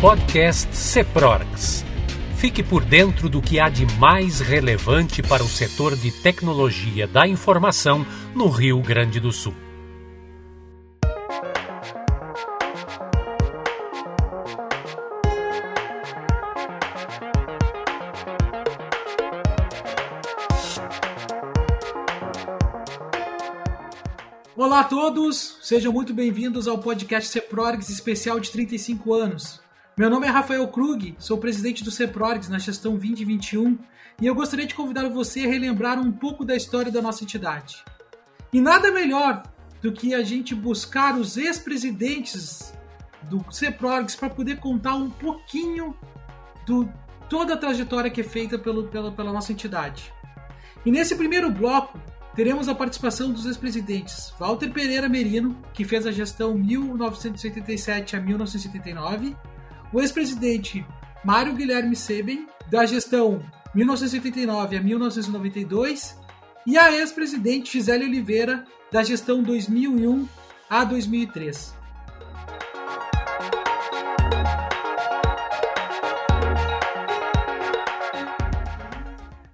Podcast Ceprorgs. Fique por dentro do que há de mais relevante para o setor de tecnologia da informação no Rio Grande do Sul. Olá a todos, sejam muito bem-vindos ao podcast Ceprorgs especial de 35 anos. Meu nome é Rafael Krug, sou presidente do Ceprorgs na gestão 2021 e eu gostaria de convidar você a relembrar um pouco da história da nossa entidade. E nada melhor do que a gente buscar os ex-presidentes do Ceprorgs para poder contar um pouquinho de toda a trajetória que é feita pelo, pela, pela nossa entidade. E nesse primeiro bloco, teremos a participação dos ex-presidentes Walter Pereira Merino, que fez a gestão 1987 a 1979, o ex-presidente Mário Guilherme Seben, da gestão 1989 a 1992, e a ex-presidente Gisele Oliveira, da gestão 2001 a 2003.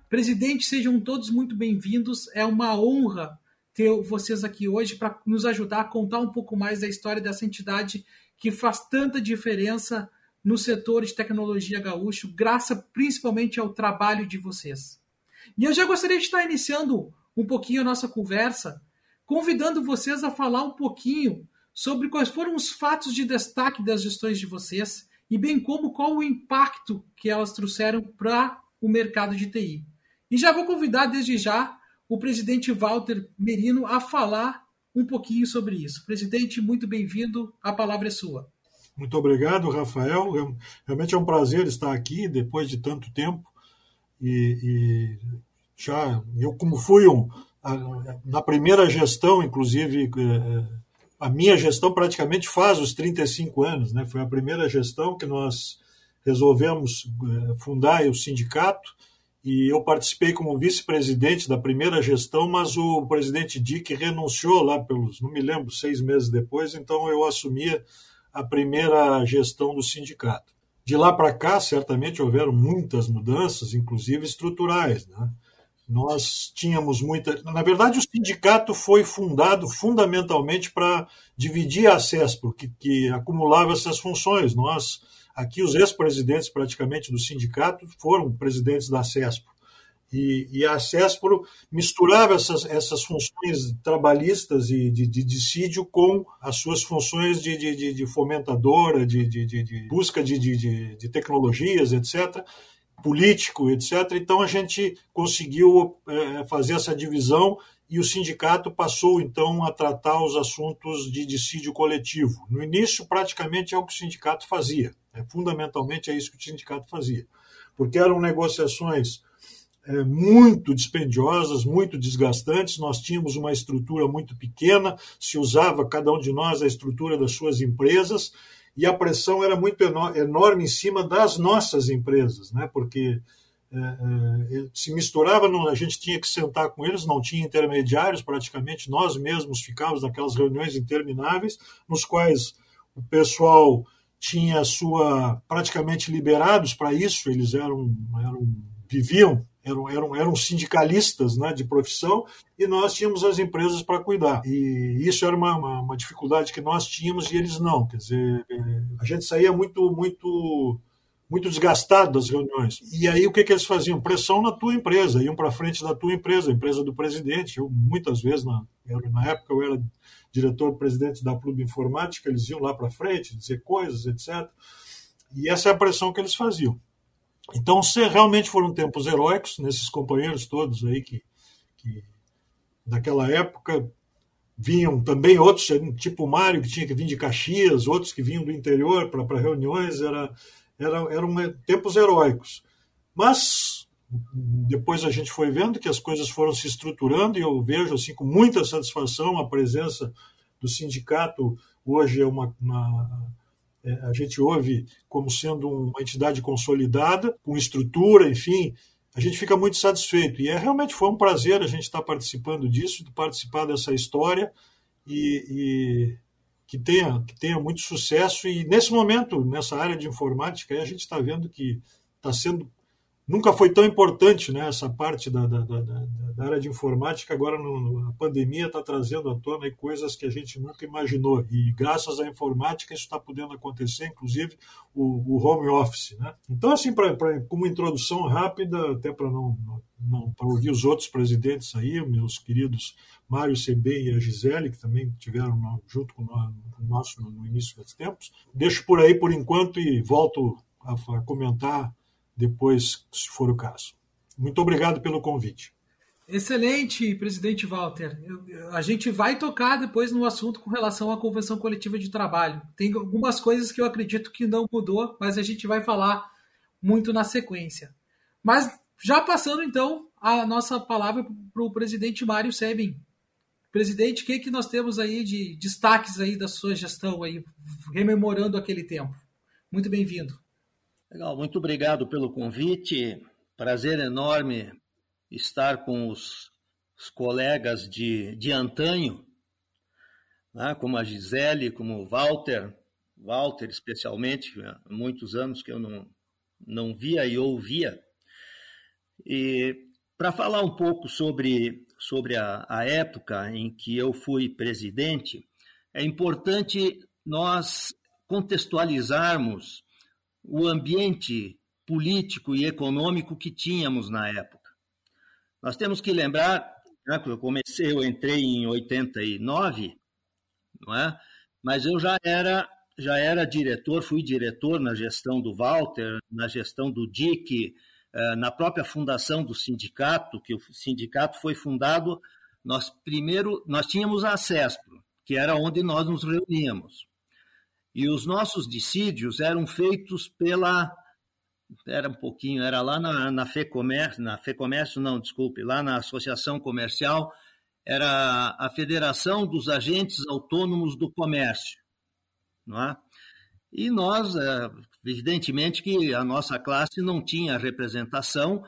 Presidente, sejam todos muito bem-vindos. É uma honra ter vocês aqui hoje para nos ajudar a contar um pouco mais da história dessa entidade que faz tanta diferença no setor de tecnologia gaúcho, graças principalmente ao trabalho de vocês. E eu já gostaria de estar iniciando um pouquinho a nossa conversa, convidando vocês a falar um pouquinho sobre quais foram os fatos de destaque das gestões de vocês e bem como qual o impacto que elas trouxeram para o mercado de TI. E já vou convidar desde já o presidente Walter Merino a falar um pouquinho sobre isso. Presidente, muito bem-vindo, a palavra é sua. Muito obrigado, Rafael. Realmente é um prazer estar aqui depois de tanto tempo. E, e já eu, como fui um, na primeira gestão, inclusive, é, a minha gestão praticamente faz os 35 anos, né? Foi a primeira gestão que nós resolvemos é, fundar o sindicato e eu participei como vice-presidente da primeira gestão, mas o presidente Dick renunciou lá pelos, não me lembro, seis meses depois, então eu assumia a primeira gestão do sindicato. De lá para cá, certamente houveram muitas mudanças, inclusive estruturais. Né? Nós tínhamos muita. Na verdade, o sindicato foi fundado fundamentalmente para dividir a CESPRO, que, que acumulava essas funções. Nós, aqui, os ex-presidentes praticamente do sindicato foram presidentes da CESPRO. E, e a CESPRO misturava essas, essas funções trabalhistas e de, de dissídio com as suas funções de, de, de fomentadora, de, de, busca de, de, tecnologias, etc., político, etc. Então a gente conseguiu é, fazer essa divisão e o sindicato passou então a tratar os assuntos de dissídio coletivo. No início, praticamente é o que o sindicato fazia, é, fundamentalmente é isso que o sindicato fazia, porque eram negociações muito dispendiosas, muito desgastantes. Nós tínhamos uma estrutura muito pequena, se usava cada um de nós a estrutura das suas empresas e a pressão era muito enorme em cima das nossas empresas, né? porque é, é, se misturava, a gente tinha que sentar com eles, não tinha intermediários praticamente, nós mesmos ficávamos naquelas reuniões intermináveis, nos quais o pessoal tinha sua praticamente liberados para isso, eles eram, eram viviam eram, eram, eram sindicalistas né, de profissão e nós tínhamos as empresas para cuidar. E isso era uma, uma, uma, dificuldade que nós tínhamos e eles não. Quer dizer, é, a gente saía muito, muito, muito desgastado das reuniões. E aí o que, que eles faziam? Pressão na tua empresa, iam para frente da tua empresa, a empresa do presidente. Eu, muitas vezes, na, na época, eu era diretor-presidente da Clube Informática, eles iam lá para frente, dizer coisas, etc. E essa é a pressão que eles faziam. Então, se realmente foram tempos heróicos, nesses companheiros todos aí que, que naquela época vinham também outros, tipo o Mário, que tinha que vir de Caxias, outros que vinham do interior para reuniões, era, era, eram tempos heróicos. Mas depois a gente foi vendo que as coisas foram se estruturando e eu vejo assim com muita satisfação a presença do sindicato hoje é uma, uma a gente ouve como sendo uma entidade consolidada, com estrutura, enfim, a gente fica muito satisfeito. E é realmente foi um prazer a gente estar participando disso, participar dessa história e, e que tenha, que tenha muito sucesso. E nesse momento, nessa área de informática, a gente está vendo que está sendo nunca foi tão importante né, essa parte da, da, da, da área de informática. Agora, no, a pandemia está trazendo à tona coisas que a gente nunca imaginou. E graças à informática, isso está podendo acontecer, inclusive o, o home office. Né? Então, assim, pra, pra, como introdução rápida, até para não, não ouvir os outros presidentes aí, meus queridos Mário CB e a Gisele, que também tiveram junto com o nosso no início dos tempos. Deixo por aí por enquanto e volto a, a comentar depois, se for o caso. Muito obrigado pelo convite. Excelente, presidente Walter. A gente vai tocar depois no assunto com relação à convenção coletiva de trabalho. Tem algumas coisas que eu acredito que não mudou, mas a gente vai falar muito na sequência. Mas já passando então a nossa palavra para o presidente Mário Sebin. Presidente, o que, que nós temos aí de destaques aí da sua gestão aí, rememorando aquele tempo? Muito bem-vindo. Legal, muito obrigado pelo convite. Prazer enorme estar com os, os colegas de, de antanho, né, como a Gisele, como o Walter, Walter especialmente, há muitos anos que eu não, não via e ouvia. E para falar um pouco sobre, sobre a, a época em que eu fui presidente, é importante nós contextualizarmos o ambiente político e econômico que tínhamos na época. Nós temos que lembrar, né, que eu comecei, eu entrei em 89, não é? Mas eu já era já era diretor, fui diretor na gestão do Walter, na gestão do DIC, eh, na própria fundação do sindicato, que o sindicato foi fundado, nós primeiro nós tínhamos a CESPRO, que era onde nós nos reuníamos. E os nossos dissídios eram feitos pela. Era um pouquinho, era lá na, na FEComércio, na FEComércio, não, desculpe, lá na Associação Comercial, era a Federação dos Agentes Autônomos do Comércio. Não é? E nós, é, evidentemente que a nossa classe não tinha representação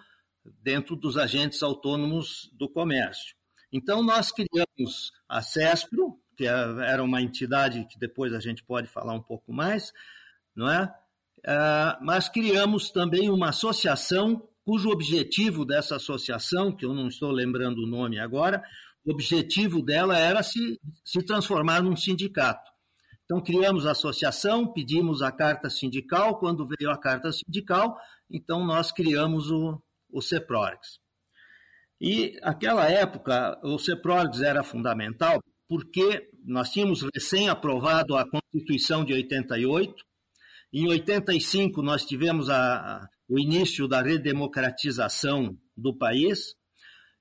dentro dos agentes autônomos do comércio. Então, nós criamos a CESPRO, que é, era uma entidade que depois a gente pode falar um pouco mais, não é? é? mas criamos também uma associação cujo objetivo dessa associação, que eu não estou lembrando o nome agora, o objetivo dela era se, se transformar num sindicato. Então, criamos a associação, pedimos a carta sindical, quando veio a carta sindical, então nós criamos o, o. E, naquela época, o CEPRORGS era fundamental porque nós tínhamos recém aprovado a Constituição de 88, em 85 nós tivemos a, o início da redemocratização do país.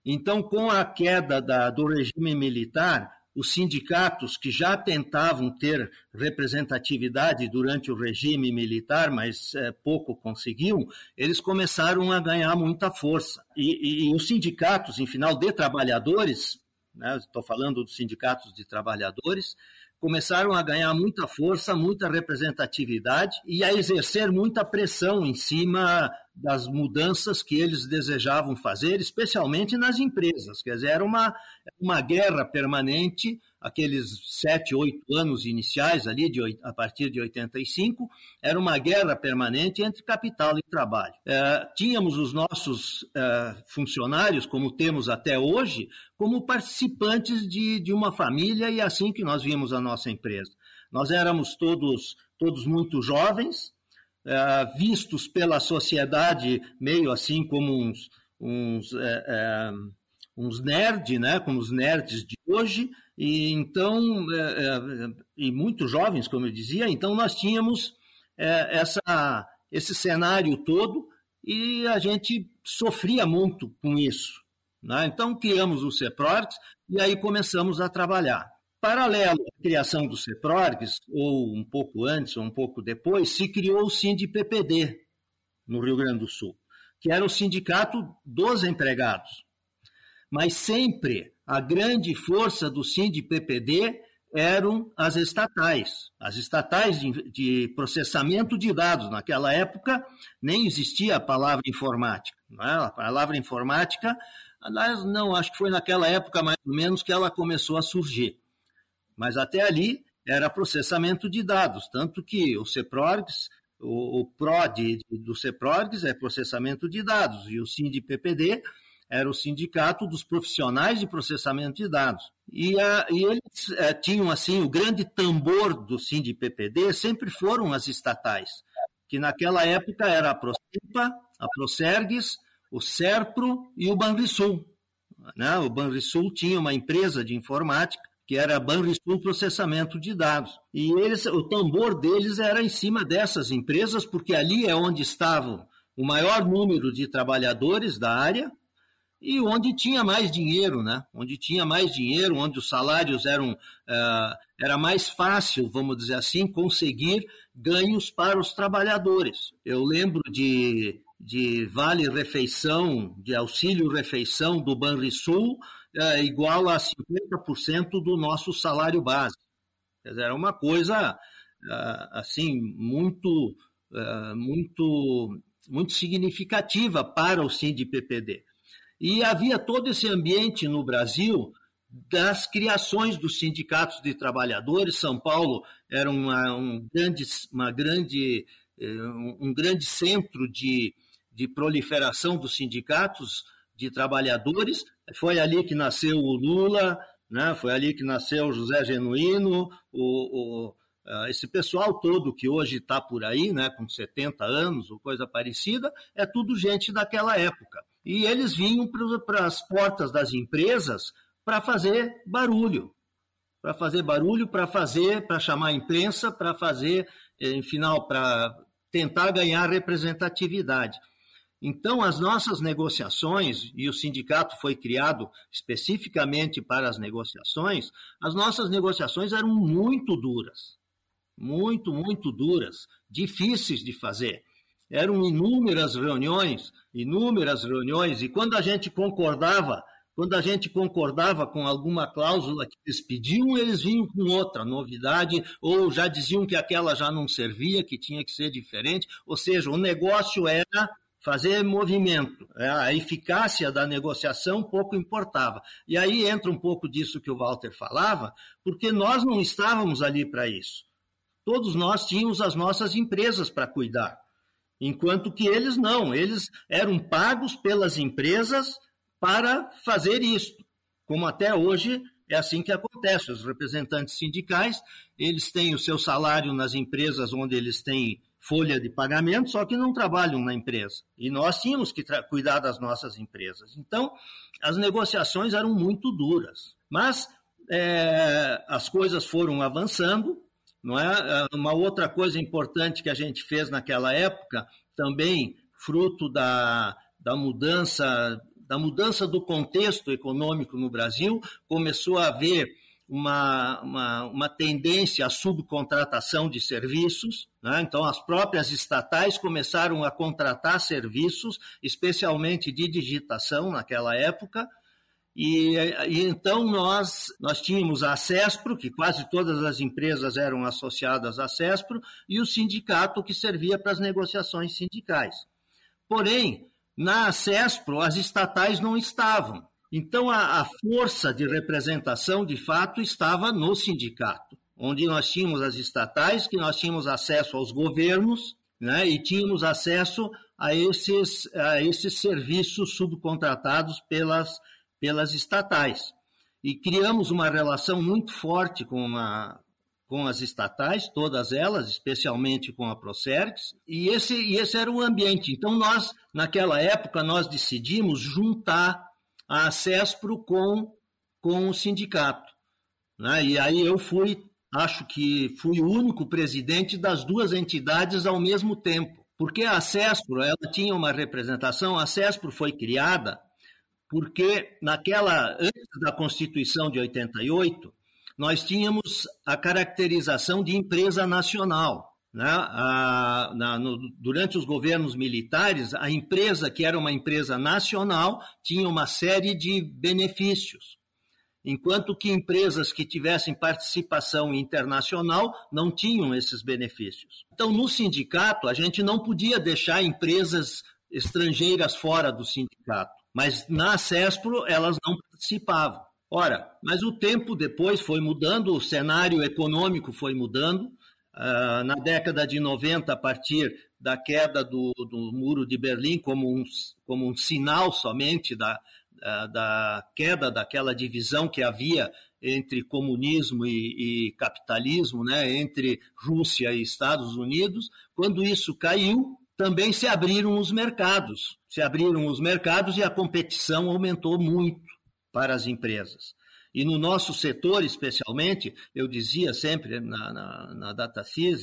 Então, com a queda da, do regime militar, os sindicatos que já tentavam ter representatividade durante o regime militar, mas é, pouco conseguiam, eles começaram a ganhar muita força. E, e, e os sindicatos, em final, de trabalhadores, né, estou falando dos sindicatos de trabalhadores, começaram a ganhar muita força, muita representatividade e a exercer muita pressão em cima das mudanças que eles desejavam fazer, especialmente nas empresas. Quer dizer, era uma, uma guerra permanente aqueles sete, oito anos iniciais ali, de, a partir de 85, era uma guerra permanente entre capital e trabalho. É, tínhamos os nossos é, funcionários, como temos até hoje, como participantes de, de uma família e é assim que nós vimos a nossa empresa. Nós éramos todos, todos muito jovens, é, vistos pela sociedade meio assim como uns, uns, é, é, uns nerds, né, como os nerds de hoje, e então, é, é, e muito jovens, como eu dizia, então nós tínhamos é, essa, esse cenário todo e a gente sofria muito com isso. Né? Então criamos o CEPRORGS e aí começamos a trabalhar. Paralelo à criação do CEPRORGS, ou um pouco antes ou um pouco depois, se criou o SINDI-PPD no Rio Grande do Sul, que era o sindicato dos empregados. Mas sempre a grande força do SIND-PPD eram as estatais, as estatais de, de, processamento de dados. Naquela época nem existia a palavra informática. É? A palavra informática, aliás, não, acho que foi naquela época mais ou menos que ela começou a surgir. Mas até ali era processamento de dados, tanto que o CEPRORGS, o, o PROD do CEPRORGS é processamento de dados, e o SINDI-PPD era o sindicato dos profissionais de processamento de dados. E, a, e eles é, tinham, assim, o grande tambor do SINDI-PPD sempre foram as estatais, que naquela época era a Procepa, a Procergues, o SERPRO e o Banrisul. Né? O Banrisul tinha uma empresa de informática que era a Banrisul Processamento de Dados. E eles, o tambor deles era em cima dessas empresas, porque ali é onde estavam o maior número de trabalhadores da área e onde tinha mais dinheiro, né? Onde tinha mais dinheiro, onde os salários eram uh, era mais fácil, vamos dizer assim, conseguir ganhos para os trabalhadores. Eu lembro de de vale refeição, de auxílio refeição do Banrisul, é, igual a 50% do nosso salário base. Quer dizer, era uma coisa é, assim muito muito muito significativa para o SINDI-PPD. E havia todo esse ambiente no Brasil das criações dos sindicatos de trabalhadores. São Paulo era uma, um grande, uma grande, um grande centro de, de proliferação dos sindicatos de trabalhadores. Foi ali que nasceu o Lula, né? foi ali que nasceu o José Genuíno, o, o uh, esse pessoal todo que hoje está por aí, né, com 70 anos ou coisa parecida, é tudo gente daquela época. E eles vinham para as portas das empresas para fazer barulho, para fazer barulho, para fazer, para chamar a imprensa, para fazer, em final, para tentar ganhar representatividade. Então, as nossas negociações, e o sindicato foi criado especificamente para as negociações, as nossas negociações eram muito duras. Muito, muito duras, difíceis de fazer. Eram inúmeras reuniões, inúmeras reuniões, e quando a gente concordava, quando a gente concordava com alguma cláusula que eles pediam, eles vinham com outra novidade, ou já diziam que aquela já não servia, que tinha que ser diferente. Ou seja, o negócio era fazer movimento. É, a eficácia da negociação pouco importava. E aí entra um pouco disso que o Walter falava, porque nós não estávamos ali para isso. Todos nós tínhamos as nossas empresas para cuidar. Enquanto que eles não, eles eram pagos pelas empresas para fazer isso. Como até hoje é assim que acontece. Os representantes sindicais, eles têm o seu salário nas empresas onde eles têm folha de pagamento, só que não trabalham na empresa. E nós tínhamos que cuidar das nossas empresas. Então, as negociações eram muito duras. Mas é, as coisas foram avançando. Não é? é? Uma outra coisa importante que a gente fez naquela época, também fruto da, da mudança da mudança do contexto econômico no Brasil, começou a haver uma, uma, uma tendência à subcontratação de serviços. Né? Então, as próprias estatais começaram a contratar serviços, especialmente de digitação naquela época. E, e, então nós, nós tínhamos a CESPRO, que quase todas as empresas eram associadas à CESPRO, e o sindicato que servia para as negociações sindicais. Porém, na CESPRO, as estatais não estavam. Então, a, a força de representação, de fato, estava no sindicato, onde nós tínhamos as estatais, que nós tínhamos acesso aos governos, né, e tínhamos acesso a esses, a esses serviços subcontratados pelas, pelas estatais. E criamos uma relação muito forte com, a, com as estatais, todas elas, especialmente com a Procerx, e esse, e esse era o ambiente. Então, nós, naquela época, nós decidimos juntar a CESPRO com, com o sindicato. Né? E aí eu fui, acho que fui o único presidente das duas entidades ao mesmo tempo. Porque a CESPRO, ela tinha uma representação, a CESPRO foi criada porque naquela, antes da Constituição de 88, nós tínhamos a caracterização de empresa nacional. Né? A, na, no, durante os governos militares, a empresa, que era uma empresa nacional, tinha uma série de benefícios, enquanto que empresas que tivessem participação internacional não tinham esses benefícios. Então, no sindicato, a gente não podia deixar empresas estrangeiras fora do sindicato, mas na CESPRO elas não participavam. Ora, mas o tempo depois foi mudando, o cenário econômico foi mudando. Uh, na década de 90, a partir da queda do, do Muro de Berlim, como um, como um sinal somente da, uh, da queda daquela divisão que havia entre comunismo e, e, capitalismo, né, entre Rússia e Estados Unidos, quando isso caiu, também se abriram os mercados. Se abriram os mercados e a competição aumentou muito para as empresas. E no nosso setor, especialmente, eu dizia sempre na, na, na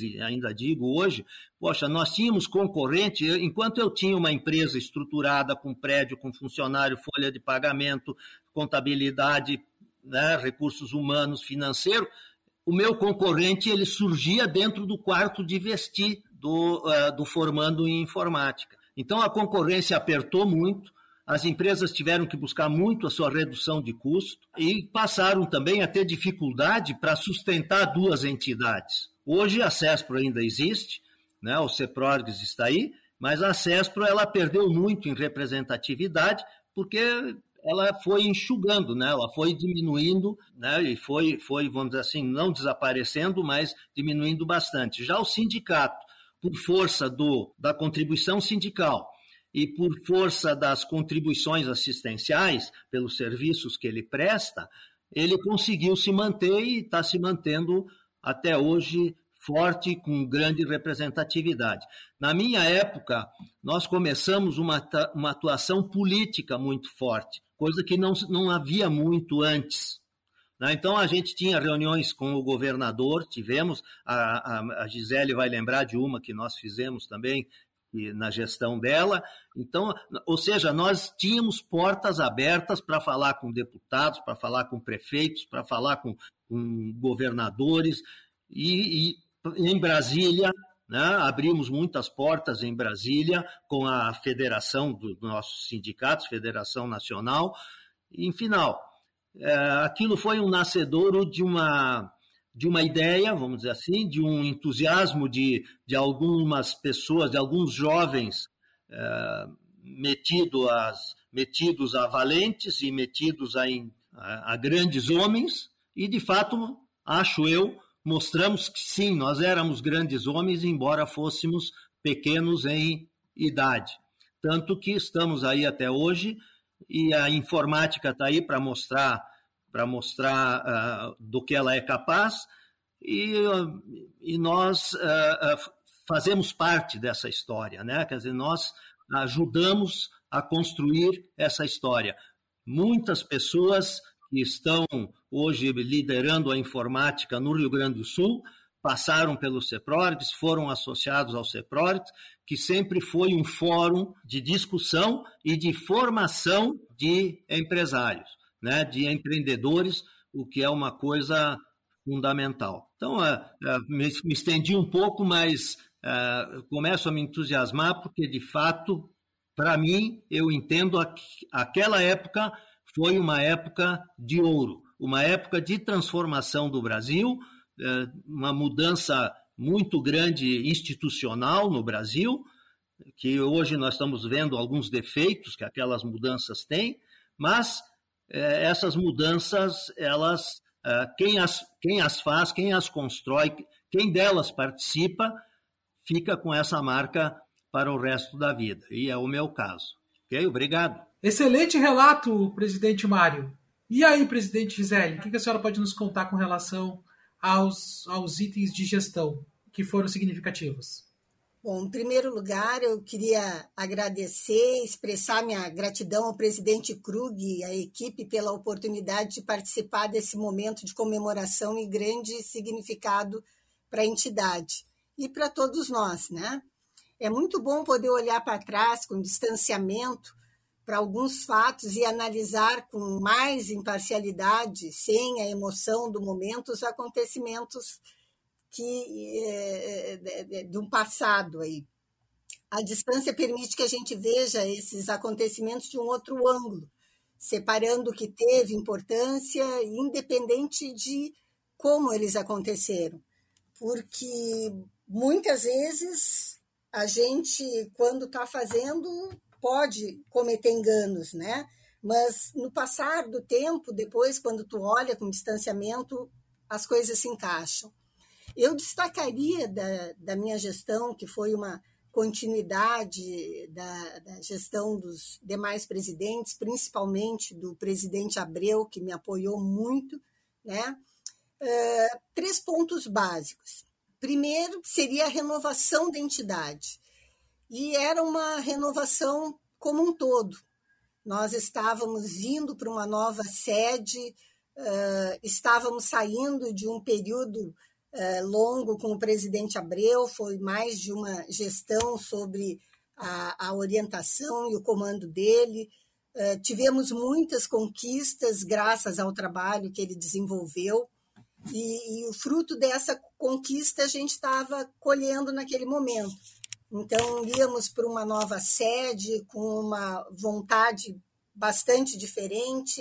e ainda digo hoje, poxa, nós tínhamos concorrente, enquanto eu tinha uma empresa estruturada com prédio, com funcionário, folha de pagamento, contabilidade, né, recursos humanos, financeiro, o meu concorrente ele surgia dentro do quarto de vestir do, uh, do formando em informática. Então a concorrência apertou muito, as empresas tiveram que buscar muito a sua redução de custo e passaram também a ter dificuldade para sustentar duas entidades. Hoje a CESPRO ainda existe, né? o CEPRORGS está aí, mas a CESPRO ela perdeu muito em representatividade porque ela foi enxugando, né? ela foi diminuindo né? e foi, foi, vamos dizer assim, não desaparecendo, mas diminuindo bastante. Já o sindicato, por força do, da contribuição sindical e por força das contribuições assistenciais, pelos serviços que ele presta, ele conseguiu se manter e está se mantendo até hoje forte, com grande representatividade. Na minha época, nós começamos uma, uma atuação política muito forte, coisa que não, não havia muito antes. Né? Então, a gente tinha reuniões com o governador, tivemos, a, a, a Gisele vai lembrar de uma que nós fizemos também, na gestão dela. Então, ou seja, nós tínhamos portas abertas para falar com deputados, para falar com prefeitos, para falar com, com governadores e, e, em Brasília. Né, abrimos muitas portas em Brasília com a federação dos nossos sindicatos, Federação Nacional. E, em final, aquilo foi um nascedouro de uma de uma ideia, vamos dizer assim, de um entusiasmo de, de algumas pessoas, de alguns jovens é, metido as, metidos a valentes e metidos a, a, a grandes homens, e de fato, acho eu, mostramos que sim, nós éramos grandes homens, embora fôssemos pequenos em idade. Tanto que estamos aí até hoje e a informática está aí para mostrar para mostrar uh, do que ela é capaz e, uh, e nós uh, fazemos parte dessa história, né? Quer dizer, nós ajudamos a construir essa história. Muitas pessoas que estão hoje liderando a informática no Rio Grande do Sul passaram pelo CEPRORGS, foram associados ao CEPRORGS, que sempre foi um fórum de discussão e de formação de empresários né, de empreendedores, o que é uma coisa fundamental. Então, é, é, me, estendi um pouco, mas é, começo a me entusiasmar, porque, de fato, para mim, eu entendo que aquela época foi uma época de ouro, uma época de transformação do Brasil, uma mudança muito grande institucional no Brasil, que hoje nós estamos vendo alguns defeitos que aquelas mudanças têm, mas é, essas mudanças, elas, é, quem as, quem as faz, quem as constrói, quem delas participa, fica com essa marca para o resto da vida. E é o meu caso. Ok? Obrigado. Excelente relato, presidente Mário. E aí, presidente Gisele, o que a senhora pode nos contar com relação aos, aos itens de gestão que foram significativos? Bom, em primeiro lugar, eu queria agradecer, expressar minha gratidão ao presidente Krug e à equipe pela oportunidade de participar desse momento de comemoração e grande significado para a entidade e para todos nós, né? É muito bom poder olhar para trás com distanciamento para alguns fatos e analisar com mais imparcialidade, sem a emoção do momento, os acontecimentos que é, de um passado aí. A distância permite que a gente veja esses acontecimentos de um outro ângulo, separando o que teve importância, independente de como eles aconteceram. Porque muitas vezes a gente, quando está fazendo, pode cometer enganos, né? Mas no passar do tempo, depois, quando tu olha com distanciamento, as coisas se encaixam. Eu destacaria da, da minha gestão, que foi uma continuidade da, da, gestão dos demais presidentes, principalmente do presidente Abreu, que me apoiou muito, né? Uh, três pontos básicos. Primeiro seria a renovação da entidade. E era uma renovação como um todo. Nós estávamos indo para uma nova sede, estávamos saindo de um período longo com o presidente Abreu, foi mais de uma gestão sobre a, a orientação e o comando dele. Tivemos muitas conquistas graças ao trabalho que ele desenvolveu. E, e o fruto dessa conquista a gente estava colhendo naquele momento. Então, íamos para uma nova sede com uma vontade bastante diferente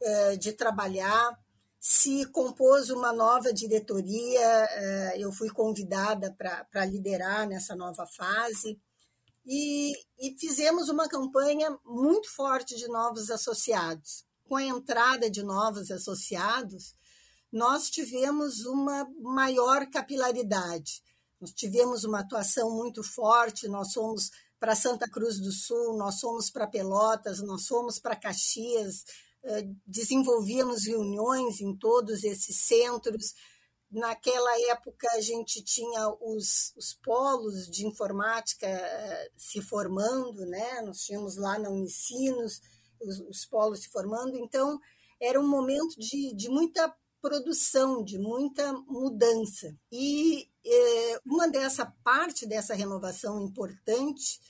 uh, de trabalhar. Se compôs uma nova diretoria, uh, eu fui convidada para liderar nessa nova fase. E, e fizemos uma campanha muito forte de novos associados. Com a entrada de novos associados, nós tivemos uma maior capilaridade. Nós tivemos uma atuação muito forte, nós fomos para Santa Cruz do Sul, nós fomos para Pelotas, nós fomos para Caxias, eh, desenvolvíamos reuniões em todos esses centros. Naquela época, a gente tinha os, os polos de informática eh, se formando, né? nós tínhamos lá na Unicinos os, os polos se formando, então era um momento de, de muita produção, de muita mudança. E uma dessa parte dessa renovação importante,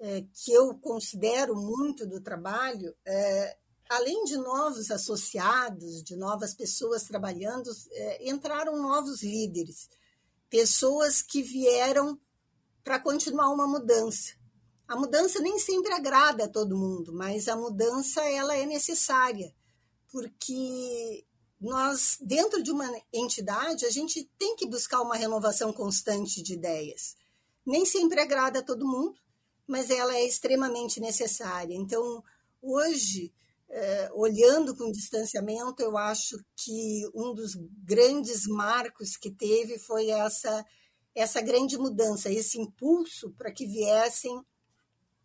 é, que eu considero muito do trabalho, é, além de novos associados, de novas pessoas trabalhando, é, entraram novos líderes, pessoas que vieram para continuar uma mudança. A mudança nem sempre agrada a todo mundo, mas a mudança ela é necessária, porque nós, dentro de uma entidade, a gente tem que buscar uma renovação constante de ideias. Nem sempre agrada a todo mundo, mas ela é extremamente necessária. Então, hoje, é, olhando com distanciamento, eu acho que um dos grandes marcos que teve foi essa, essa grande mudança, esse impulso para que viessem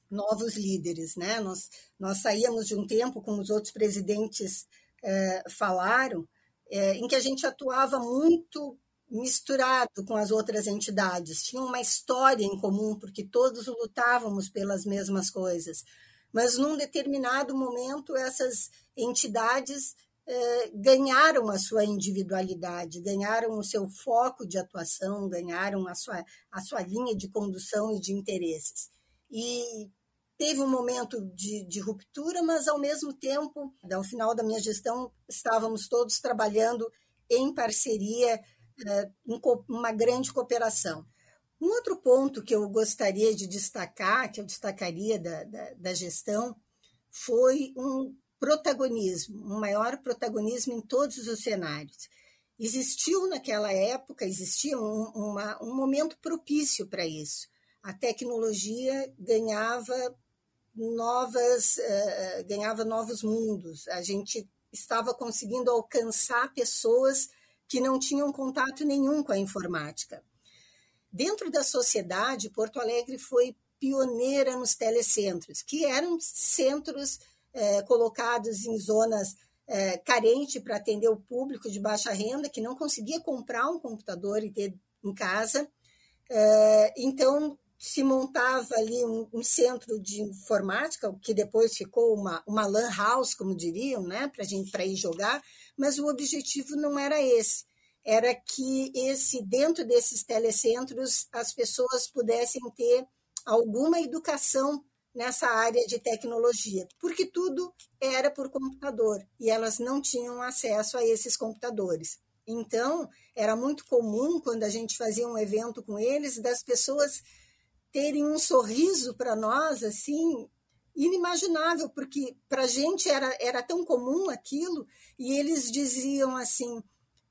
novos líderes. Né? Nós, nós saíamos de um tempo, como os outros presidentes é, falaram, é, em que a gente atuava muito misturado com as outras entidades, tinha uma história em comum, porque todos lutávamos pelas mesmas coisas. Mas num determinado momento, essas entidades é, ganharam a sua individualidade, ganharam o seu foco de atuação, ganharam a sua, a sua linha de condução e de interesses. E teve um momento de, de, ruptura, mas ao mesmo tempo, ao final da minha gestão, estávamos todos trabalhando em parceria, em uma grande cooperação. Um outro ponto que eu gostaria de destacar, que eu destacaria da, da, da gestão, foi um protagonismo, um maior protagonismo em todos os cenários. Existiu naquela época, existia um, uma, um momento propício para isso. A tecnologia ganhava novas, uh, ganhava novos mundos. A gente estava conseguindo alcançar pessoas que não tinham contato nenhum com a informática. Dentro da sociedade, Porto Alegre foi pioneira nos telecentros, que eram centros eh, colocados em zonas carentes para atender o público de baixa renda, que não conseguia comprar um computador e ter em casa. Então, se montava ali um, um, centro de informática, que depois ficou uma, uma lan house, como diriam, né, para gente para ir jogar, mas o objetivo não era esse. Era que esse dentro desses telecentros as pessoas pudessem ter alguma educação nessa área de tecnologia, porque tudo era por computador e elas não tinham acesso a esses computadores. Então, era muito comum quando a gente fazia um evento com eles das pessoas terem um sorriso para nós assim inimaginável, porque para a gente era, era tão comum aquilo, e eles diziam assim: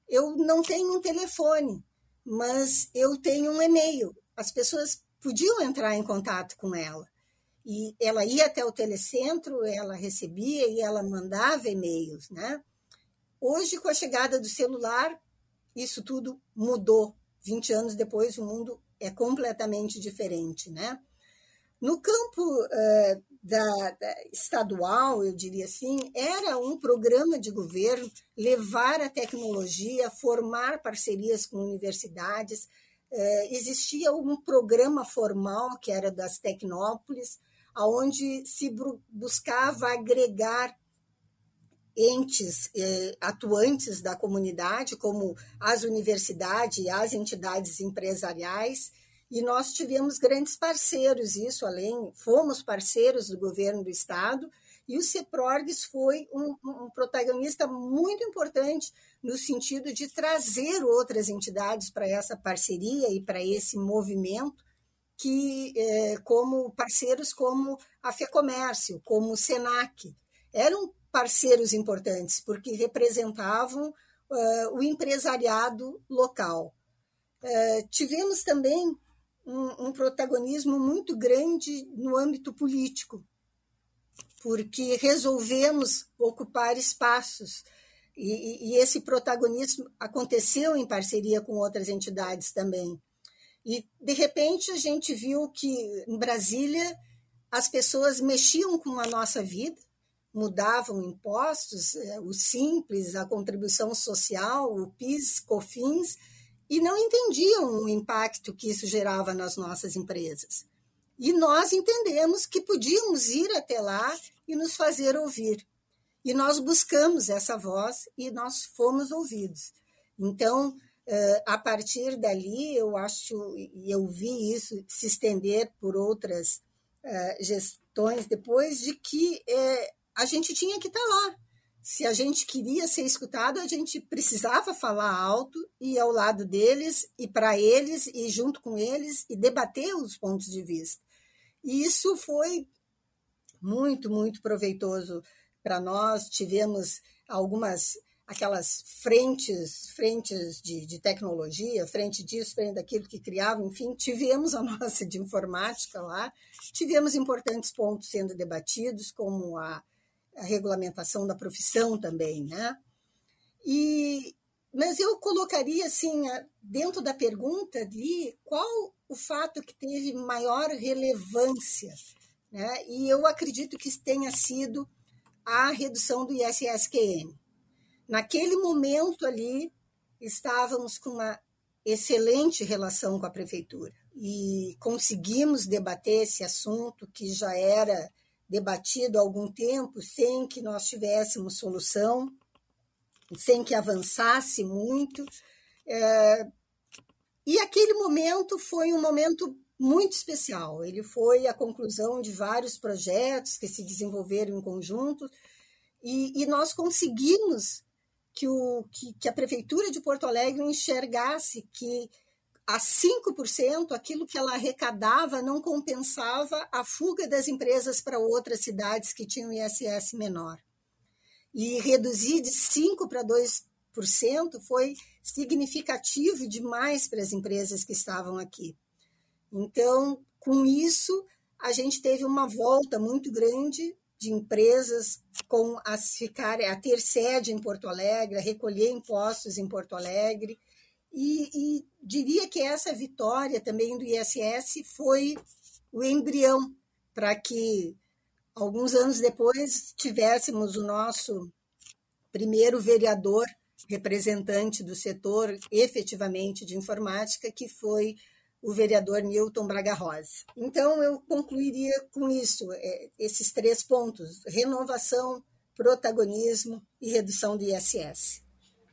eu não tenho um telefone, mas eu tenho um e-mail. As pessoas podiam entrar em contato com ela. e ela ia até o telecentro, ela recebia e ela mandava e-mails, né? Hoje, com a chegada do celular, isso tudo mudou. 20 anos depois, o mundo é completamente diferente, né? No campo uh, da, da, estadual, eu diria assim, era um programa de governo levar a tecnologia, formar parcerias com universidades. Uh, existia um programa formal que era das Tecnópolis, aonde se buscava agregar entes eh, atuantes da comunidade, como as universidades e as entidades empresariais, e nós tivemos grandes parceiros, isso além, fomos parceiros do governo do estado, e o CEPRORGS foi um, um protagonista muito importante no sentido de trazer outras entidades para essa parceria e para esse movimento, que eh, como parceiros como a FEComércio, como o SENAC, eram parceiros importantes, porque representavam uh, o empresariado local. Uh, tivemos também um, um, protagonismo muito grande no âmbito político, porque resolvemos ocupar espaços. E, e, esse protagonismo aconteceu em parceria com outras entidades também. E, de repente, a gente viu que em Brasília as pessoas mexiam com a nossa vida, mudavam impostos, é, o simples, a contribuição social, o PIS, COFINS, e não entendiam o impacto que isso gerava nas nossas empresas. E nós entendemos que podíamos ir até lá e nos fazer ouvir. E nós buscamos essa voz e nós fomos ouvidos. Então, é, a partir dali, eu acho, e eu vi isso se estender por outras é, gestões depois, de que a gente tinha que estar tá lá. Se a gente queria ser escutado, a gente precisava falar alto e ao lado deles e para eles e junto com eles e debater os pontos de vista. E isso foi muito, muito proveitoso para nós. Tivemos algumas aquelas frentes, frentes de, de, tecnologia, frente disso, frente daquilo que criavam, enfim, tivemos a nossa de informática lá, tivemos importantes pontos sendo debatidos, como a a regulamentação da profissão também, né? E, mas eu colocaria assim, dentro da pergunta ali, qual o fato que teve maior relevância, né? E eu acredito que tenha sido a redução do ISSQN. Naquele momento ali, estávamos com uma excelente relação com a prefeitura e conseguimos debater esse assunto que já era debatido há algum tempo sem que nós tivéssemos solução, sem que avançasse muito. É, e aquele momento foi um momento muito especial. Ele foi a conclusão de vários projetos que se desenvolveram em conjunto e, e nós conseguimos que, o, que, que a Prefeitura de Porto Alegre enxergasse que a 5%, aquilo que ela arrecadava não compensava a fuga das empresas para outras cidades que tinham ISS menor. E reduzir de 5% para 2% foi significativo demais para as empresas que estavam aqui. Então, com isso, a gente teve uma volta muito grande de empresas com a, ficar, a ter sede em Porto Alegre, a recolher impostos em Porto Alegre, e, e diria que essa vitória também do ISS foi o embrião para que alguns anos depois tivéssemos o nosso primeiro vereador representante do setor efetivamente de informática, que foi o vereador Newton Braga Rosa. Então, eu concluiria com isso, é, esses três pontos: renovação, protagonismo e redução do ISS.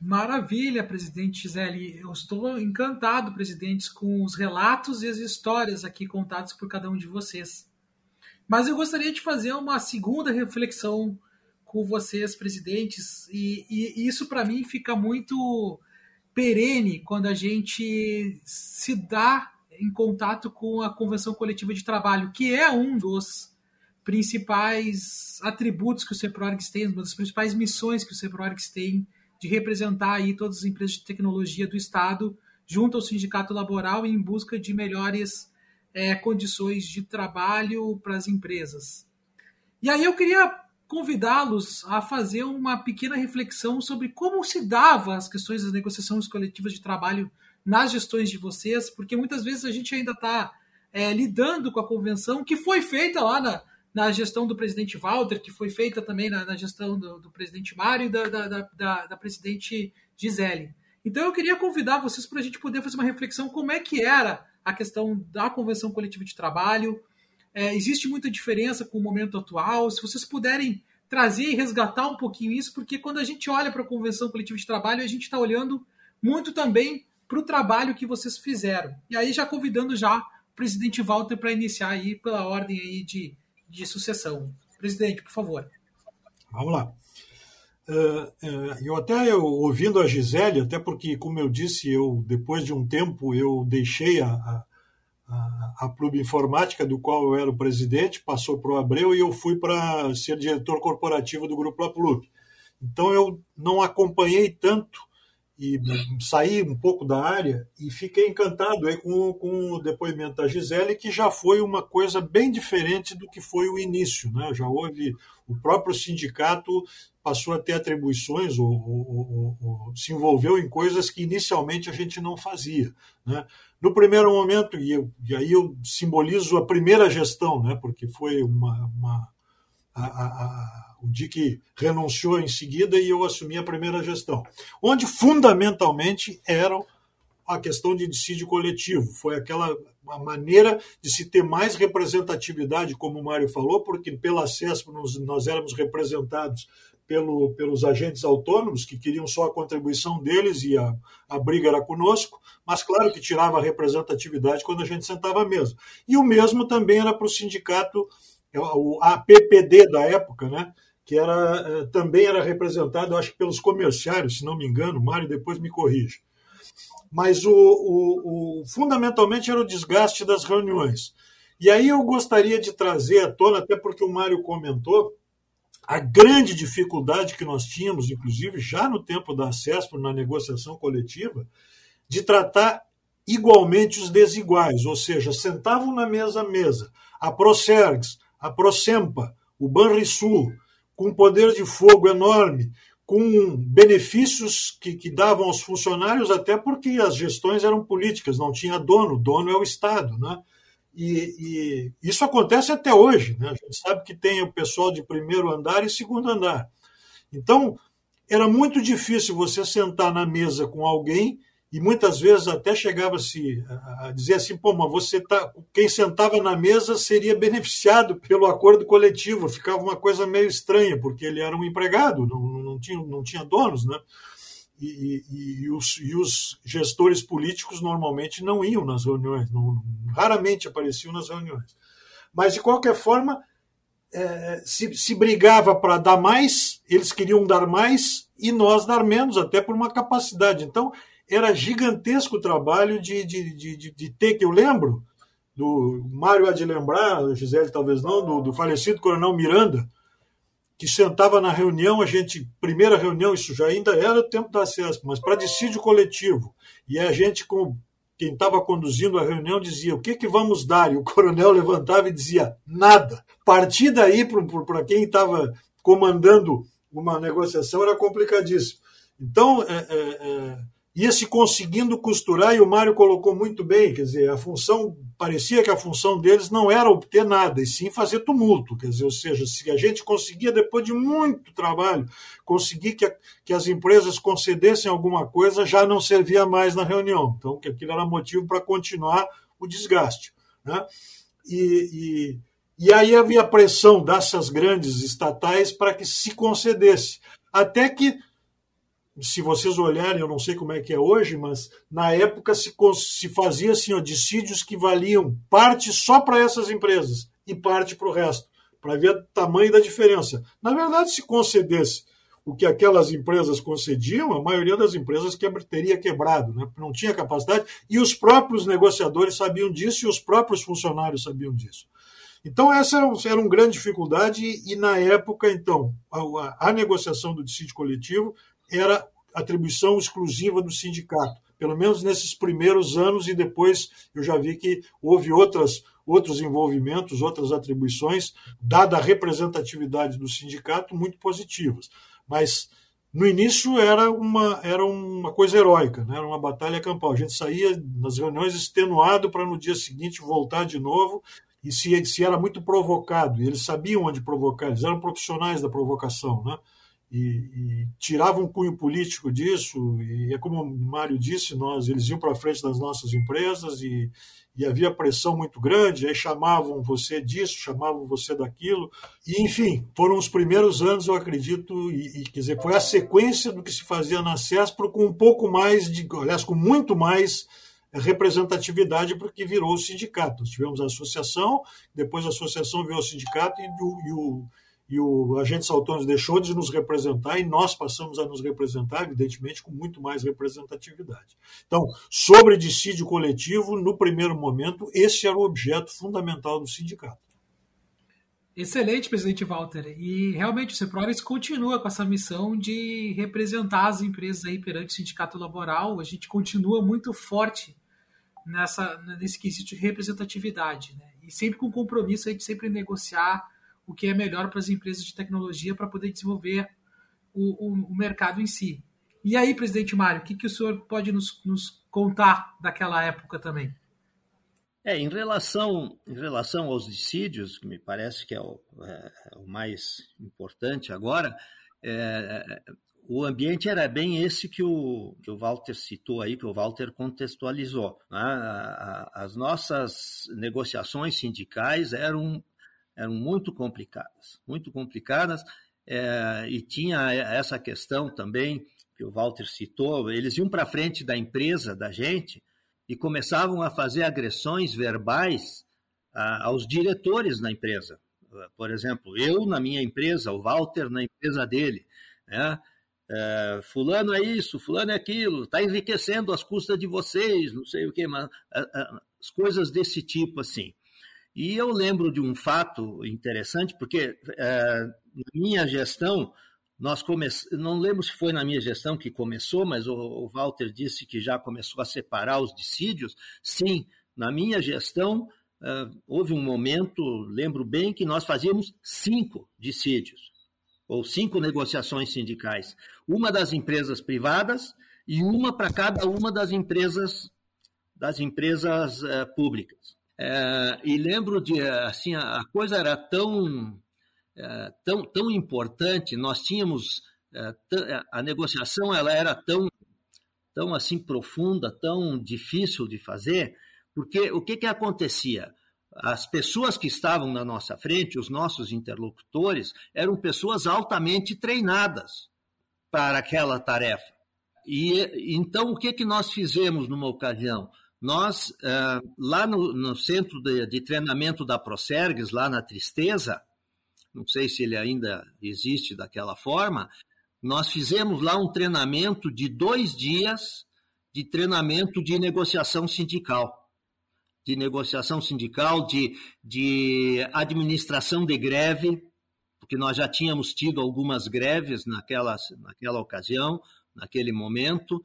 Maravilha, presidente Gisele. Eu estou encantado, presidente, com os relatos e as histórias aqui contados por cada um de vocês. Mas eu gostaria de fazer uma segunda reflexão com vocês, presidentes, e, e isso para mim fica muito perene quando a gente se dá em contato com a Convenção Coletiva de Trabalho, que é um dos principais atributos que o CEPRORGS tem, uma das principais missões que o CEPRORGS tem de representar aí todas as empresas de tecnologia do Estado junto ao sindicato laboral em busca de melhores é, condições de trabalho para as empresas. E aí eu queria convidá-los a fazer uma pequena reflexão sobre como se dava as questões das negociações coletivas de trabalho nas gestões de vocês, porque muitas vezes a gente ainda está é, lidando com a convenção que foi feita lá na, na gestão do presidente Walter, que foi feita também na, na gestão do, do, presidente Mário e da, da, da, da presidente Gisele. Então eu queria convidar vocês para a gente poder fazer uma reflexão como é que era a questão da convenção coletiva de trabalho. É, existe muita diferença com o momento atual. Se vocês puderem trazer e resgatar um pouquinho isso, porque quando a gente olha para a convenção coletiva de trabalho, a gente está olhando muito também para o trabalho que vocês fizeram. E aí já convidando já o presidente Walter para iniciar aí pela ordem aí de, de sucessão. Presidente, por favor. Vamos lá. Uh, uh, eu até eu, ouvindo a Gisele, até porque, como eu disse, eu depois de um tempo eu deixei a, a, a, Clube Informática, do qual eu era o presidente, passou para o Abreu e eu fui para ser diretor corporativo do Grupo Aplub. Então eu não acompanhei tanto e saí um pouco da área e fiquei encantado aí com, com o depoimento da Gisele, que já foi uma coisa bem diferente do que foi o início. Né? Já houve o próprio sindicato passou a ter atribuições ou, ou, ou, se envolveu em coisas que inicialmente a gente não fazia. Né? No primeiro momento, e, eu, e, aí eu simbolizo a primeira gestão, né? porque foi uma, uma a, a, o Dick renunciou em seguida e eu assumi a primeira gestão, onde fundamentalmente era a questão de dissídio coletivo. Foi aquela maneira de se ter mais representatividade, como o Mário falou, porque pela CESP nós, nós éramos representados pelo, pelos agentes autônomos, que queriam só a contribuição deles e a, a briga era conosco, mas claro que tirava a representatividade quando a gente sentava à mesa. E o mesmo também era para o sindicato, é, o APPD da época, né? Que era, eh, também era representado, acho que pelos comerciários, se não me engano, Mário depois me corrige. Mas o, o, o, fundamentalmente era o desgaste das reuniões. E aí eu gostaria de trazer à tona, até porque o Mário comentou, a grande dificuldade que nós tínhamos, inclusive já no tempo da CESP, na negociação coletiva, de tratar igualmente os desiguais, ou seja, sentavam na mesma mesa a Procergs, a Procempa, o Banrisul, com poder de fogo enorme, com benefícios que, que davam aos funcionários, até porque as gestões eram políticas, não tinha dono, dono é o Estado, né? E, e, isso acontece até hoje. Né? A gente sabe que tem o pessoal de primeiro andar e segundo andar. Então, era muito difícil você sentar na mesa com alguém e muitas vezes até chegava-se a dizer assim, pô, mas você tá, quem sentava na mesa seria beneficiado pelo acordo coletivo, ficava uma coisa meio estranha, porque ele era um empregado, não, não, tinha, não tinha donos, né? E, e, e, os, e, os, gestores políticos normalmente não iam nas reuniões, não, raramente apareciam nas reuniões. Mas, de qualquer forma, é, se, se, brigava para dar mais, eles queriam dar mais e nós dar menos, até por uma capacidade. Então, era gigantesco o trabalho de, de, de, de ter, que eu lembro, do Mário há de lembrar, a Gisele talvez não, do, do falecido Coronel Miranda, que sentava na reunião, a gente, primeira reunião, isso já ainda era o tempo da CESP, mas para dissídio coletivo. E a gente, com quem estava conduzindo a reunião, dizia: o que, que vamos dar? E o coronel levantava e dizia: nada. Partir daí para quem estava comandando uma negociação era complicadíssimo. Então, é, é, é ia se conseguindo costurar, e o Mário colocou muito bem, quer dizer, a função, parecia que a função deles não era obter nada, e sim fazer tumulto, quer dizer, ou seja, se a gente conseguia, depois de muito trabalho, conseguir que, a, que as empresas concedessem alguma coisa, já não servia mais na reunião, então que aquilo era motivo para continuar o desgaste. Né? E, e, e aí havia pressão dessas grandes estatais para que se concedesse, até que se vocês olharem, eu não sei como é que é hoje, mas na época se, se fazia assim, ó, dissídios que valiam parte só para essas empresas e parte para o resto, para ver o tamanho da diferença. Na verdade, se concedesse o que aquelas empresas concediam, a maioria das empresas teria quebrado, né? não tinha capacidade, e os próprios negociadores sabiam disso e os próprios funcionários sabiam disso. Então, essa era, era uma grande dificuldade, e na época, então, a, a, a negociação do dissídio coletivo era atribuição exclusiva do sindicato. pelo menos nesses primeiros anos, e depois eu já vi que houve outras, outros envolvimentos, outras atribuições, dada a representatividade do sindicato, muito positivas. Mas no início era uma, era uma coisa heróica, né? era uma batalha campal. A gente saía nas reuniões extenuado para no dia seguinte voltar de novo, e se, se era muito provocado, e eles sabiam onde provocar, eles eram profissionais da provocação, né? E, e tiravam um cunho político disso, e é como o Mário disse, nós, eles iam para frente das nossas empresas e, e havia pressão muito grande, aí chamavam você disso, chamavam você daquilo, e enfim, foram os primeiros anos, eu acredito, e, e quer dizer, foi a sequência do que se fazia na CESPRO com um pouco mais de, aliás, com muito mais representatividade porque virou o sindicato. Nós tivemos a associação, depois a associação virou o sindicato e o, e o, e o agente Saltones deixou de nos representar e nós passamos a nos representar, evidentemente, com muito mais representatividade. Então, sobre dissídio coletivo, no primeiro momento, esse era o objeto fundamental do sindicato. Excelente, presidente Walter. E realmente o CEPRORES continua com essa missão de representar as empresas aí perante o sindicato laboral. A gente continua muito forte nessa, nesse quesito de representatividade. Né? E sempre com compromisso aí de sempre negociar o que é melhor para as empresas de tecnologia para poder desenvolver o, o, o, mercado em si. E aí, presidente Mário, o que, que o senhor pode nos, nos contar daquela época também? É, em relação, em relação aos dissídios, que me parece que é o, é, é o mais importante agora, é, o ambiente era bem esse que o, que o Walter citou aí, que o Walter contextualizou. Né? As nossas negociações sindicais eram eram muito complicadas, muito complicadas, é, e tinha essa questão também que o Walter citou, eles iam para frente da empresa da gente e começavam a fazer agressões verbais a, aos diretores da empresa. Por exemplo, eu na minha empresa, o Walter na empresa dele, né? É, fulano é isso, fulano é aquilo, está enriquecendo as custas de vocês, não sei o que, mas as coisas desse tipo assim. E eu lembro de um fato interessante, porque é, na minha gestão, nós começamos, não lembro se foi na minha gestão que começou, mas o, o Walter disse que já começou a separar os dissídios. Sim, na minha gestão, é, houve um momento, lembro bem, que nós fazíamos cinco dissídios, ou cinco negociações sindicais. Uma das empresas privadas e uma para cada uma das empresas, das empresas é, públicas. É, e lembro de, assim, a, coisa era tão, é, tão, tão importante, nós tínhamos, é, a negociação ela era tão, tão assim profunda, tão difícil de fazer, porque o que, que acontecia? As pessoas que estavam na nossa frente, os nossos interlocutores, eram pessoas altamente treinadas para aquela tarefa. E então o que, que nós fizemos numa ocasião? Nós, uh, lá no, no centro de, de, treinamento da Procergues, lá na Tristeza, não sei se ele ainda existe daquela forma, nós fizemos lá um treinamento de dois dias de treinamento de negociação sindical. De negociação sindical, de, de administração de greve, porque nós já tínhamos tido algumas greves naquela, naquela ocasião, naquele momento,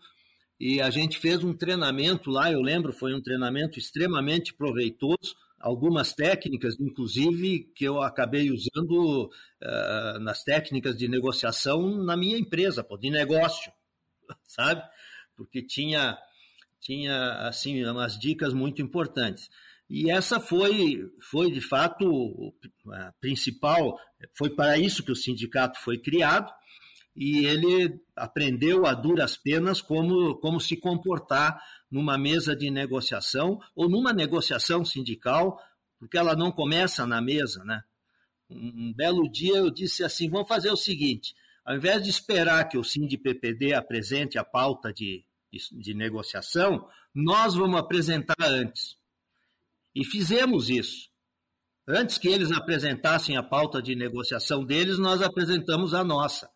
e a gente fez um treinamento lá, eu lembro, foi um treinamento extremamente proveitoso, algumas técnicas, inclusive, que eu acabei usando uh, nas técnicas de negociação na minha empresa, pô, de negócio, sabe? Porque tinha, tinha assim, umas dicas muito importantes. E essa foi, foi de fato, a principal, foi para isso que o sindicato foi criado, e ele aprendeu a duras penas como, como se comportar numa mesa de negociação ou numa negociação sindical, porque ela não começa na mesa, né? Um belo dia eu disse assim, vamos fazer o seguinte, ao invés de esperar que o PPD apresente a pauta de, de, de negociação, nós vamos apresentar antes. E fizemos isso. Antes que eles apresentassem a pauta de negociação deles, nós apresentamos a nossa.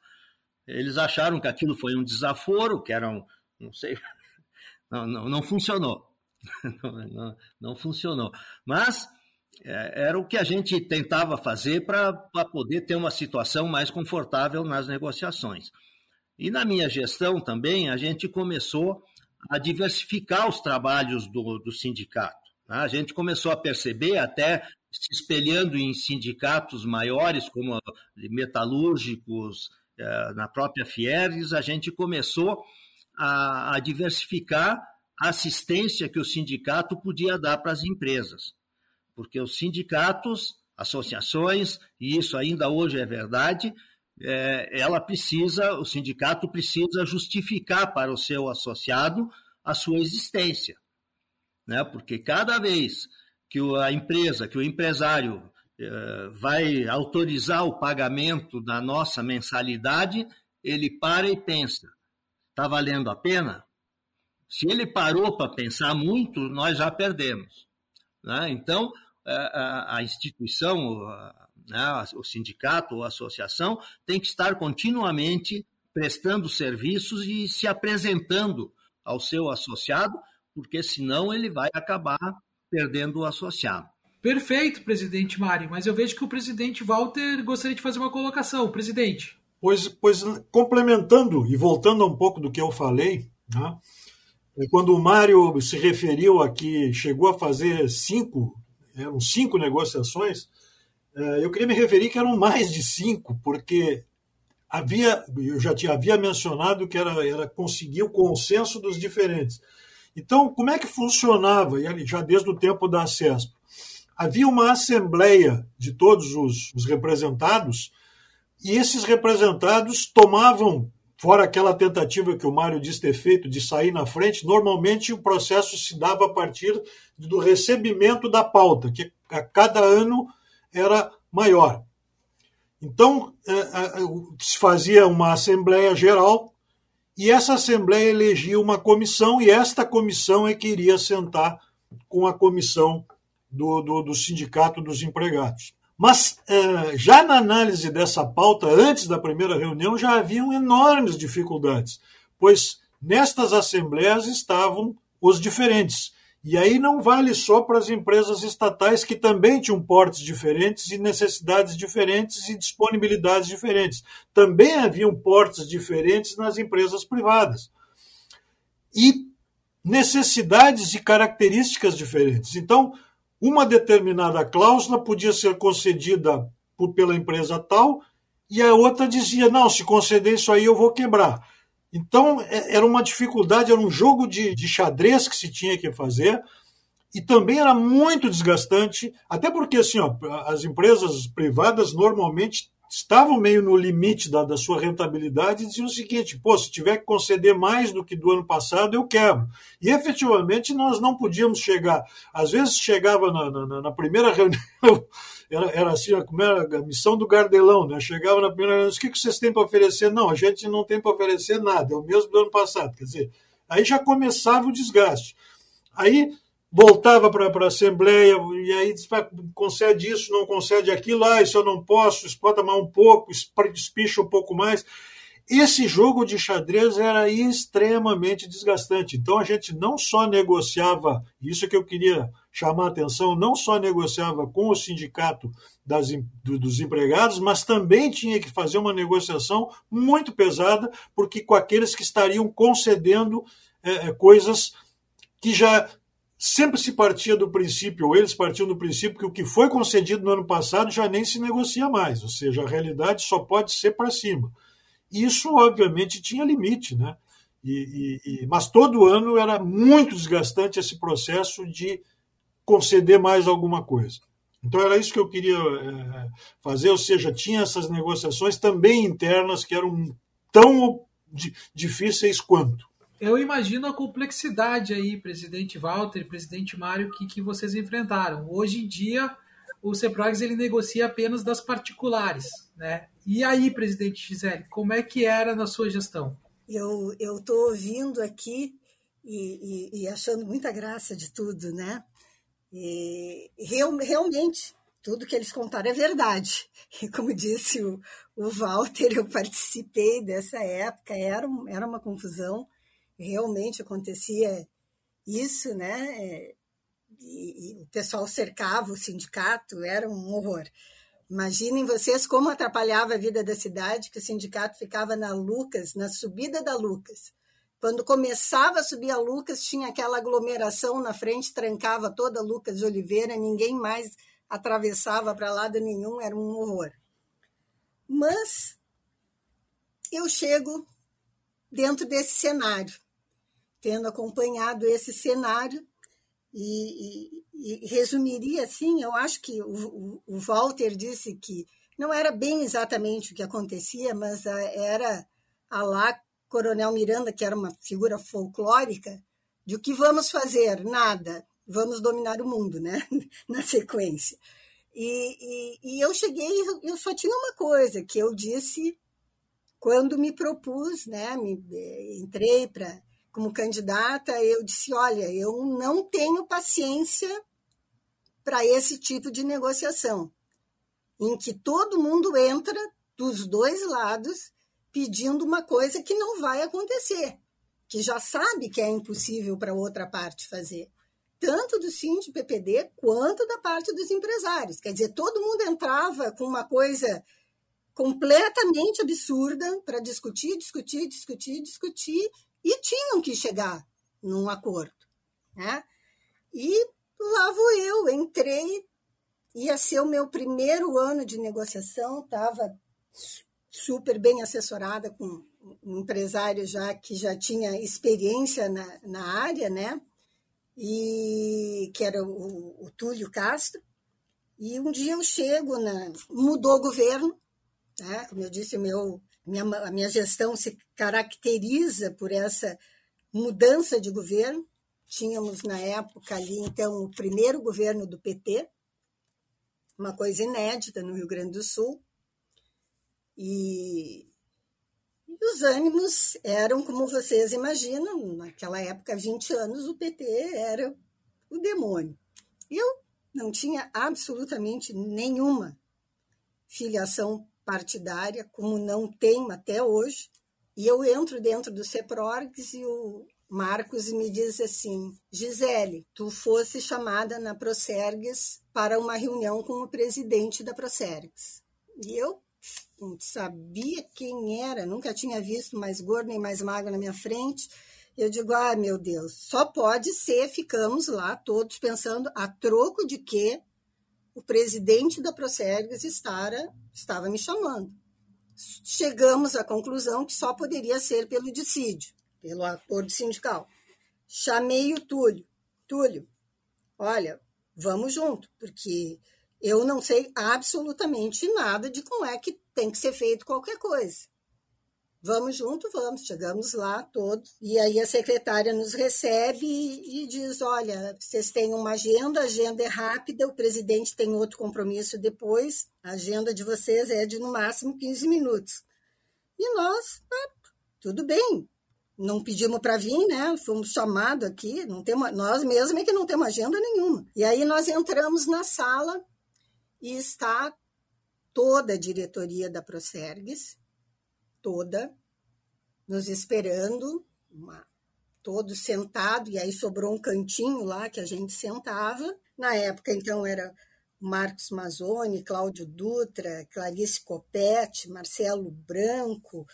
Eles acharam que aquilo foi um desaforo, que era um, não sei, não, não, não funcionou. Não, não, não, funcionou. Mas é, era o que a gente tentava fazer para poder ter uma situação mais confortável nas negociações. E na minha gestão também, a gente começou a diversificar os trabalhos do, do sindicato. Né? A gente começou a perceber, até se espelhando em sindicatos maiores, como metalúrgicos, na própria Fieres, a gente começou a, a diversificar a assistência que o sindicato podia dar para as empresas. Porque os sindicatos, associações, e isso ainda hoje é verdade, é, ela precisa, o sindicato precisa justificar para o seu associado a sua existência. Né? Porque cada vez que a empresa, que o empresário é, vai autorizar o pagamento da nossa mensalidade, ele para e pensa: está valendo a pena? Se ele parou para pensar muito, nós já perdemos. Né? Então, é, a, instituição, né, o sindicato ou a associação tem que estar continuamente prestando serviços e se apresentando ao seu associado, porque senão ele vai acabar perdendo o associado. Perfeito, presidente Mário, mas eu vejo que o presidente Walter gostaria de fazer uma colocação. Presidente. Pois, pois complementando e voltando um pouco do que eu falei, né, é quando o Mário se referiu aqui, chegou a fazer cinco, eram cinco negociações, é, eu queria me referir que eram mais de cinco, porque havia, eu já tinha, havia mencionado que era, era conseguir o consenso dos diferentes. Então, como é que funcionava, já desde o tempo da CESP? Havia uma assembleia de todos os, os representados, e esses representados tomavam, fora aquela tentativa que o Mário disse ter feito de sair na frente, normalmente o processo se dava a partir do recebimento da pauta, que a cada ano era maior. Então, é, é, se fazia uma Assembleia Geral e essa Assembleia elegia uma comissão e esta comissão é que iria sentar com a comissão do, do, do Sindicato dos Empregados. Mas é, já na análise dessa pauta, antes da primeira reunião, já haviam enormes dificuldades, pois nestas assembleias estavam os diferentes. E aí não vale só para as empresas estatais que também tinham portes diferentes e necessidades diferentes e disponibilidades diferentes. Também haviam portes diferentes nas empresas privadas. E necessidades e características diferentes. Então, uma determinada cláusula podia ser concedida por, pela empresa tal e a outra dizia: não, se conceder isso aí eu vou quebrar. Então, é, era uma dificuldade, era um jogo de, de xadrez que se tinha que fazer, e também era muito desgastante, até porque assim, ó, as empresas privadas normalmente estavam meio no limite da, da, sua rentabilidade e diziam o seguinte: pô, se tiver que conceder mais do que do ano passado, eu quebro. E efetivamente nós não podíamos chegar. Às vezes chegava na, na, na primeira reunião, era, era assim, a, a missão do Gardelão, né? Chegava na primeira reunião, o que, que vocês têm para oferecer? Não, a gente não tem para oferecer nada, é o mesmo do ano passado. Quer dizer, aí já começava o desgaste. Aí voltava para a Assembleia e aí concede isso, não concede aquilo, ah, isso eu não posso, explota mais um pouco, espicha um pouco mais. Esse jogo de xadrez era extremamente desgastante. Então a gente não só negociava, isso que eu queria chamar a atenção, não só negociava com o sindicato das, dos empregados, mas também tinha que fazer uma negociação muito pesada, porque com aqueles que estariam concedendo é, coisas que já sempre se partia do princípio, ou eles partiam do princípio que o que foi concedido no ano passado já nem se negocia mais, ou seja, a realidade só pode ser para cima. Isso, obviamente, tinha limite, né? E, e, e, mas todo ano era muito desgastante esse processo de conceder mais alguma coisa. Então era isso que eu queria é, fazer, ou seja, tinha essas negociações também internas que eram tão difíceis quanto. Eu imagino a complexidade aí, presidente Walter presidente Mário, que, que vocês enfrentaram. Hoje em dia, o CEPROGS ele negocia apenas das particulares, né? E aí, presidente Gisele, como é que era na sua gestão? Eu estou ouvindo aqui e, e, e, achando muita graça de tudo, né? E real, realmente, tudo que eles contaram é verdade. E como disse o, o Walter, eu participei dessa época, era, era uma confusão realmente acontecia isso, né? É, e, e, o pessoal cercava o sindicato, era um horror. Imaginem vocês como atrapalhava a vida da cidade, que o sindicato ficava na Lucas, na subida da Lucas. Quando começava a subir a Lucas, tinha aquela aglomeração na frente, trancava toda a Lucas de Oliveira, ninguém mais atravessava para lado nenhum, era um horror. Mas eu chego dentro desse cenário, tendo acompanhado esse cenário, e, e, e resumiria assim: eu acho que o, o, Walter disse que não era bem exatamente o que acontecia, mas era a lá Coronel Miranda, que era uma figura folclórica, de o que vamos fazer? Nada, vamos dominar o mundo, né? Na sequência. E, e, e, eu cheguei, eu só tinha uma coisa que eu disse quando me propus, né? Me, entrei para como candidata, eu disse: olha, eu não tenho paciência para esse tipo de negociação, em que todo mundo entra dos dois lados pedindo uma coisa que não vai acontecer, que já sabe que é impossível para outra parte fazer, tanto do Sind PPD quanto da parte dos empresários. Quer dizer, todo mundo entrava com uma coisa completamente absurda para discutir, discutir, discutir, discutir e tinham que chegar num acordo. Né? E lá vou eu, entrei, ia ser o meu primeiro ano de negociação, estava super bem assessorada com um empresário já que já tinha experiência na, na área, né? E que era o, o Túlio Castro. E um dia eu chego na mudou o governo, né? Como eu disse, meu minha, a minha gestão se caracteriza por essa mudança de governo. Tínhamos na época ali, então, o primeiro governo do PT, uma coisa inédita no Rio Grande do Sul. E, e os ânimos eram como vocês imaginam, naquela época, 20 anos, o PT era o demônio. Eu não tinha absolutamente nenhuma filiação partidária, como não tenho até hoje. E eu entro dentro do CEPRORGS e o Marcos me diz assim: Gisele, tu fosse chamada na Procergues para uma reunião com o presidente da Procergues. E eu não sabia quem era, nunca tinha visto mais gordo nem mais magro na minha frente. Eu digo, ah, meu Deus, só pode ser, ficamos lá todos pensando a troco de que o presidente da Procergues estava, estava me chamando. Chegamos à conclusão que só poderia ser pelo dissídio, pelo acordo sindical. Chamei o Túlio. Túlio, olha, vamos junto, porque eu não sei absolutamente nada de como é que tem que ser feito qualquer coisa. Vamos junto, vamos. Chegamos lá todos. E aí a secretária nos recebe e, e, diz: olha, vocês têm uma agenda, a agenda é rápida, o presidente tem outro compromisso depois. A agenda de vocês é de no máximo 15 minutos. E nós, ah, tudo bem. Não pedimos para vir, né? Fomos chamados aqui, não temos, nós mesmos é que não temos agenda nenhuma. E aí nós entramos na sala e está toda a diretoria da Procergues, toda, nos esperando, uma, todos sentados, e aí sobrou um cantinho lá que a gente sentava. Na época, então, era Marcos Mazzoni, Cláudio Dutra, Clarice Copete, Marcelo Branco,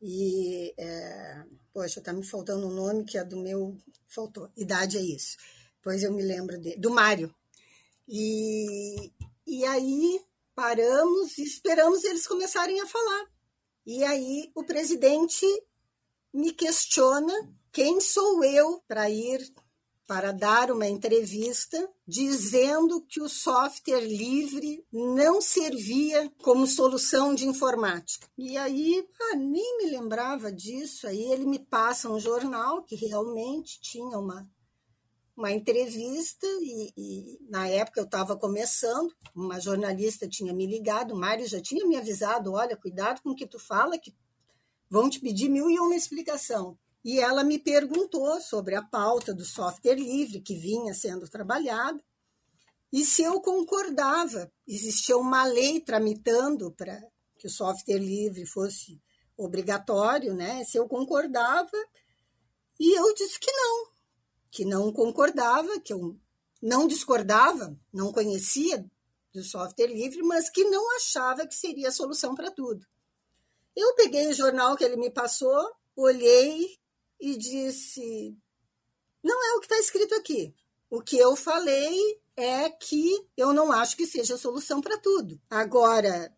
e, é, poxa, está me faltando um nome que é do meu. Faltou, idade é isso. Pois eu me lembro de, do Mário. E, e aí paramos e esperamos eles começarem a falar. E aí o presidente me questiona quem sou eu para ir para dar uma entrevista dizendo que o software livre não servia como solução de informática. E aí, ah, nem me lembrava disso. Aí ele me passa um jornal que realmente tinha uma uma entrevista e, e na época eu estava começando, uma jornalista tinha me ligado, o Mário já tinha me avisado, olha, cuidado com o que tu fala, que vão te pedir mil e uma explicação. E ela me perguntou sobre a pauta do software livre que vinha sendo trabalhada e se eu concordava. Existia uma lei tramitando para que o software livre fosse obrigatório, né? Se eu concordava, e eu disse que não, que não concordava, que eu não discordava, não conhecia do software livre, mas que não achava que seria a solução para tudo. Eu peguei o jornal que ele me passou, olhei e disse: Não é o que está escrito aqui. O que eu falei é que eu não acho que seja a solução para tudo. Agora,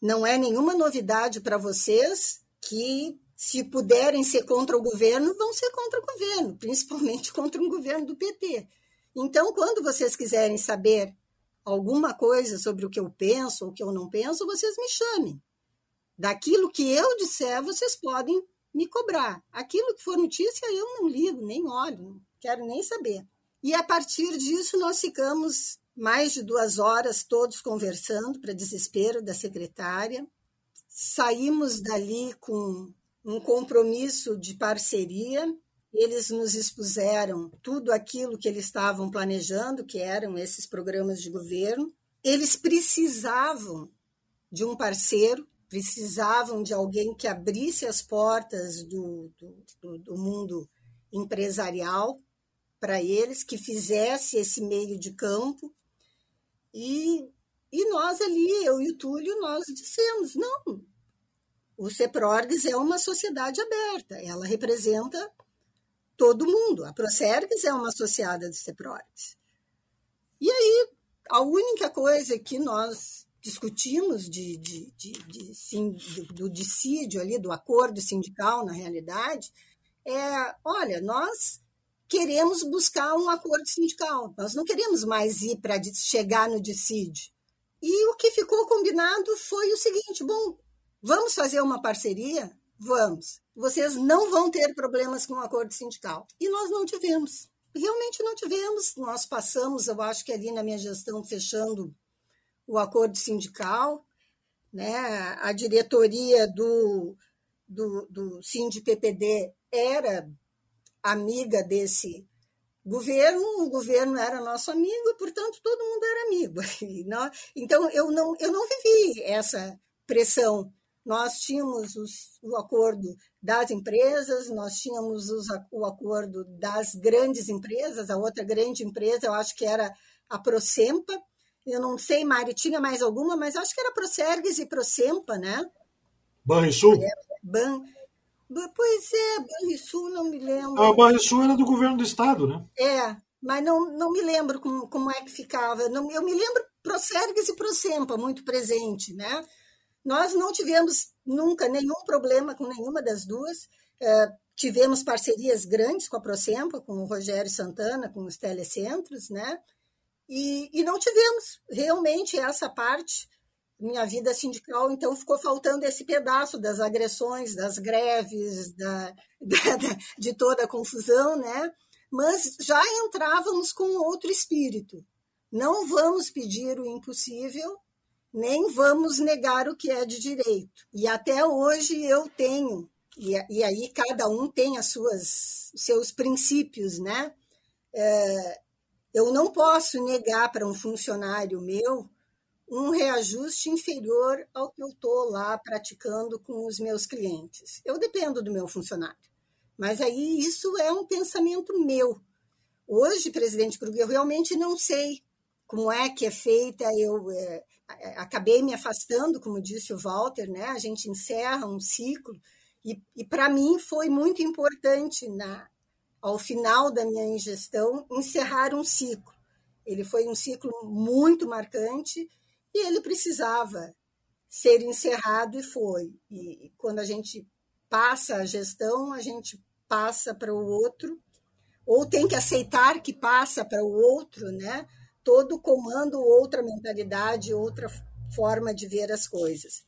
não é nenhuma novidade para vocês que, se puderem ser contra o governo, vão ser contra o governo, principalmente contra um governo do PT. Então, quando vocês quiserem saber alguma coisa sobre o que eu penso ou o que eu não penso, vocês me chamem. Daquilo que eu disser, vocês podem me cobrar. Aquilo que for notícia, eu não ligo, nem olho, não quero nem saber. E a partir disso, nós ficamos mais de duas horas todos conversando, para desespero da secretária. Saímos dali com um compromisso de parceria. Eles nos expuseram tudo aquilo que eles estavam planejando, que eram esses programas de governo. Eles precisavam de um parceiro precisavam de alguém que abrisse as portas do, do, do mundo empresarial para eles, que fizesse esse meio de campo. E, e nós ali, eu e o Túlio, nós dissemos, não, o CEPRORGS é uma sociedade aberta, ela representa todo mundo. A Procergs é uma associada do CEPRORGS. E aí, a única coisa que nós discutimos de, de, de, de sim, do, do dissídio ali, do acordo sindical, na realidade, é, olha, nós queremos buscar um acordo sindical, nós não queremos mais ir para chegar no dissídio. E o que ficou combinado foi o seguinte: bom, vamos fazer uma parceria? Vamos. Vocês não vão ter problemas com o acordo sindical. E nós não tivemos. Realmente não tivemos. Nós passamos, eu acho que ali na minha gestão, fechando o acordo sindical, né? a diretoria do, do, do PPD era amiga desse governo, o governo era nosso amigo, portanto, todo mundo era amigo. Então, eu não, eu não vivi essa pressão. Nós tínhamos os, o acordo das empresas, nós tínhamos os, o acordo das grandes empresas, a outra grande empresa, eu acho que era a Procempa, eu não sei, Mari, tinha mais alguma, mas acho que era Procergues e Procempa, né? Banrisul? É, Ban... Pois é, Banrisul, não me lembro. Ah, Banrisul era do governo do estado, né? É, mas não, não me lembro como, como é que ficava. Não, eu me lembro Procergues e Procempa, muito presente, né? Nós não tivemos nunca nenhum problema com nenhuma das duas. É, tivemos parcerias grandes com a Procempa, com o Rogério Santana, com os telecentros, né? E, e não tivemos realmente essa parte. Minha vida sindical, então, ficou faltando esse pedaço das agressões, das greves, da, da, de toda a confusão, né? Mas já entrávamos com outro espírito. Não vamos pedir o impossível, nem vamos negar o que é de direito. E até hoje eu tenho, e, e aí cada um tem as suas seus princípios, né? É, eu não posso negar para um funcionário meu um reajuste inferior ao que eu estou lá praticando com os meus clientes. Eu dependo do meu funcionário. Mas aí isso é um pensamento meu. Hoje, presidente Krug, eu realmente não sei como é que é feita. Eu é, acabei me afastando, como disse o Walter, né? A gente encerra um ciclo. E, e para mim foi muito importante na, ao final da minha ingestão, encerrar um ciclo. Ele foi um ciclo muito marcante e ele precisava ser encerrado e foi. E quando a gente passa a gestão, a gente passa para o outro, ou tem que aceitar que passa para o outro, né? Todo comando, outra mentalidade, outra forma de ver as coisas.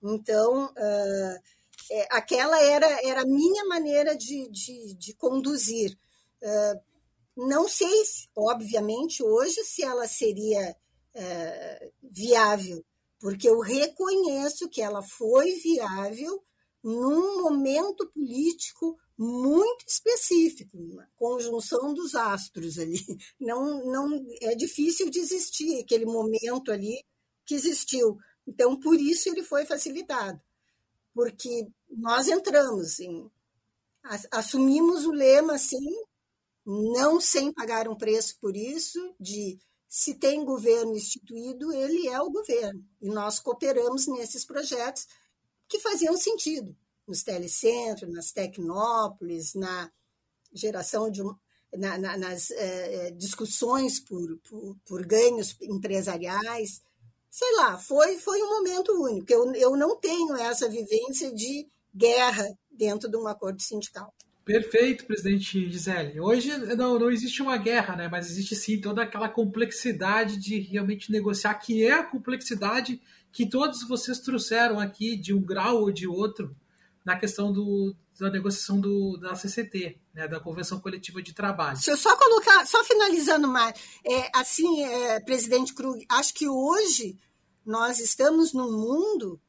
Então, uh, é, aquela era, era a minha maneira de, de, de conduzir. Uh, não sei, obviamente, hoje, se ela seria uh, viável, porque eu reconheço que ela foi viável num momento político muito específico, uma conjunção dos astros ali. Não, não é difícil de existir aquele momento ali que existiu. Então, por isso ele foi facilitado porque nós entramos em assumimos o lema assim, não sem pagar um preço por isso, de se tem governo instituído, ele é o governo. E nós cooperamos nesses projetos que faziam sentido. Nos telecentros, nas tecnópolis, na geração de na, na, nas eh, discussões por, por, por, ganhos empresariais. Sei lá, foi, foi um momento único. Eu, eu não tenho essa vivência de guerra dentro de um acordo sindical. Perfeito, presidente Gisele. Hoje não, não existe uma guerra, né? mas existe sim toda aquela complexidade de realmente negociar, que é a complexidade que todos vocês trouxeram aqui, de um grau ou de outro, na questão do, da negociação do, da CCT, né, da Convenção Coletiva de Trabalho. Se eu só colocar, só finalizando mais, é, assim, é, presidente Krug, acho que hoje nós estamos num mundo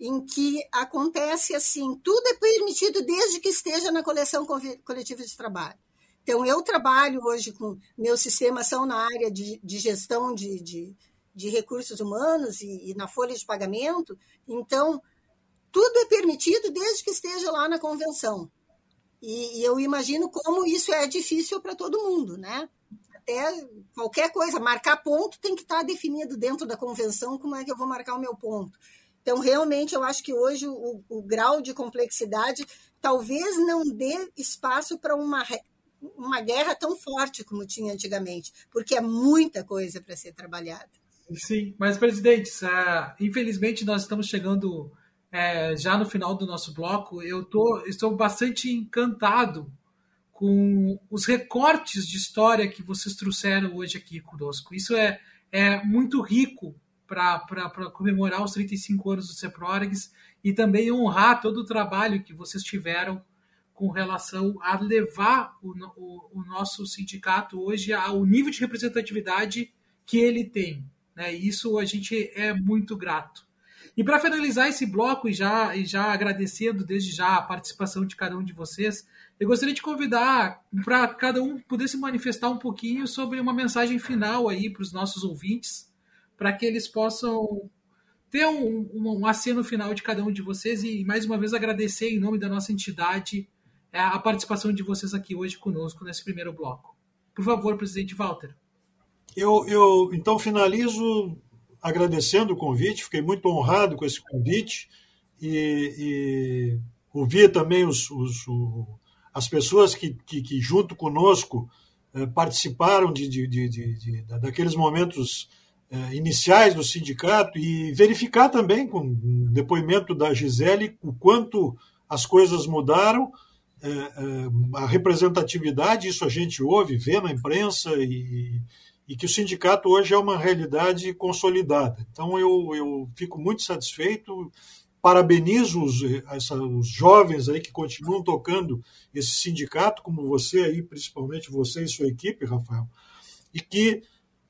em que acontece assim, tudo é permitido desde que esteja na coleção coletiva de trabalho. Então, eu trabalho hoje com, meus sistemas são na área de, de gestão de, de, de, recursos humanos e, e na folha de pagamento, então, tudo é permitido desde que esteja lá na convenção. E, e eu imagino como isso é difícil para todo mundo, né? Até qualquer coisa, marcar ponto tem que estar definido dentro da convenção como é que eu vou marcar o meu ponto. Então, realmente, eu acho que hoje o, o grau de complexidade talvez não dê espaço para uma, uma guerra tão forte como tinha antigamente, porque é muita coisa para ser trabalhada. Sim, mas, presidente, infelizmente nós estamos chegando é, já no final do nosso bloco. Eu tô, estou bastante encantado com os recortes de história que vocês trouxeram hoje aqui conosco. Isso é, é muito rico para comemorar os 35 anos do CEPRORGS e também honrar todo o trabalho que vocês tiveram com relação a levar o, o, o nosso sindicato hoje ao nível de representatividade que ele tem. Né? Isso a gente é muito grato. E para finalizar esse bloco e já, e já agradecendo desde já a participação de cada um de vocês, eu gostaria de convidar para cada um poder se manifestar um pouquinho sobre uma mensagem final aí para os nossos ouvintes, para que eles possam ter um, um, um aceno final de cada um de vocês e, mais uma vez, agradecer em nome da nossa entidade é, a participação de vocês aqui hoje conosco nesse primeiro bloco. Por favor, presidente Walter. Eu, eu então finalizo agradecendo o convite, fiquei muito honrado com esse convite. E, e ouvir também os, os, o, as pessoas que, que, que, junto conosco eh, participaram de, de, de, de, daqueles momentos é, iniciais do sindicato e verificar também, com o depoimento da Gisele, o quanto as coisas mudaram, é, é, a representatividade, isso a gente ouve, vê na imprensa, e, e que o sindicato hoje é uma realidade consolidada. Então eu, eu fico muito satisfeito, parabenizo os, essa, os jovens aí que continuam tocando esse sindicato, como você aí, principalmente você e sua equipe, Rafael, e que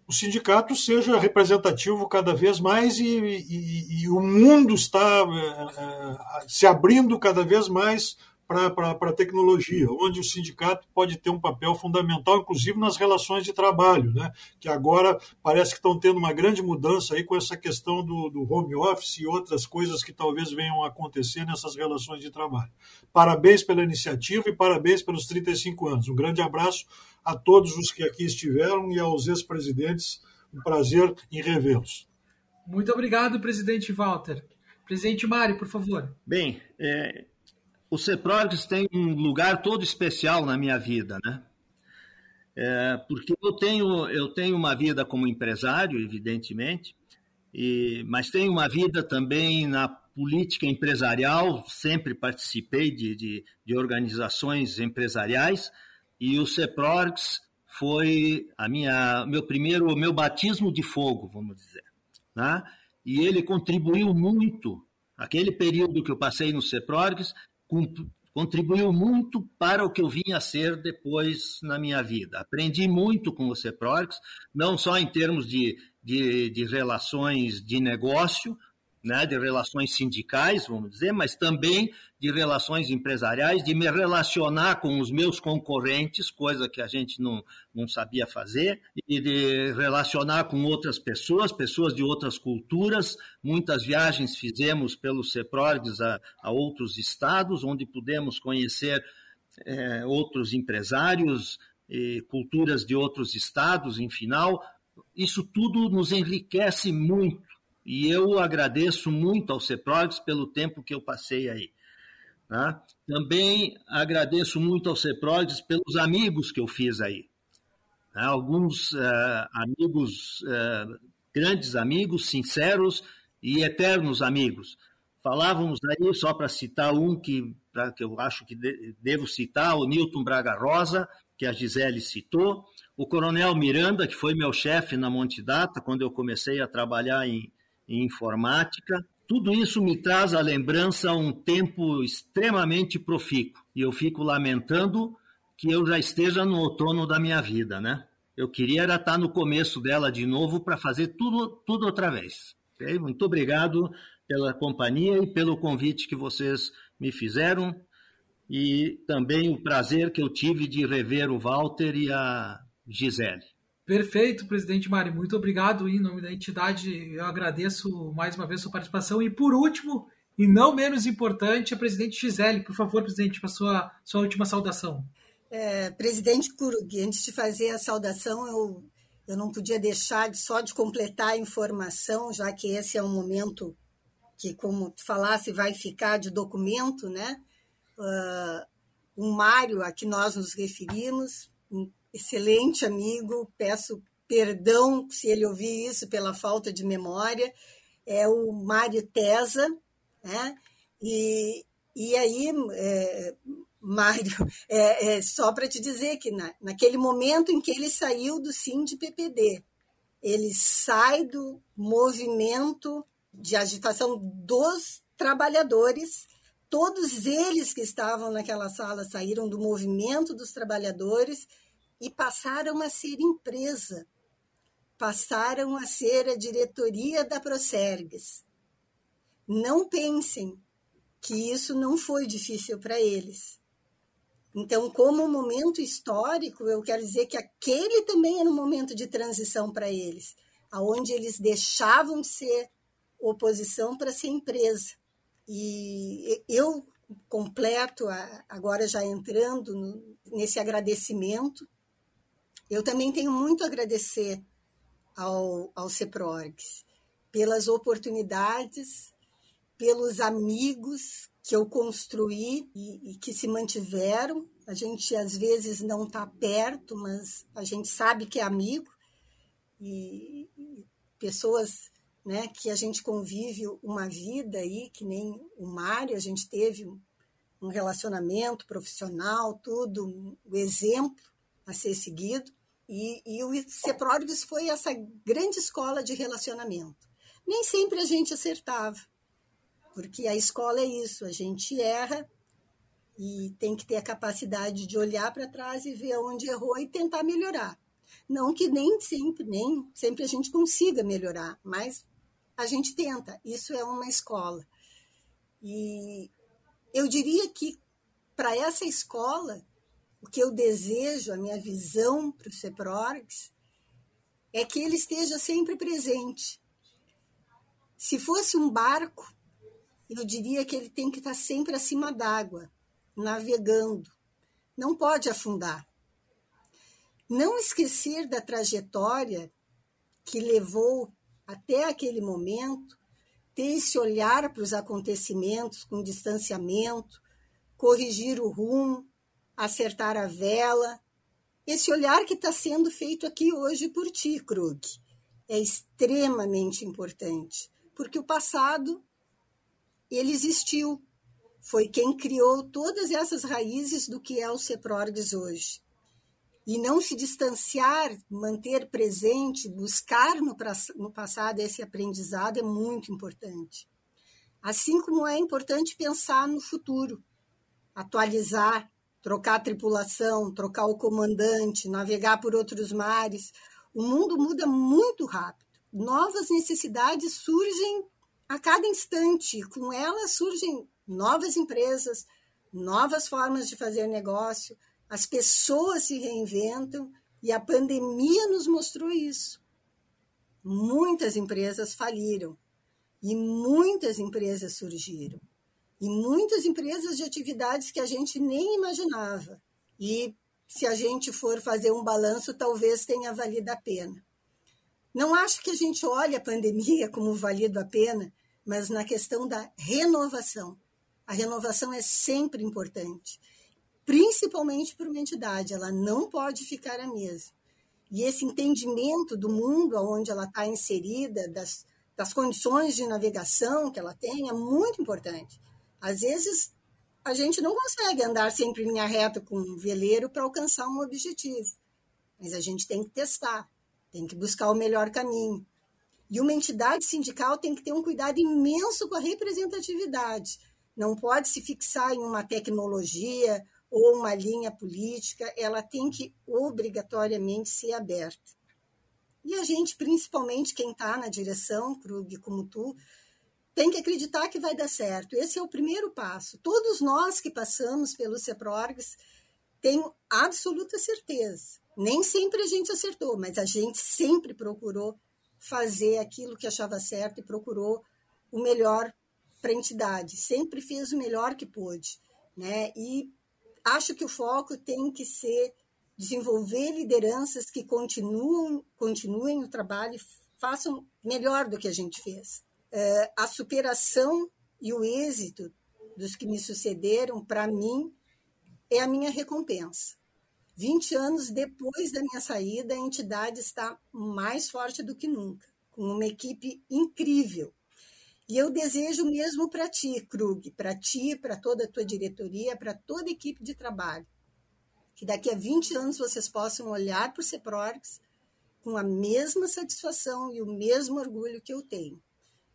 o sindicato seja representativo cada vez mais e, e, e o mundo está é, é, se abrindo cada vez mais para a tecnologia, onde o sindicato pode ter um papel fundamental, inclusive nas relações de trabalho, né? que agora parece que estão tendo uma grande mudança aí com essa questão do, do home office e outras coisas que talvez venham a acontecer nessas relações de trabalho. Parabéns pela iniciativa e parabéns pelos 35 anos. Um grande abraço a todos os que aqui estiveram e aos ex-presidentes. Um prazer em revê-los. Muito obrigado, presidente Walter. Presidente Mário, por favor. Bem, é, o CEPROGS tem um lugar todo especial na minha vida, né? É, porque eu tenho, eu tenho uma vida como empresário, evidentemente, e, mas tenho uma vida também na política empresarial, sempre participei de, de, de organizações empresariais, e o CEPRORGS foi a minha meu primeiro meu batismo de fogo, vamos dizer, né? E ele contribuiu muito aquele período que eu passei no CEPRORGS contribuiu muito para o que eu vim a ser depois na minha vida. Aprendi muito com o CEPRORGS, não só em termos de, de, de relações de negócio, né, de relações sindicais, vamos dizer, mas também de relações empresariais, de me relacionar com os meus concorrentes, coisa que a gente não, não sabia fazer, e de relacionar com outras pessoas, pessoas de outras culturas. Muitas viagens fizemos pelos CEPRORGs a, a outros estados, onde pudemos conhecer é, outros empresários, culturas de outros estados, em final. Isso tudo nos enriquece muito e eu agradeço muito ao CEPROGS pelo tempo que eu passei aí. Tá? Também agradeço muito ao CEPROGES pelos amigos que eu fiz aí. Tá? Alguns uh, amigos, uh, grandes amigos, sinceros e eternos amigos. Falávamos aí, só para citar um que, pra, que eu acho que de, devo citar, o Newton Braga Rosa, que a Gisele citou, o Coronel Miranda, que foi meu chefe na Monte Data, quando eu comecei a trabalhar em, informática, tudo isso me traz a lembrança um tempo extremamente profícuo. E eu fico lamentando que eu já esteja no outono da minha vida, né? Eu queria era estar no começo dela de novo para fazer tudo, tudo outra vez. Okay? Muito obrigado pela companhia e pelo convite que vocês me fizeram e também o prazer que eu tive de rever o Walter e a Gisele. Perfeito, presidente Mário. Muito obrigado em nome da entidade. Eu agradeço mais uma vez sua participação. E por último, e não menos importante, a presidente Gisele. Por favor, presidente, para sua, sua última saudação. É, presidente Kurug, antes de fazer a saudação, eu, eu não podia deixar de, só de completar a informação, já que esse é um momento que, como tu falasse, vai ficar de documento, né? Uh, um Mário a que nós nos referimos, excelente amigo, peço perdão se ele ouvir isso pela falta de memória, é o Mário Tesa, né? E, e aí, é, Mário, é, é só para te dizer que na, naquele momento em que ele saiu do Sim de PPD, ele sai do movimento de agitação dos trabalhadores, todos eles que estavam naquela sala saíram do movimento dos trabalhadores e passaram a ser empresa, passaram a ser a diretoria da Procergues. Não pensem que isso não foi difícil para eles. Então, como momento histórico, eu quero dizer que aquele também era um momento de transição para eles, aonde eles deixavam de ser oposição para ser empresa. E eu completo, agora já entrando nesse agradecimento, eu também tenho muito a agradecer ao, ao CEPRORGS pelas oportunidades, pelos amigos que eu construí e, e que se mantiveram. A gente às vezes não está perto, mas a gente sabe que é amigo. E, e pessoas né, que a gente convive uma vida aí, que nem o Mário, a gente teve um relacionamento profissional, tudo, um exemplo a ser seguido. E, e o CEPRORGS foi essa grande escola de relacionamento. Nem sempre a gente acertava, porque a escola é isso, a gente erra e tem que ter a capacidade de olhar para trás e ver onde errou e tentar melhorar. Não que nem sempre, nem sempre a gente consiga melhorar, mas a gente tenta. Isso é uma escola. E eu diria que para essa escola o que eu desejo, a minha visão para o CEPRORGS, é que ele esteja sempre presente. Se fosse um barco, eu diria que ele tem que estar sempre acima d'água, navegando. Não pode afundar. Não esquecer da trajetória que levou até aquele momento, ter esse olhar para os acontecimentos com distanciamento, corrigir o rumo, acertar a vela. Esse olhar que está sendo feito aqui hoje por ti, Krug, é extremamente importante, porque o passado ele existiu. Foi quem criou todas essas raízes do que é o CEPRORGS hoje. E não se distanciar, manter presente, buscar no, no passado esse aprendizado é muito importante. Assim como é importante pensar no futuro, atualizar, trocar a tripulação, trocar o comandante, navegar por outros mares. O mundo muda muito rápido. Novas necessidades surgem a cada instante. Com elas surgem novas empresas, novas formas de fazer negócio. As pessoas se reinventam e a pandemia nos mostrou isso. Muitas empresas faliram e muitas empresas surgiram e muitas empresas de atividades que a gente nem imaginava. E se a gente for fazer um balanço, talvez tenha valido a pena. Não acho que a gente olhe a pandemia como valido a pena, mas na questão da renovação. a renovação é sempre importante, principalmente para uma entidade, ela não pode ficar a mesma. E esse entendimento do mundo onde ela está inserida, das, das condições de navegação que ela tem, é muito importante. Às vezes, a gente não consegue andar sempre em linha reta com um veleiro para alcançar um objetivo, mas a gente tem que testar, tem que buscar o melhor caminho. E uma entidade sindical tem que ter um cuidado imenso com a representatividade. Não pode se fixar em uma tecnologia ou uma linha política, ela tem que obrigatoriamente ser aberta. E a gente, principalmente quem está na direção, Krug, como tu, tem que acreditar que vai dar certo. Esse é o primeiro passo. Todos nós que passamos pelo CEPRORGS tenho absoluta certeza. Nem sempre a gente acertou, mas a gente sempre procurou fazer aquilo que achava certo e procurou o melhor para a entidade. Sempre fez o melhor que pôde. Né? E acho que o foco tem que ser desenvolver lideranças que continuam, continuem o trabalho e façam melhor do que a gente fez. A superação e o êxito dos que me sucederam, para mim, é a minha recompensa. 20 anos depois da minha saída, a entidade está mais forte do que nunca, com uma equipe incrível, e eu desejo mesmo para ti, Krug, para ti, para toda a tua diretoria, para toda a equipe de trabalho, que daqui a 20 anos vocês possam olhar para o CEPRORGS com a mesma satisfação e o mesmo orgulho que eu tenho.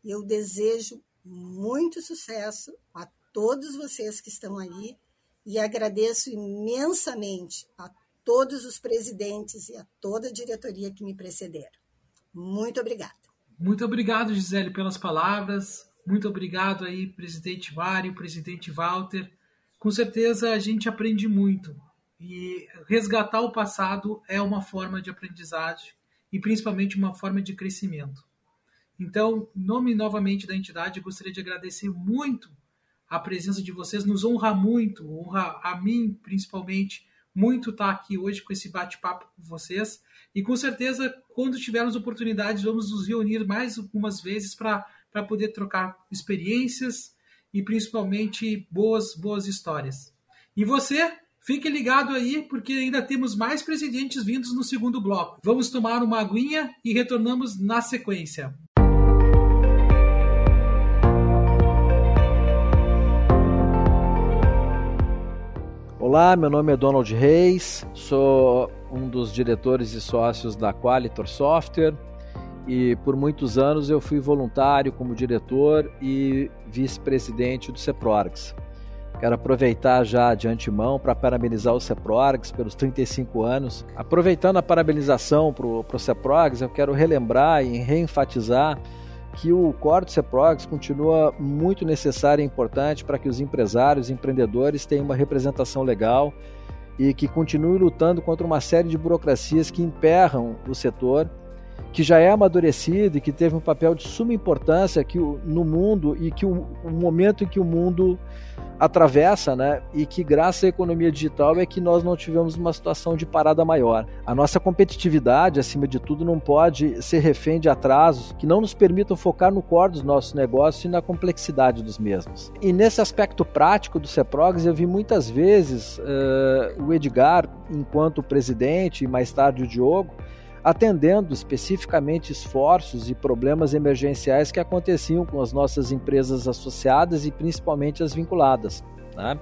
Eu desejo muito sucesso a todos vocês que estão aí e agradeço imensamente a todos os presidentes e a toda a diretoria que me precederam. Muito obrigada. Muito obrigado, Gisele, pelas palavras. Muito obrigado aí, presidente Mário, presidente Walter. Com certeza a gente aprende muito. E resgatar o passado é uma forma de aprendizagem e principalmente uma forma de crescimento. Então, nome novamente da entidade, gostaria de agradecer muito a presença de vocês, nos honra muito, honra a mim principalmente, muito estar aqui hoje com esse bate-papo com vocês. E com certeza, quando tivermos oportunidades, vamos nos reunir mais algumas vezes para poder trocar experiências e principalmente boas, boas histórias. E você, fique ligado aí, porque ainda temos mais presidentes vindos no segundo bloco. Vamos tomar uma aguinha e retornamos na sequência. Olá, meu nome é Donald Reis, sou um dos diretores e sócios da Qualitor Software e por muitos anos eu fui voluntário como diretor e vice-presidente do CEPRORGS. Quero aproveitar já de antemão para parabenizar o CEPRORGS pelos 35 anos. Aproveitando a parabenização para o CEPRORGS, eu quero relembrar e reenfatizar que o core do CEPROGS continua muito necessário e importante para que os empresários e empreendedores tenham uma representação legal e que continue lutando contra uma série de burocracias que emperram o setor, que já é amadurecido e que teve um papel de suma importância que no mundo e que o, o momento em que o mundo atravessa, né? E que graças à economia digital é que nós não tivemos uma situação de parada maior. A nossa competitividade, acima de tudo, não pode ser refém de atrasos que não nos permitam focar no core dos nossos negócios e na complexidade dos mesmos. E nesse aspecto prático do CEPROGS, eu vi muitas vezes uh, o Edgar, enquanto presidente, e mais tarde o Diogo, atendendo especificamente esforços e problemas emergenciais que aconteciam com as nossas empresas associadas e principalmente as vinculadas. Né?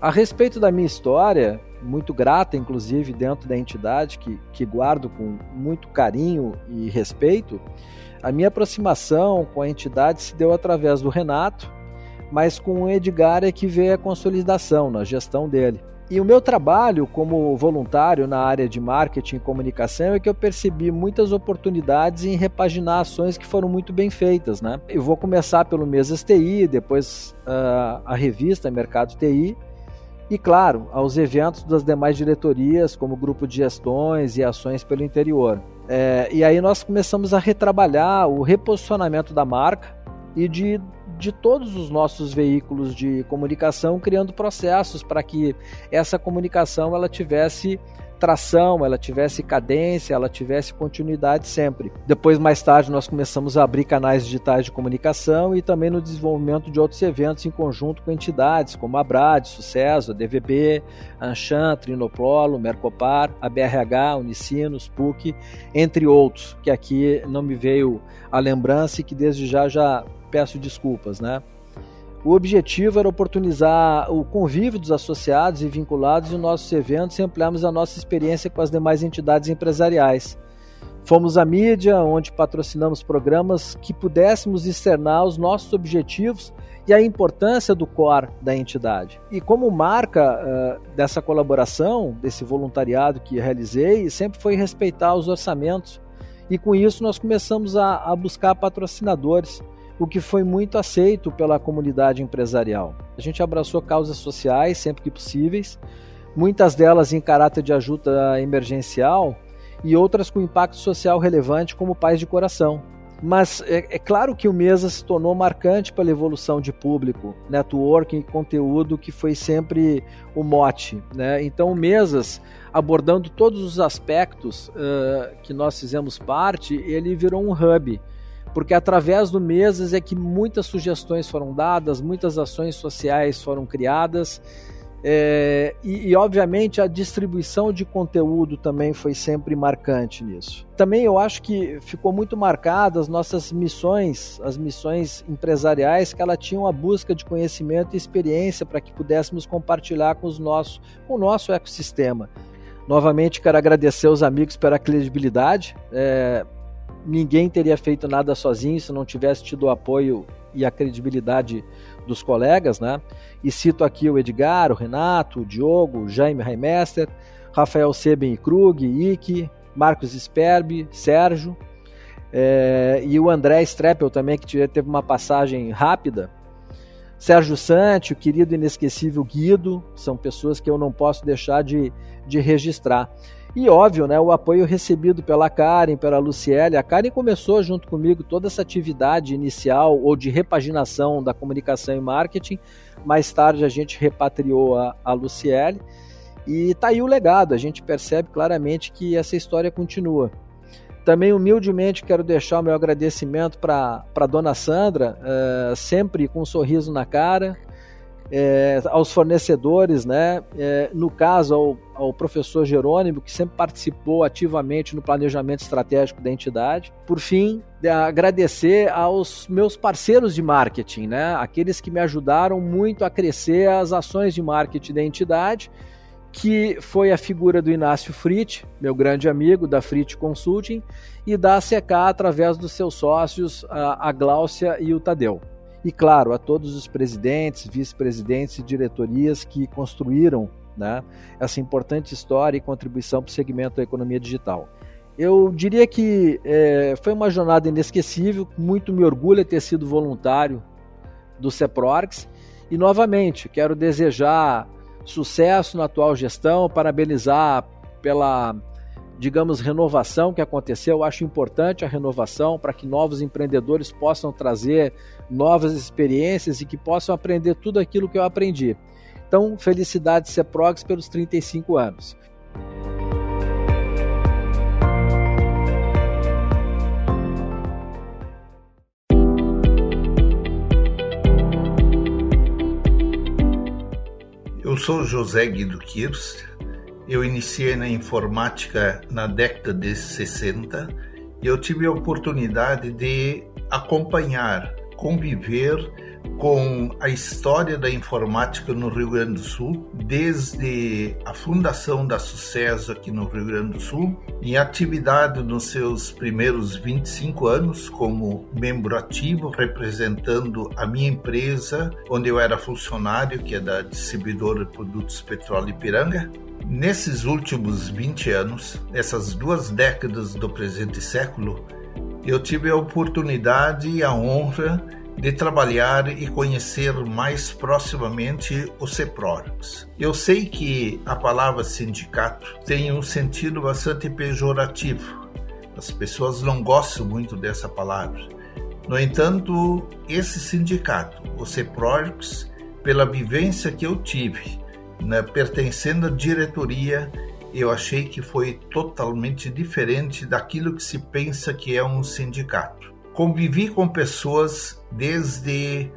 A respeito da minha história, muito grata, inclusive, dentro da entidade, que, que guardo com muito carinho e respeito, a minha aproximação com a entidade se deu através do Renato, mas com o Edgar é que veio a consolidação na gestão dele. E o meu trabalho como voluntário na área de marketing e comunicação é que eu percebi muitas oportunidades em repaginar ações que foram muito bem feitas. Né? Eu vou começar pelo Mesas TI, depois uh, a revista Mercado TI, e, claro, aos eventos das demais diretorias, como grupo de gestões e ações pelo interior. É, e aí nós começamos a retrabalhar o reposicionamento da marca e de de todos os nossos veículos de comunicação, criando processos para que essa comunicação ela tivesse tração, ela tivesse cadência, ela tivesse continuidade sempre. Depois, mais tarde, nós começamos a abrir canais digitais de comunicação e também no desenvolvimento de outros eventos em conjunto com entidades como a Brad, Sucesso, a DVB, a Anshan, Trinopolo, Mercopar, a BRH, Unicinos, PUC, entre outros, que aqui não me veio a lembrança e que desde já já peço desculpas, né? O objetivo era oportunizar o convívio dos associados e vinculados em nossos eventos e ampliarmos a nossa experiência com as demais entidades empresariais. Fomos a mídia, onde patrocinamos programas que pudéssemos externar os nossos objetivos e a importância do core da entidade. E como marca uh, dessa colaboração, desse voluntariado que realizei, sempre foi respeitar os orçamentos. E com isso nós começamos a, a buscar patrocinadores o que foi muito aceito pela comunidade empresarial. A gente abraçou causas sociais sempre que possíveis, muitas delas em caráter de ajuda emergencial e outras com impacto social relevante, como Pais de Coração. Mas é, é claro que o Mesa se tornou marcante pela evolução de público, networking e conteúdo, que foi sempre o mote. Né? Então, o Mesas, abordando todos os aspectos uh, que nós fizemos parte, ele virou um hub porque através do Mesas é que muitas sugestões foram dadas, muitas ações sociais foram criadas. É, e, e, obviamente a distribuição de conteúdo também foi sempre marcante nisso. Também eu acho que ficou muito marcada as nossas missões, as missões empresariais, que ela tinham a busca de conhecimento e experiência para que pudéssemos compartilhar com, os nossos, com o nosso ecossistema. Novamente quero agradecer aos amigos pela credibilidade. É, ninguém teria feito nada sozinho se não tivesse tido o apoio e a credibilidade dos colegas, né? E cito aqui o Edgar, o Renato, o Diogo, o Jaime Reimester, Rafael Seben e Krug, Ike, Marcos Sperbi, Sérgio, é, e o André Streppel também, que teve uma passagem rápida. Sérgio Santi, o querido inesquecível Guido, são pessoas que eu não posso deixar de, de registrar. E óbvio, né, o apoio recebido pela Karen, pela Luciele. A Karen começou junto comigo toda essa atividade inicial ou de repaginação da comunicação e marketing. Mais tarde a gente repatriou a, a Luciele. E tá aí o legado, a gente percebe claramente que essa história continua. Também humildemente quero deixar o meu agradecimento para a dona Sandra, uh, sempre com um sorriso na cara, é, aos fornecedores, né? É, no caso ao, ao, professor Jerônimo, que sempre participou ativamente no planejamento estratégico da entidade. Por fim, agradecer aos meus parceiros de marketing, né? aqueles que me ajudaram muito a crescer as ações de marketing da entidade, que foi a figura do Inácio Frit, meu grande amigo da Frit Consulting, e da ACK através dos seus sócios, a, a Gláucia e o Tadeu e, claro, a todos os presidentes, vice-presidentes e diretorias que construíram né, essa importante história e contribuição para o segmento da economia digital. Eu diria que é, foi uma jornada inesquecível, muito me orgulha ter sido voluntário do CEPRORX e, novamente, quero desejar sucesso na atual gestão, parabenizar pela digamos, renovação que aconteceu. Eu acho importante a renovação para que novos empreendedores possam trazer novas experiências e que possam aprender tudo aquilo que eu aprendi. Então, felicidades Ceprox pelos 35 anos. Eu sou José Guido Kirs, eu iniciei na informática na década de 60 e eu tive a oportunidade de acompanhar, conviver com a história da informática no Rio Grande do Sul, desde a fundação da Sucesso aqui no Rio Grande do Sul, em atividade nos seus primeiros 25 anos como membro ativo, representando a minha empresa, onde eu era funcionário, que é da distribuidora de produtos Petróleo Ipiranga, Nesses últimos 20 anos, essas duas décadas do presente século, eu tive a oportunidade e a honra de trabalhar e conhecer mais proximamente o CEPRORX. Eu sei que a palavra sindicato tem um sentido bastante pejorativo. As pessoas não gostam muito dessa palavra. No entanto, esse sindicato, o CEPRORX, pela vivência que eu tive né, pertencendo à diretoria, eu achei que foi totalmente diferente daquilo que se pensa que é um sindicato. Convivi com pessoas desde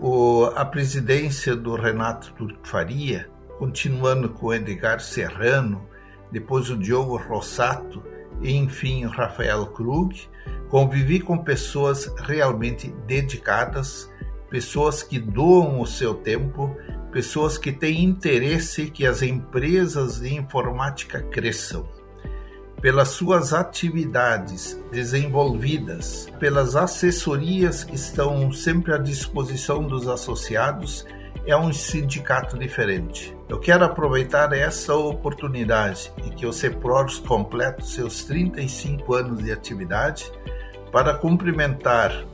o, a presidência do Renato Turco Faria, continuando com o Edgar Serrano, depois o Diogo Rossato e enfim o Rafael Krug. Convivi com pessoas realmente dedicadas, pessoas que doam o seu tempo, pessoas que têm interesse que as empresas de informática cresçam. Pelas suas atividades desenvolvidas, pelas assessorias que estão sempre à disposição dos associados, é um sindicato diferente. Eu quero aproveitar essa oportunidade e que o CEPRORS complete seus 35 anos de atividade para cumprimentar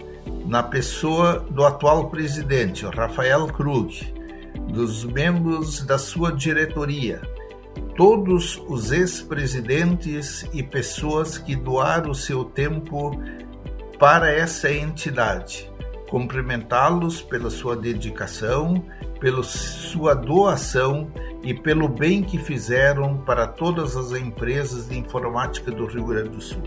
na pessoa do atual presidente, Rafael Krug, dos membros da sua diretoria, todos os ex-presidentes e pessoas que doaram seu tempo para essa entidade. Cumprimentá-los pela sua dedicação, pela sua doação e pelo bem que fizeram para todas as empresas de informática do Rio Grande do Sul.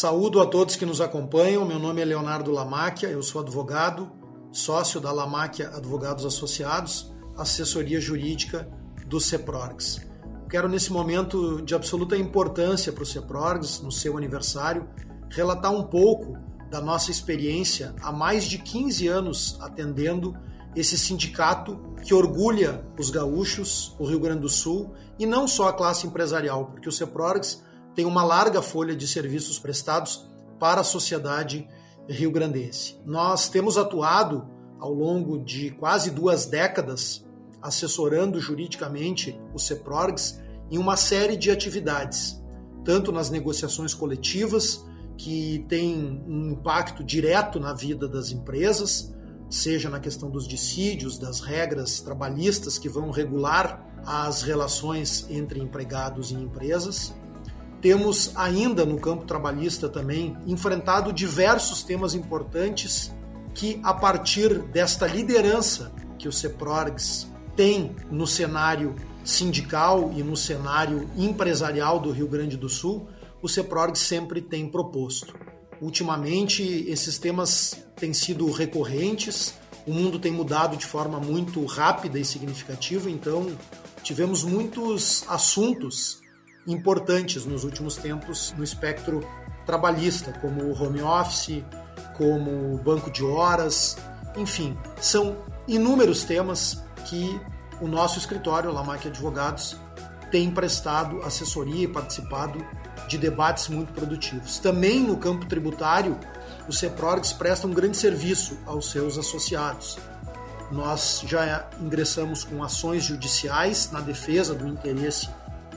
Saúdo a todos que nos acompanham. Meu nome é Leonardo Lamáquia, eu sou advogado, sócio da Lamáquia Advogados Associados, assessoria jurídica do CEPRORGS. Quero, nesse momento de absoluta importância para o CEPRORGS, no seu aniversário, relatar um pouco da nossa experiência há mais de 15 anos atendendo esse sindicato que orgulha os gaúchos, o Rio Grande do Sul e não só a classe empresarial, porque o CEPRORGS tem uma larga folha de serviços prestados para a sociedade rio-grandense. Nós temos atuado ao longo de quase duas décadas assessorando juridicamente o CEPRORGS em uma série de atividades, tanto nas negociações coletivas, que têm um impacto direto na vida das empresas, seja na questão dos dissídios, das regras trabalhistas que vão regular as relações entre empregados e empresas, temos ainda no campo trabalhista também enfrentado diversos temas importantes que, a partir desta liderança que o CEPRORGS tem no cenário sindical e no cenário empresarial do Rio Grande do Sul, o CEPRORGS sempre tem proposto. Ultimamente, esses temas têm sido recorrentes, o mundo tem mudado de forma muito rápida e significativa, então tivemos muitos assuntos importantes nos últimos tempos no espectro trabalhista, como o home office, como o banco de horas, enfim, são inúmeros temas que o nosso escritório, Lamac Advogados, tem prestado assessoria e participado de debates muito produtivos. Também no campo tributário, o CEPRORGS presta um grande serviço aos seus associados. Nós já ingressamos com ações judiciais na defesa do interesse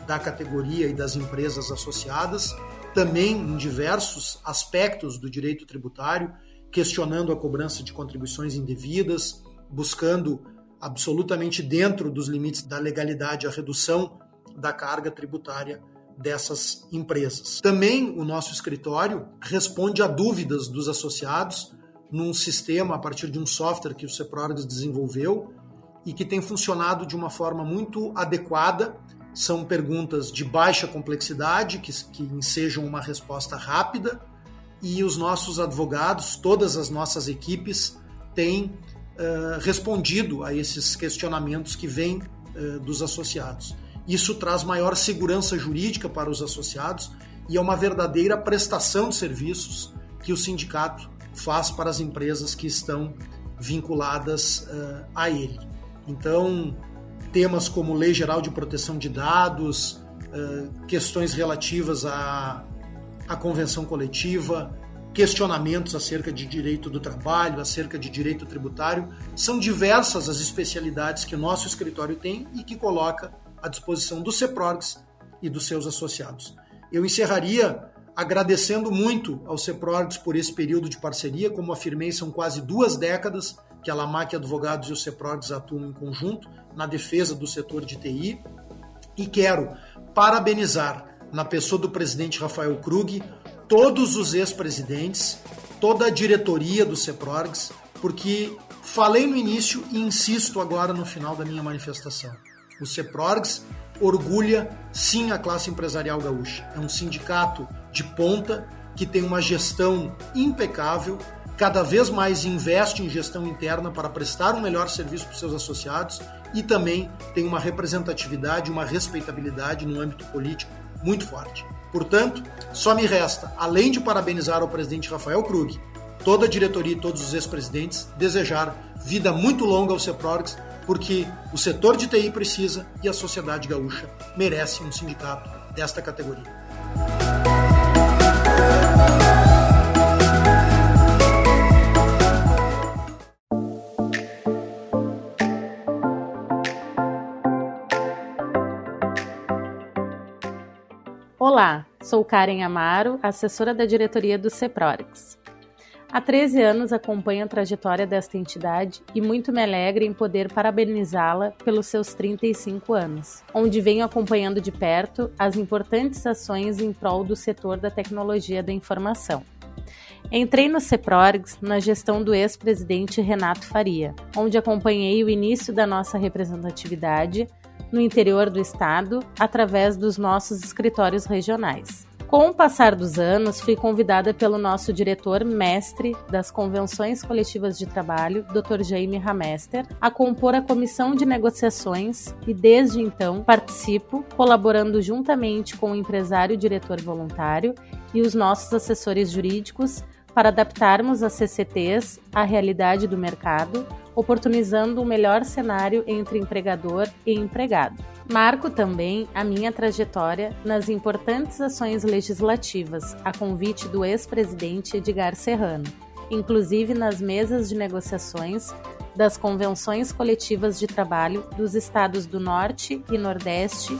da categoria e das empresas associadas, também em diversos aspectos do direito tributário, questionando a cobrança de contribuições indevidas, buscando absolutamente dentro dos limites da legalidade a redução da carga tributária dessas empresas. Também o nosso escritório responde a dúvidas dos associados num sistema a partir de um software que o CEPRORGS desenvolveu e que tem funcionado de uma forma muito adequada são perguntas de baixa complexidade, que, que ensejam uma resposta rápida, e os nossos advogados, todas as nossas equipes, têm uh, respondido a esses questionamentos que vêm uh, dos associados. Isso traz maior segurança jurídica para os associados e é uma verdadeira prestação de serviços que o sindicato faz para as empresas que estão vinculadas uh, a ele. Então, temas como Lei Geral de Proteção de Dados, questões relativas à, à convenção coletiva, questionamentos acerca de direito do trabalho, acerca de direito tributário. São diversas as especialidades que o nosso escritório tem e que coloca à disposição do CEPRORGS e dos seus associados. Eu encerraria agradecendo muito ao CEPRORGS por esse período de parceria. Como afirmei, são quase duas décadas que a LAMAC Advogados e o CEPRORGS atuam em conjunto na defesa do setor de TI. E quero parabenizar, na pessoa do presidente Rafael Krug, todos os ex-presidentes, toda a diretoria do CEPRORGS, porque falei no início e insisto agora no final da minha manifestação. O CEPRORGS orgulha sim a classe empresarial gaúcha. É um sindicato de ponta que tem uma gestão impecável, cada vez mais investe em gestão interna para prestar um melhor serviço para os seus associados e também tem uma representatividade, uma respeitabilidade no âmbito político muito forte. Portanto, só me resta, além de parabenizar o presidente Rafael Krug, toda a diretoria e todos os ex-presidentes, desejar vida muito longa ao CEPRORGS, porque o setor de TI precisa e a sociedade gaúcha merece um sindicato desta categoria. Olá, sou Karen Amaro, assessora da diretoria do CEPRORIX. Há 13 anos acompanho a trajetória desta entidade e muito me alegra em poder parabenizá-la pelos seus 35 anos, onde venho acompanhando de perto as importantes ações em prol do setor da tecnologia da informação. Entrei no CEPRORGS na gestão do ex-presidente Renato Faria, onde acompanhei o início da nossa representatividade no interior do estado através dos nossos escritórios regionais. Com o passar dos anos, fui convidada pelo nosso diretor mestre das convenções coletivas de trabalho, Dr. Jaime Ramester, a compor a comissão de negociações e desde então participo, colaborando juntamente com o empresário diretor voluntário e os nossos assessores jurídicos para adaptarmos as CCTs à realidade do mercado, oportunizando um melhor cenário entre empregador e empregado. Marco também a minha trajetória nas importantes ações legislativas, a convite do ex-presidente Edgar Serrano, inclusive nas mesas de negociações das convenções coletivas de trabalho dos estados do Norte e Nordeste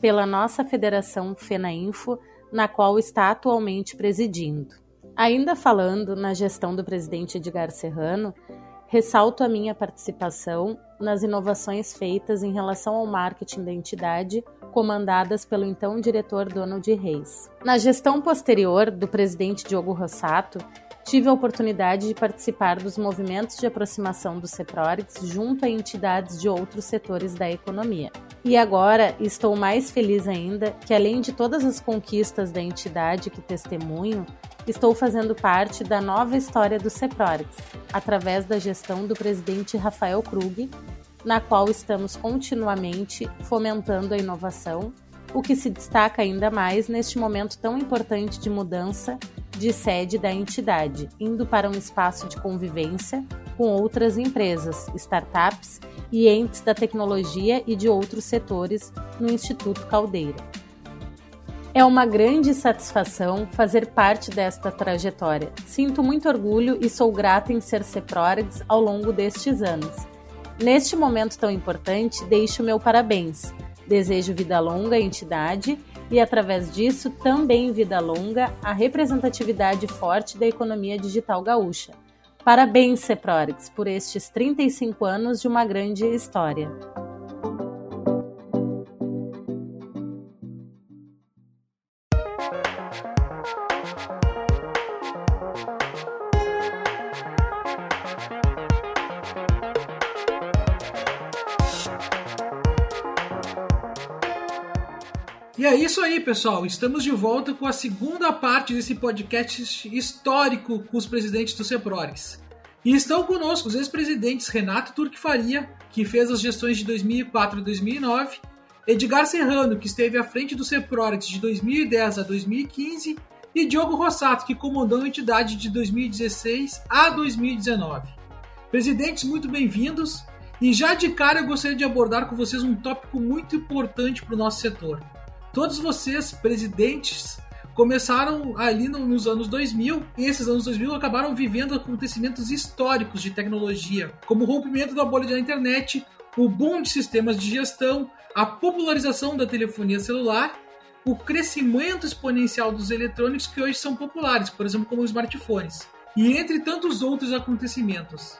pela nossa federação FENAINFO, na qual está atualmente presidindo. Ainda falando na gestão do presidente Edgar Serrano, ressalto a minha participação nas inovações feitas em relação ao marketing da entidade, comandadas pelo então diretor Donald Reis. Na gestão posterior do presidente Diogo Rossato, tive a oportunidade de participar dos movimentos de aproximação do CEPRORIX junto a entidades de outros setores da economia. E agora estou mais feliz ainda que, além de todas as conquistas da entidade que testemunho, estou fazendo parte da nova história do CEPRORIX, através da gestão do presidente Rafael Krug, na qual estamos continuamente fomentando a inovação, o que se destaca ainda mais neste momento tão importante de mudança de sede da entidade, indo para um espaço de convivência com outras empresas, startups e entes da tecnologia e de outros setores no Instituto Caldeira. É uma grande satisfação fazer parte desta trajetória. Sinto muito orgulho e sou grata em ser CEPRORGS ao longo destes anos. Neste momento tão importante, deixo meu parabéns. Desejo vida longa à entidade e, através disso, também vida longa à representatividade forte da economia digital gaúcha. Parabéns, CEPRORGS, por estes 35 anos de uma grande história. Isso aí, pessoal. Estamos de volta com a segunda parte desse podcast histórico com os presidentes do CEPRORES. E estão conosco os ex-presidentes Renato Turque Faria, que fez as gestões de 2004 a 2009, Edgar Serrano, que esteve à frente do CEPRORES de 2010 a 2015, e Diogo Rossato, que comandou a entidade de 2016 a 2019. Presidentes, muito bem-vindos. E já de cara eu gostaria de abordar com vocês um tópico muito importante para o nosso setor Todos vocês, presidentes, começaram ali nos anos 2000 e esses anos 2000 acabaram vivendo acontecimentos históricos de tecnologia, como o rompimento da bolha da internet, o boom de sistemas de gestão, a popularização da telefonia celular, o crescimento exponencial dos eletrônicos que hoje são populares, por exemplo, como os smartphones, e entre tantos outros acontecimentos.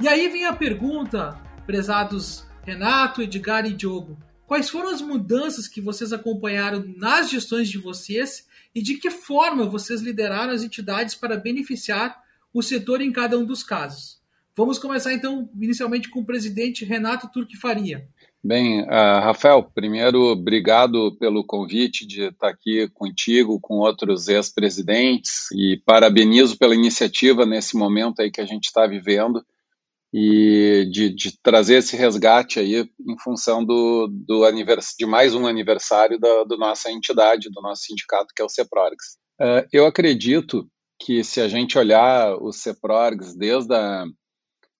E aí vem a pergunta, prezados Renato, Edgar e Diogo, quais foram as mudanças que vocês acompanharam nas gestões de vocês e de que forma vocês lideraram as entidades para beneficiar o setor em cada um dos casos. Vamos começar então, inicialmente, com o presidente Renato Turque Faria. Bem, uh, Rafael, primeiro, obrigado pelo convite de estar aqui contigo, com outros ex-presidentes, e parabenizo pela iniciativa nesse momento aí que a gente está vivendo e de, de, trazer esse resgate aí em função do, do anivers, de mais um aniversário da do nossa entidade, do nosso sindicato, que é o CEPRORGS. Uh, eu acredito que se a gente olhar o CEPRORGS desde a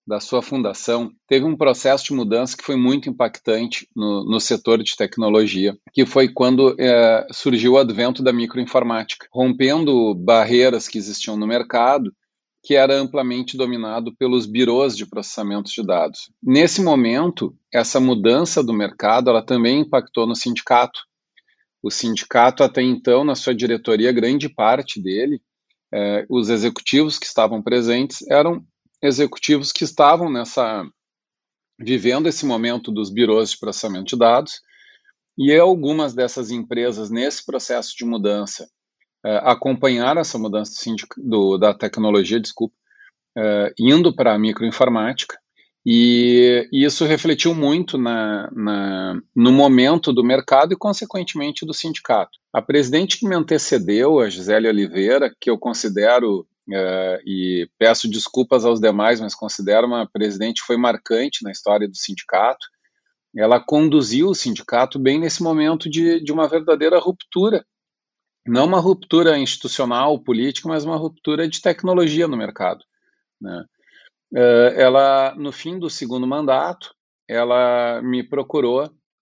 da sua fundação, teve um processo de mudança que foi muito impactante no, no setor de tecnologia, que foi quando é, surgiu o advento da microinformática, rompendo barreiras que existiam no mercado, que era amplamente dominado pelos birôs de processamento de dados. Nesse momento, essa mudança do mercado, ela também impactou no sindicato. O sindicato até então, na sua diretoria, grande parte dele, é, os executivos que estavam presentes eram executivos que estavam nessa vivendo esse momento dos birôs de processamento de dados e algumas dessas empresas nesse processo de mudança é, acompanharam essa mudança do, da tecnologia, desculpa, é, indo para a microinformática e, e isso refletiu muito na, na, no momento do mercado e, consequentemente, do sindicato. A presidente que me antecedeu, a Gisele Oliveira, que eu considero Uh, e peço desculpas aos demais, mas considero uma presidente que foi marcante na história do sindicato. Ela conduziu o sindicato bem nesse momento de, de uma verdadeira ruptura. Não uma ruptura institucional, política, mas uma ruptura de tecnologia no mercado. Né? Uh, ela, no fim do segundo mandato, ela me procurou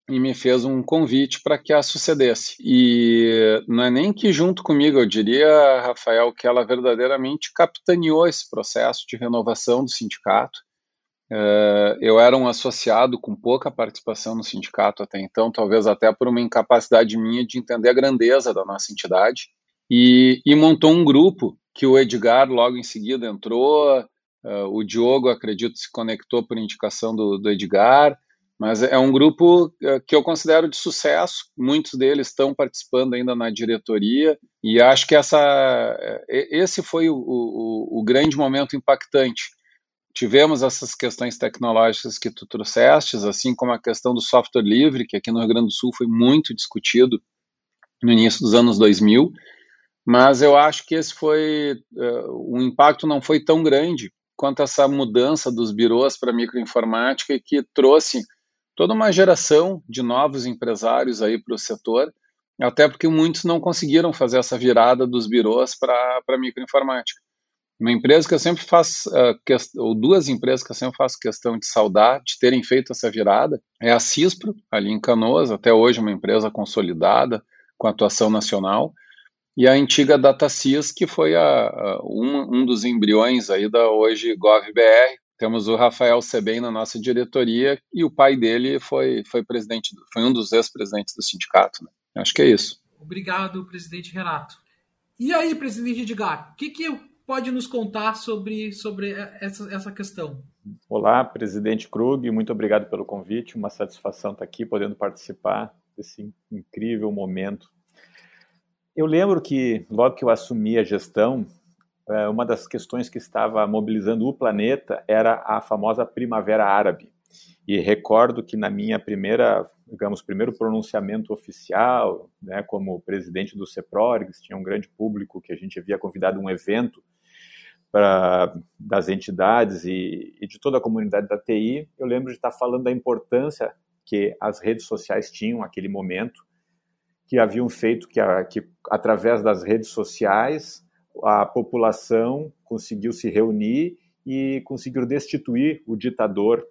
e me fez um convite para que a sucedesse. E não é nem que junto comigo, eu diria, Rafael, que ela verdadeiramente capitaneou esse processo de renovação do sindicato. Uh, eu era um associado com pouca participação no sindicato até então, talvez até por uma incapacidade minha de entender a grandeza da nossa entidade, e, e montou um grupo que o Edgar logo em seguida entrou, uh, o Diogo, acredito, se conectou por indicação do, do Edgar, mas é um grupo é, que eu considero de sucesso, muitos deles estão participando ainda na diretoria, e acho que essa, esse foi o, o, o grande momento impactante. Tivemos essas questões tecnológicas que tu trouxeste, assim como a questão do software livre, que aqui no Rio Grande do Sul foi muito discutido no início dos anos 2000, mas eu acho que esse foi, uh, o impacto não foi tão grande quanto essa mudança dos birôs para microinformática que trouxe toda uma geração de novos empresários aí para o setor, até porque muitos não conseguiram fazer essa virada dos birôs para microinformática. Uma empresa que eu sempre faço, uh, ou duas empresas que eu sempre faço questão de saudar, de terem feito essa virada, é a Cispro, ali em Canoas, até hoje uma empresa consolidada, com atuação nacional, e a antiga DataSys, que foi a, a um, um, dos embriões aí da hoje GovBR, temos o Rafael Sebem na nossa diretoria e o pai dele foi, foi presidente, foi um dos ex-presidentes do sindicato. Né? Acho que é isso. Obrigado, presidente Renato. E aí, presidente Edgar, o que, que pode nos contar sobre, sobre essa, essa questão? Olá, presidente Krug, muito obrigado pelo convite. Uma satisfação estar aqui podendo participar desse incrível momento. Eu lembro que logo que eu assumi a gestão, é, uma das questões que estava mobilizando o planeta era a famosa Primavera Árabe. E recordo que na minha primeira, digamos, primeiro pronunciamento oficial, né, como presidente do CEPRORGS, tinha um grande público que a gente havia convidado um evento pra, das entidades e, e de toda a comunidade da TI. Eu lembro de estar falando da importância que as redes sociais tinham naquele momento, que haviam feito que, a, que através das redes sociais a população conseguiu se reunir e conseguiu destituir o ditador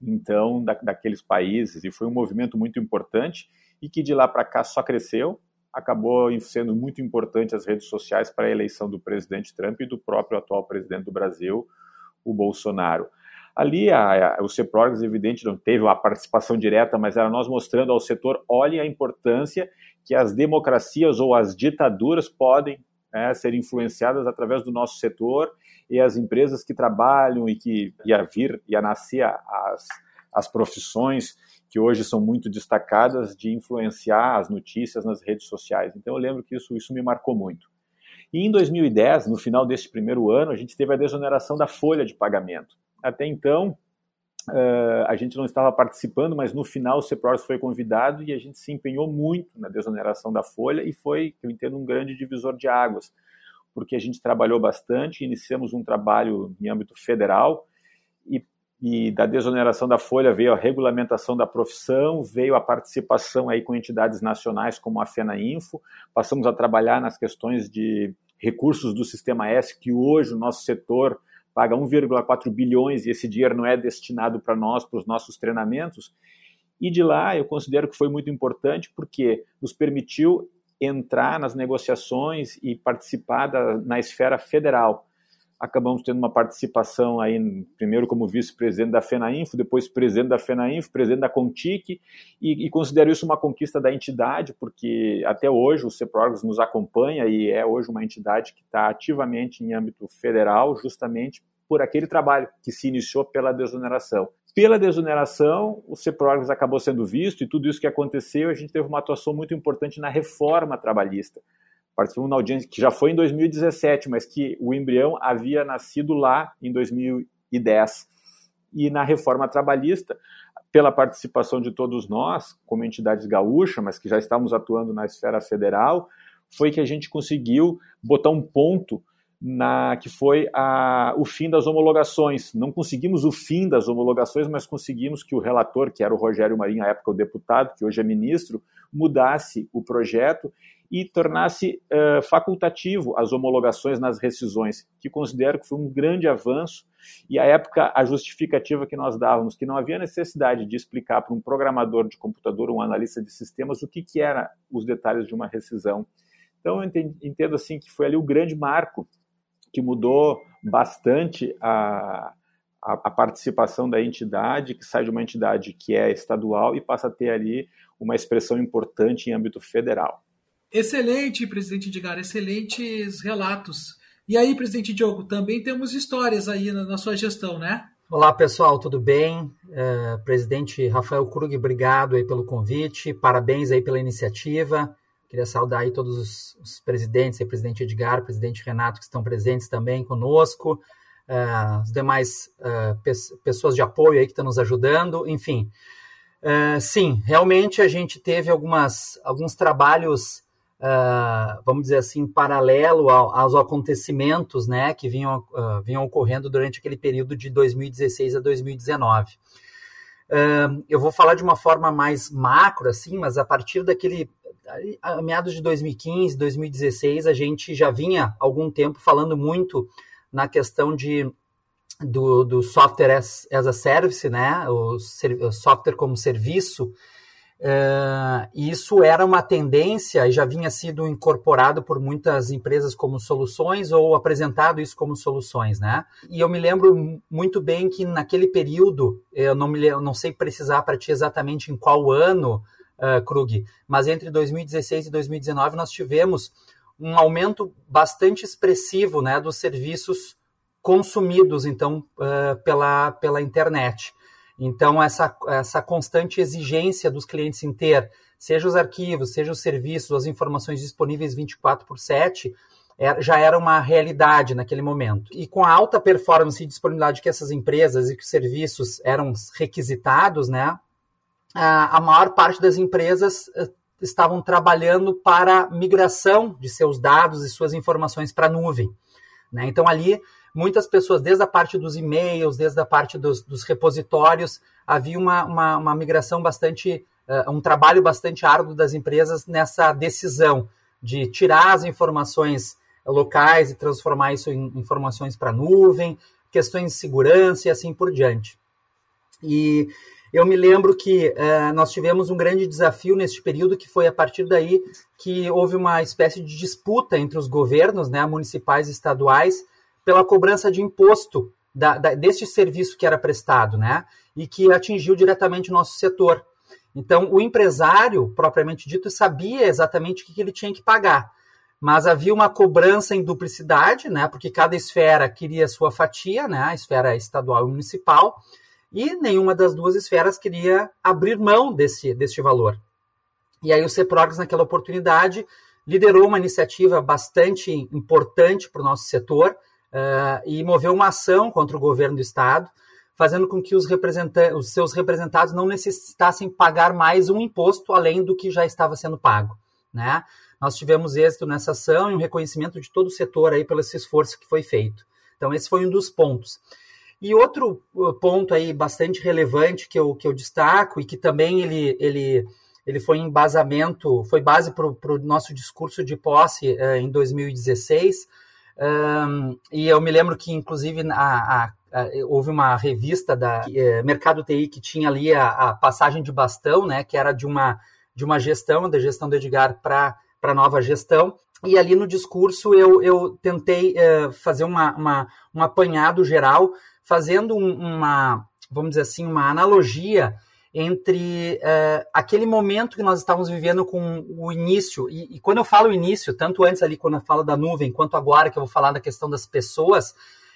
então da, daqueles países e foi um movimento muito importante e que de lá para cá só cresceu acabou sendo muito importante as redes sociais para a eleição do presidente Trump e do próprio atual presidente do Brasil o Bolsonaro. Ali a, a, o CEPROGS, evidente, não teve uma participação direta, mas era nós mostrando ao setor, olhem a importância que as democracias ou as ditaduras podem é, ser influenciadas através do nosso setor e as empresas que trabalham e que ia vir, ia nascer as, as profissões que hoje são muito destacadas de influenciar as notícias nas redes sociais. Então eu lembro que isso, isso me marcou muito. E em 2010, no final deste primeiro ano, a gente teve a desoneração da folha de pagamento. Até então, uh, a gente não estava participando, mas no final o CEPROS foi convidado e a gente se empenhou muito na desoneração da folha e foi, eu entendo, um grande divisor de águas, porque a gente trabalhou bastante, iniciamos um trabalho em âmbito federal e e da desoneração da folha veio a regulamentação da profissão, veio a participação aí com entidades nacionais como a FENAINFO, passamos a trabalhar nas questões de recursos do Sistema S, que hoje o nosso setor paga 1,4 bilhões e esse dinheiro não é destinado para nós, para os nossos treinamentos. E de lá eu considero que foi muito importante porque nos permitiu entrar nas negociações e participar da, na esfera federal acabamos tendo uma participação aí, primeiro como vice-presidente da FENAINFO, depois presidente da FENAINFO, presidente da CONTIC, e, e, considero isso uma conquista da entidade, porque até hoje o CEPROGS nos acompanha e é hoje uma entidade que está ativamente em âmbito federal, justamente por aquele trabalho que se iniciou pela desoneração. Pela desoneração, o CEPROGS acabou sendo visto e tudo isso que aconteceu, a gente teve uma atuação muito importante na reforma trabalhista participamos na audiência que já foi em 2017, mas que o embrião havia nascido lá em 2010. E na reforma trabalhista, pela participação de todos nós, como entidades gaúchas, mas que já estamos atuando na esfera federal, foi que a gente conseguiu botar um ponto na que foi a, o fim das homologações. Não conseguimos o fim das homologações, mas conseguimos que o relator, que era o Rogério Marinho, à época o deputado, que hoje é ministro, mudasse o projeto e tornasse uh, facultativo as homologações nas rescisões, que considero que foi um grande avanço. E à época, a justificativa que nós dávamos, que não havia necessidade de explicar para um programador de computador, um analista de sistemas, o que, que eram os detalhes de uma rescisão. Então, eu entendo assim que foi ali o grande marco que mudou bastante a, a, a, participação da entidade, que sai de uma entidade que é estadual e passa a ter ali uma expressão importante em âmbito federal. Excelente, presidente Edgar, excelentes relatos. E aí, presidente Diogo, também temos histórias aí na, na sua gestão, né? Olá, pessoal, tudo bem? É, presidente Rafael Krug, obrigado aí pelo convite, parabéns aí pela iniciativa. Queria saudar aí todos os, os presidentes, aí, presidente Edgar, presidente Renato, que estão presentes também conosco, é, as demais é, pe pessoas de apoio aí que estão nos ajudando, enfim. É, sim, realmente a gente teve algumas, alguns trabalhos uh, vamos dizer assim, paralelo ao, aos acontecimentos né, que vinham, uh, vinham ocorrendo durante aquele período de 2016 a 2019. Uh, eu vou falar de uma forma mais macro, assim, mas a partir daquele a meados de 2015, 2016, a gente já vinha algum tempo falando muito na questão de do, do software as, as a service, né, o, o software como serviço, Uh, isso era uma tendência e já vinha sido incorporado por muitas empresas como soluções ou apresentado isso como soluções, né? E eu me lembro muito bem que naquele período, eu não, me, eu não sei precisar para ti exatamente em qual ano, uh, Krug, mas entre 2016 e 2019 nós tivemos um aumento bastante expressivo né, dos serviços consumidos então uh, pela, pela internet. Então, essa, essa constante exigência dos clientes em ter, seja os arquivos, seja os serviços, as informações disponíveis 24 por 7, é, já era uma realidade naquele momento. E com a alta performance e disponibilidade que essas empresas e que os serviços eram requisitados, né, a, maior parte das empresas uh, estavam trabalhando para migração de seus dados e suas informações para a nuvem. Né? Então, ali muitas pessoas, desde a parte dos e-mails, desde a parte dos, dos repositórios, havia uma, uma, uma migração bastante, uh, um trabalho bastante árduo das empresas nessa decisão de tirar as informações locais e transformar isso em informações para nuvem, questões de segurança e assim por diante. E eu me lembro que uh, nós tivemos um grande desafio neste período, que foi a partir daí que houve uma espécie de disputa entre os governos, né, municipais e estaduais, pela cobrança de imposto da, da, deste serviço que era prestado, né? E que atingiu diretamente o nosso setor. Então, o empresário, propriamente dito, sabia exatamente o que, ele tinha que pagar. Mas havia uma cobrança em duplicidade, né? Porque cada esfera queria sua fatia, né? A esfera estadual e municipal. e nenhuma das duas esferas queria abrir mão desse, deste valor. E aí o CEPROGS, naquela oportunidade, liderou uma iniciativa bastante importante para o nosso setor uh, e moveu uma ação contra o governo do Estado, fazendo com que os, os seus representados não necessitassem pagar mais um imposto além do que já estava sendo pago. Né? Nós tivemos êxito nessa ação e um reconhecimento de todo o setor aí pelo esse esforço que foi feito. Então, esse foi um dos pontos. E outro uh, ponto aí bastante relevante que eu, que eu destaco e que também ele, ele, ele foi embasamento, foi base para o nosso discurso de posse uh, em 2016. Um, e eu me lembro que, inclusive, a, a, a, houve uma revista da uh, Mercado TI que tinha ali a, passagem de bastão, né, que era de uma, de uma gestão, da gestão do Edgar para a nova gestão. E ali no discurso eu, eu tentei uh, fazer uma, uma, um apanhado geral fazendo uma, vamos dizer assim, uma analogia entre uh, aquele momento que nós estávamos vivendo com o início, e, e, quando eu falo início, tanto antes ali quando eu falo da nuvem, quanto agora que eu vou falar da questão das pessoas,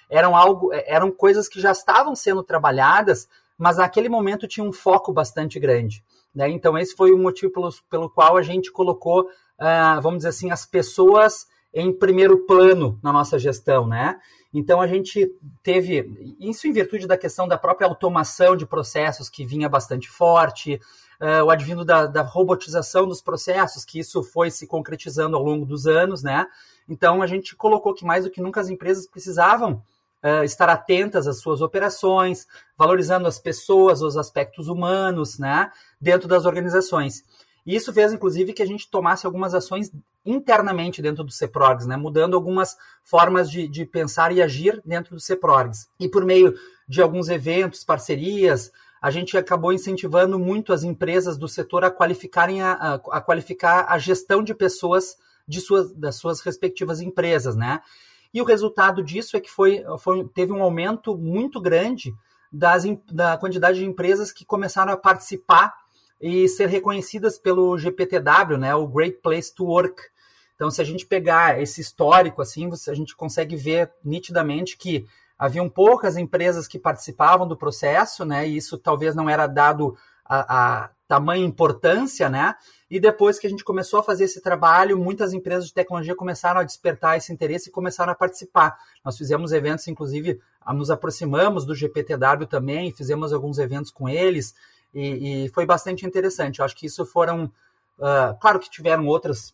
eram algo, eram coisas que já estavam sendo trabalhadas, mas naquele momento tinha um foco bastante grande. Né? Então esse foi o motivo pelo, pelo qual a gente colocou, uh, vamos dizer assim, as pessoas em primeiro plano na nossa gestão, né? Então a gente teve isso em virtude da questão da própria automação de processos que vinha bastante forte, uh, o advindo da, da, robotização dos processos, que isso foi se concretizando ao longo dos anos, né? Então a gente colocou que mais do que nunca as empresas precisavam uh, estar atentas às suas operações, valorizando as pessoas, os aspectos humanos, né? Dentro das organizações. E isso fez, inclusive, que a gente tomasse algumas ações internamente dentro do CEPROGS, né? mudando algumas formas de, de pensar e agir dentro do CEPROGS. E por meio de alguns eventos, parcerias, a gente acabou incentivando muito as empresas do setor a qualificarem a, a, a qualificar a gestão de pessoas de suas, das suas respectivas empresas, né? E o resultado disso é que foi, foi teve um aumento muito grande das, da quantidade de empresas que começaram a participar e ser reconhecidas pelo GPTW, né, o Great Place to Work. Então, se a gente pegar esse histórico, assim, a gente consegue ver nitidamente que haviam poucas empresas que participavam do processo, né, e isso talvez não era dado a, a tamanha importância, né, e depois que a gente começou a fazer esse trabalho, muitas empresas de tecnologia começaram a despertar esse interesse e começaram a participar. Nós fizemos eventos, inclusive, nos aproximamos do GPTW também, fizemos alguns eventos com eles, e, e foi bastante interessante. Eu acho que isso foram. Uh, claro que tiveram outras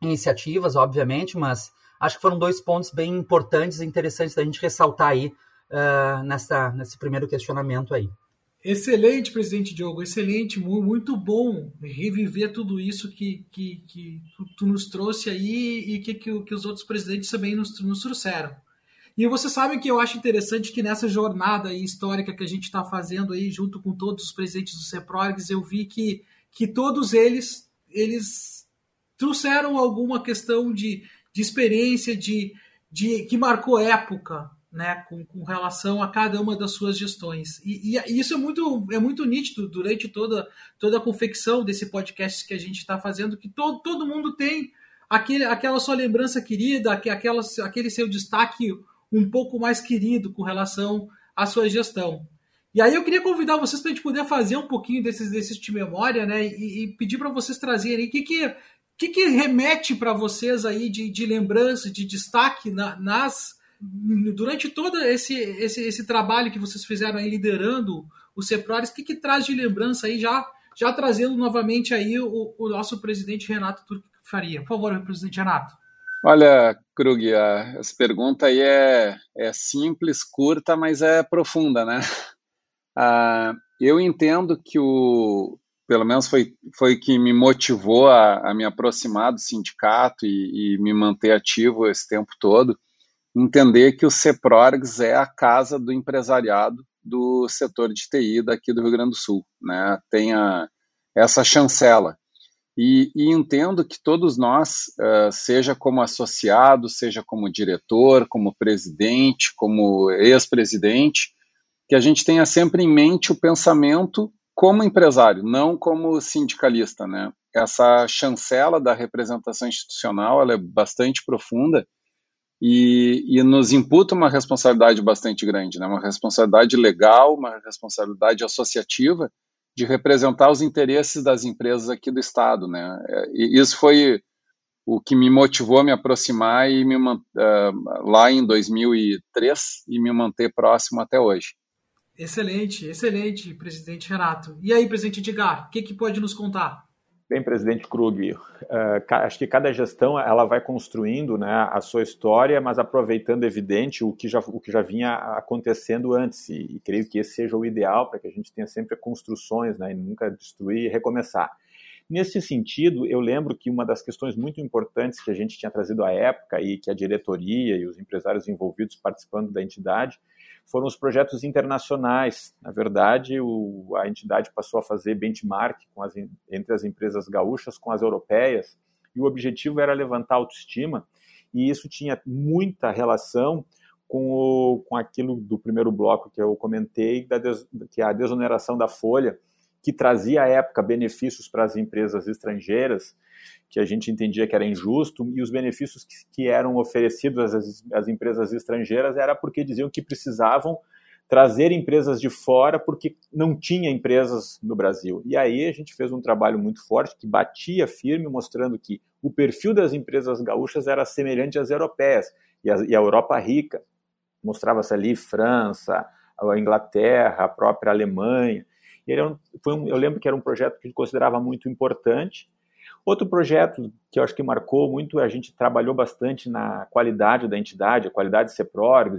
iniciativas, obviamente, mas acho que foram dois pontos bem importantes e interessantes da gente ressaltar aí uh, nessa, nesse primeiro questionamento aí. Excelente, presidente Diogo, excelente, muito bom reviver tudo isso que, que, que tu, tu nos trouxe aí e que, que, que, os outros presidentes também nos, nos trouxeram. E você sabe que eu acho interessante que nessa jornada histórica que a gente está fazendo aí, junto com todos os presidentes do CEPROGS, eu vi que, que todos eles, eles trouxeram alguma questão de, de experiência, de, de que marcou época, né, com, com, relação a cada uma das suas gestões. E, e, isso é muito, é muito nítido durante toda, toda a confecção desse podcast que a gente está fazendo, que todo, todo mundo tem aquele, aquela sua lembrança querida, aquela, aquele seu destaque um pouco mais querido com relação à sua gestão. E aí eu queria convidar vocês para a gente poder fazer um pouquinho desses exercício de memória, né? E, e pedir para vocês trazerem o que, que, que, que remete para vocês aí de, de lembrança, de destaque na, nas durante todo esse, esse, esse trabalho que vocês fizeram aí liderando o CEPRORES, o que, que traz de lembrança aí, já, já trazendo novamente aí o, o nosso presidente Renato Turco Faria. Por favor, presidente Renato. Olha, Krug, essa pergunta aí é, é simples, curta, mas é profunda, né? Ah, eu entendo que o, pelo menos foi, foi que me motivou a, a me aproximar do sindicato e, e, me manter ativo esse tempo todo, entender que o CEPRORGS é a casa do empresariado do setor de TI daqui do Rio Grande do Sul, né? Tem a, essa chancela. E, e, entendo que todos nós, uh, seja como associado, seja como diretor, como presidente, como ex-presidente, que a gente tenha sempre em mente o pensamento como empresário, não como sindicalista, né? Essa chancela da representação institucional, ela é bastante profunda e, e, nos imputa uma responsabilidade bastante grande, né? uma responsabilidade legal, uma responsabilidade associativa de representar os interesses das empresas aqui do Estado. Né? E isso foi o que me motivou a me aproximar e me, uh, lá em 2003 e me manter próximo até hoje. Excelente, excelente, presidente Renato. E aí, presidente Edgar, o que, que pode nos contar? Bem, presidente Krug, uh, acho que cada gestão ela vai construindo né, a sua história, mas aproveitando, evidente, o que já, o que já vinha acontecendo antes. E, e creio que esse seja o ideal para que a gente tenha sempre construções né, e nunca destruir e recomeçar. Nesse sentido, eu lembro que uma das questões muito importantes que a gente tinha trazido à época e que a diretoria e os empresários envolvidos participando da entidade foram os projetos internacionais. Na verdade, o, a entidade passou a fazer benchmark as, entre as empresas gaúchas com as europeias, e o objetivo era levantar a autoestima, e isso tinha muita relação com, o, com aquilo do primeiro bloco que eu comentei, da des, que é a desoneração da folha, que trazia à época benefícios para as empresas estrangeiras, que a gente entendia que era injusto, e os benefícios que, que eram oferecidos às, às empresas estrangeiras era porque diziam que precisavam trazer empresas de fora porque não tinha empresas no Brasil. E aí a gente fez um trabalho muito forte que batia firme, mostrando que o perfil das empresas gaúchas era semelhante às europeias e a, Europa rica. Mostrava-se ali França, a Inglaterra, a própria Alemanha. E era um, foi um, eu lembro que era um projeto que gente considerava muito importante Outro projeto que eu acho que marcou muito, a gente trabalhou bastante na qualidade da entidade, a qualidade de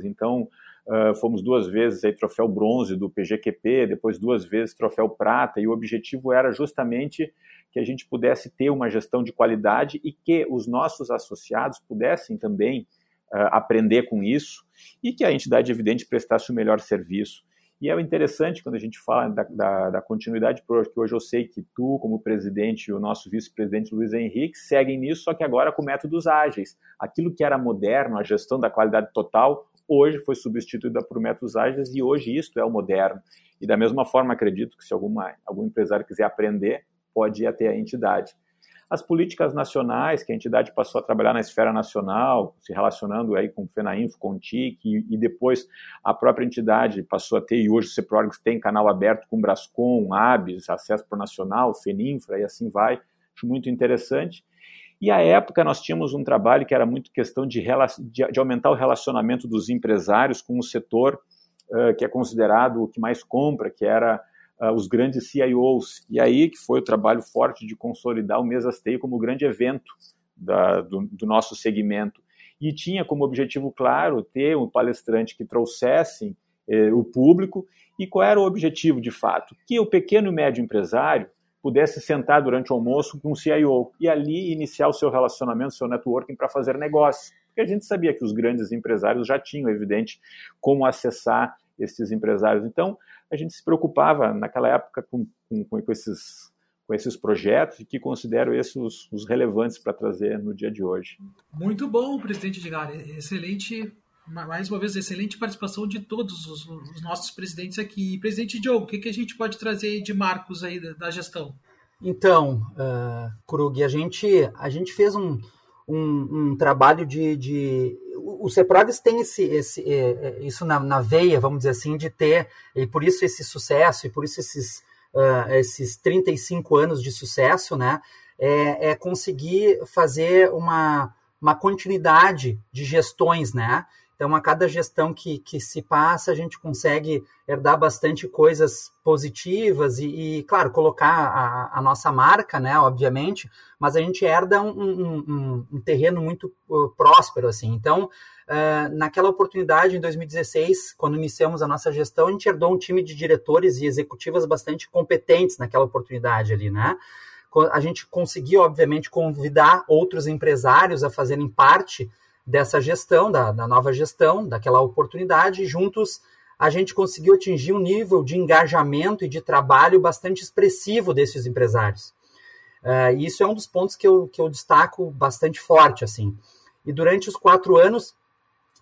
então uh, fomos duas vezes aí troféu bronze do PGQP, depois duas vezes troféu prata, e o objetivo era justamente que a gente pudesse ter uma gestão de qualidade e que os nossos associados pudessem também uh, aprender com isso e que a entidade evidente prestasse o melhor serviço. E é interessante quando a gente fala da, da, da continuidade, porque hoje eu sei que tu, como presidente, e o nosso vice-presidente Luiz Henrique seguem nisso, só que agora com métodos ágeis. Aquilo que era moderno, a gestão da qualidade total, hoje foi substituída por métodos ágeis e hoje isto é o moderno. E da mesma forma, acredito que se alguma, algum empresário quiser aprender, pode ir até a entidade as políticas nacionais, que a entidade passou a trabalhar na esfera nacional, se relacionando aí com o FENAINFO, com o TIC, e, e, depois a própria entidade passou a ter, e hoje o CEPRORGS tem canal aberto com o Brascom, ABS, Acesso Pro Nacional, FENINFRA, e assim vai, acho muito interessante. E à época nós tínhamos um trabalho que era muito questão de, de, de aumentar o relacionamento dos empresários com o setor uh, que é considerado o que mais compra, que era uh, os grandes CIOs. E aí que foi o trabalho forte de consolidar o Mesastei como grande evento da, do, do, nosso segmento. E tinha como objetivo claro ter um palestrante que trouxesse eh, o público. E qual era o objetivo de fato? Que o pequeno e médio empresário pudesse sentar durante o almoço com um CIO e ali iniciar o seu relacionamento, seu networking para fazer negócio. Porque a gente sabia que os grandes empresários já tinham, evidente, como acessar esses empresários. Então, a gente se preocupava naquela época com, com, com esses, com esses projetos e que considero esses os, os relevantes para trazer no dia de hoje. Muito bom, presidente Edgar. Excelente, mais uma vez, excelente participação de todos os, os nossos presidentes aqui. Presidente Diogo, o que, que, a gente pode trazer de marcos aí da, da gestão? Então, uh, Krug, a gente, a gente fez um, um, um trabalho de, de o Ceprodes tem esse, esse, é, é, isso na, na, veia, vamos dizer assim, de ter, e por isso esse sucesso, e por isso esses, uh, esses 35 anos de sucesso, né, é, é, conseguir fazer uma, uma continuidade de gestões, né, então, a cada gestão que, que se passa, a gente consegue herdar bastante coisas positivas e, e claro, colocar a, a, nossa marca, né, obviamente, mas a gente herda um, um, um, um terreno muito uh, próspero, assim. Então, uh, naquela oportunidade, em 2016, quando iniciamos a nossa gestão, a gente herdou um time de diretores e executivas bastante competentes naquela oportunidade ali, né? A gente conseguiu, obviamente, convidar outros empresários a fazerem parte dessa gestão, da, da nova gestão, daquela oportunidade, juntos a gente conseguiu atingir um nível de engajamento e de trabalho bastante expressivo desses empresários. Uh, e isso é um dos pontos que eu, que eu destaco bastante forte, assim. E durante os quatro anos,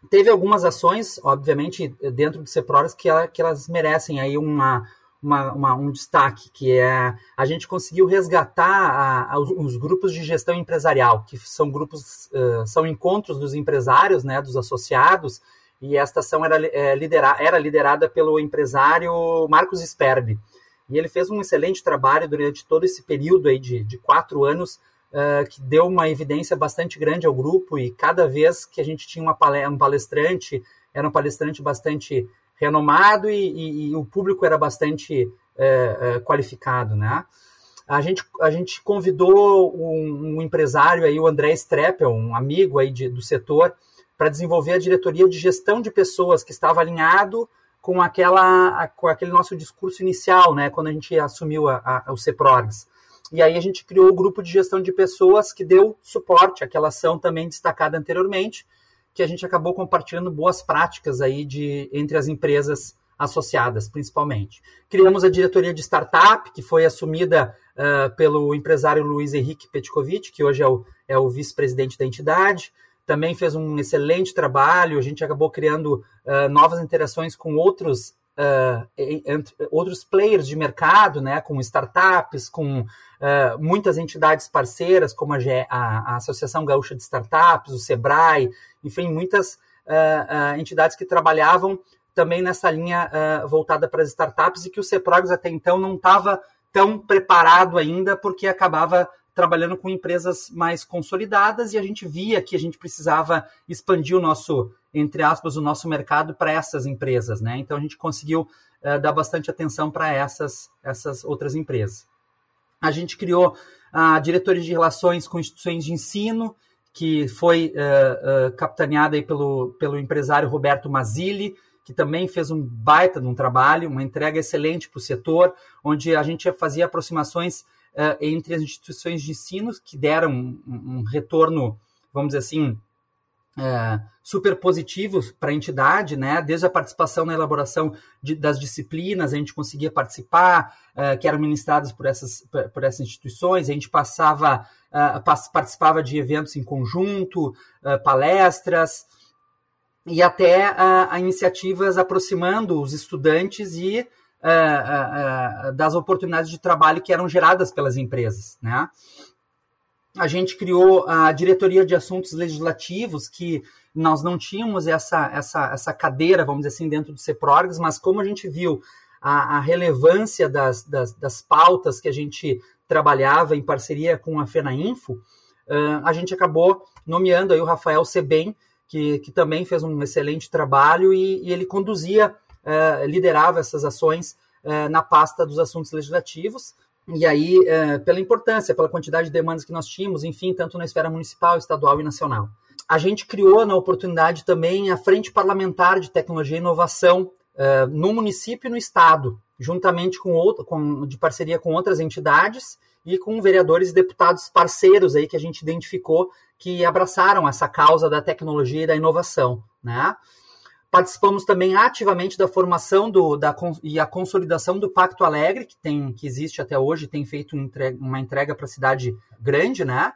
teve algumas ações, obviamente, dentro do CEPRORES, que, ela, que elas merecem aí uma, uma, uma, um destaque, que é a gente conseguiu resgatar a, a, os, os, grupos de gestão empresarial, que são grupos, uh, são encontros dos empresários, né, dos associados, e esta ação era, é, lidera, era liderada pelo empresário Marcos Sperbi. E ele fez um excelente trabalho durante todo esse período aí de, de quatro anos, uh, que deu uma evidência bastante grande ao grupo, e cada vez que a gente tinha uma, um palestrante, era um palestrante bastante renomado e, e, e o público era bastante é, é, qualificado, né? A gente, a gente convidou um, um, empresário aí, o André Streppel, um amigo aí de, do setor, para desenvolver a diretoria de gestão de pessoas que estava alinhado com aquela com aquele nosso discurso inicial, né, quando a gente assumiu a, a, o CEPROGS. E aí a gente criou o grupo de gestão de pessoas que deu suporte àquela ação também destacada anteriormente, que a gente acabou compartilhando boas práticas aí de, entre as empresas associadas, principalmente. Criamos a diretoria de startup, que foi assumida uh, pelo empresário Luiz Henrique Petkovic, que hoje é o, é o vice-presidente da entidade. Também fez um excelente trabalho, a gente acabou criando uh, novas interações com outros uh, entre, outros players de mercado, né, com startups, com uh, muitas entidades parceiras, como a, a, a, Associação Gaúcha de Startups, o SEBRAE, enfim, muitas uh, entidades que trabalhavam também nessa linha voltada para as startups e que o CEPROGS até então não estava tão preparado ainda, porque acabava trabalhando com empresas mais consolidadas e a gente via que a gente precisava expandir o nosso, entre aspas, o nosso mercado para essas empresas, né? Então a gente conseguiu uh, dar bastante atenção para essas, essas outras empresas. A gente criou a diretoria de relações com instituições de ensino, que foi uh, uh, capitaneada aí pelo, pelo empresário Roberto Mazzilli, que também fez um baita de um trabalho, uma entrega excelente para o setor, onde a gente fazia aproximações entre as instituições de ensino que deram um, um retorno, vamos dizer assim, uh, super positivo para a entidade, né? Desde a participação na elaboração de, das disciplinas, a gente conseguia participar, uh, que eram ministradas por essas, por essas instituições, a gente passava, participava de eventos em conjunto, palestras, e até a iniciativas aproximando os estudantes e das oportunidades de trabalho que eram geradas pelas empresas. Né? A gente criou a diretoria de assuntos legislativos, que nós não tínhamos essa, essa, essa cadeira, vamos dizer assim, dentro do CEPRORGS, mas como a gente viu a, a relevância das, das, das, pautas que a gente trabalhava em parceria com a FENAINFO, uh, a gente acabou nomeando aí o Rafael Sebem, que, que também fez um excelente trabalho e, e ele conduzia uh, liderava essas ações uh, na pasta dos assuntos legislativos. E aí, uh, pela importância, pela quantidade de demandas que nós tínhamos, enfim, tanto na esfera municipal, estadual e nacional. A gente criou, na oportunidade, também a Frente Parlamentar de Tecnologia e Inovação no município e no estado, juntamente com, outro, com de parceria com outras entidades e com vereadores e deputados parceiros aí que a gente identificou que abraçaram essa causa da tecnologia e da inovação, né? Participamos também ativamente da formação do, da, e a consolidação do Pacto Alegre, que, tem, que existe até hoje, tem feito uma entrega para a cidade grande, né?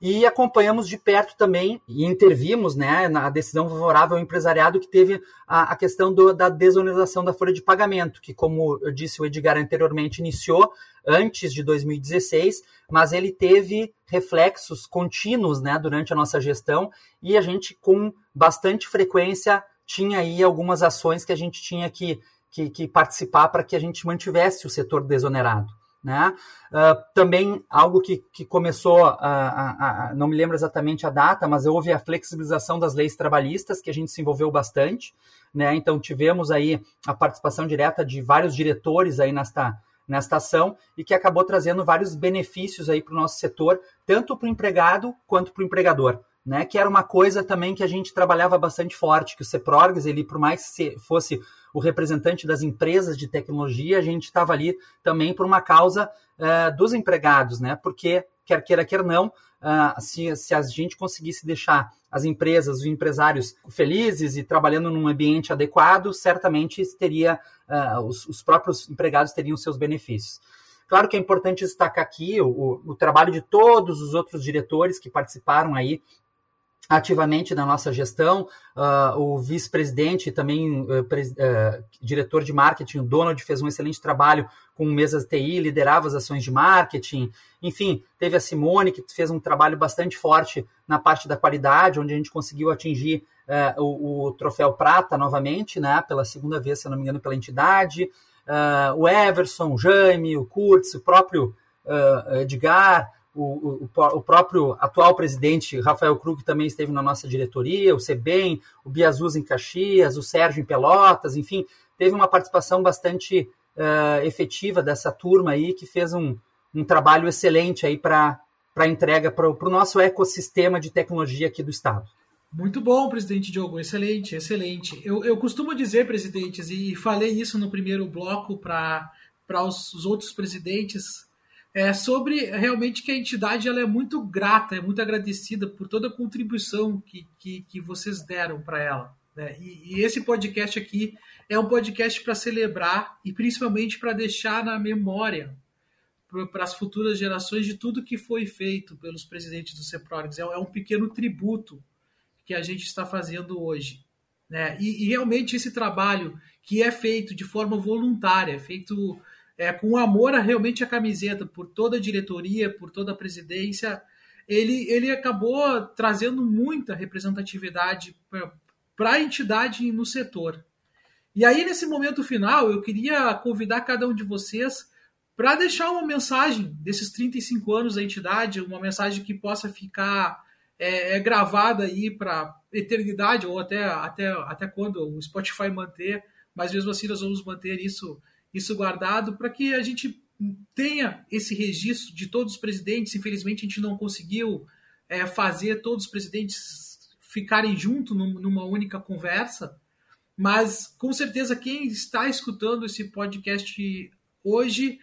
E acompanhamos de perto também e intervimos né, na decisão favorável ao empresariado que teve a, a questão do, da desoneração da folha de pagamento, que, como eu disse o Edgar anteriormente, iniciou antes de 2016, mas ele teve reflexos contínuos né, durante a nossa gestão e a gente, com bastante frequência, tinha aí algumas ações que a gente tinha que, que, que participar para que a gente mantivesse o setor desonerado. Né? Uh, também algo que, que começou, a, a, a, não me lembro exatamente a data, mas houve a flexibilização das leis trabalhistas, que a gente se envolveu bastante. Né? Então tivemos aí a participação direta de vários diretores aí nesta, nesta ação e que acabou trazendo vários benefícios aí para o nosso setor, tanto para o empregado quanto para o empregador né? Que era uma coisa também que a gente trabalhava bastante forte, que o CEPRORGS, ele por mais que fosse o representante das empresas de tecnologia, a gente estava ali também por uma causa uh, dos empregados, né? Porque quer queira quer não, uh, se, se a gente conseguisse deixar as empresas, os empresários felizes e trabalhando num ambiente adequado, certamente teria uh, os, os próprios empregados teriam seus benefícios. Claro que é importante destacar aqui o, o, trabalho de todos os outros diretores que participaram aí ativamente na nossa gestão. Uh, o vice-presidente, também uh, uh, diretor de marketing, o Donald, fez um excelente trabalho com mesas TI, liderava as ações de marketing. Enfim, teve a Simone, que fez um trabalho bastante forte na parte da qualidade, onde a gente conseguiu atingir o, o, troféu prata novamente, né, pela segunda vez, se não me engano, pela entidade. o Everson, o Jaime, o Kurtz, o próprio Edgar, o, o, o, próprio atual presidente Rafael Krug também esteve na nossa diretoria, o Sebem, o Biazuz em Caxias, o Sérgio em Pelotas, enfim, teve uma participação bastante uh, efetiva dessa turma aí que fez um, um trabalho excelente aí para a entrega para o nosso ecossistema de tecnologia aqui do Estado. Muito bom, presidente Diogo, excelente, excelente. Eu, eu costumo dizer, presidentes, e falei isso no primeiro bloco para os outros presidentes, é sobre realmente que a entidade ela é muito grata, é muito agradecida por toda a contribuição que, que, que vocês deram para ela. Né? E, e, esse podcast aqui é um podcast para celebrar e principalmente para deixar na memória para as futuras gerações de tudo que foi feito pelos presidentes do CEPROGS. É, é um pequeno tributo que a gente está fazendo hoje. Né? E, e realmente esse trabalho que é feito de forma voluntária, feito é, com amor a realmente a camiseta, por toda a diretoria, por toda a presidência, ele, ele acabou trazendo muita representatividade para a entidade no setor. E aí, nesse momento final, eu queria convidar cada um de vocês para deixar uma mensagem desses 35 anos da entidade, uma mensagem que possa ficar é, é gravada aí para eternidade, ou até, até, até quando o Spotify manter, mas mesmo assim nós vamos manter isso isso guardado para que a gente tenha esse registro de todos os presidentes. Infelizmente, a gente não conseguiu é, fazer todos os presidentes ficarem juntos numa única conversa, mas com certeza quem está escutando esse podcast hoje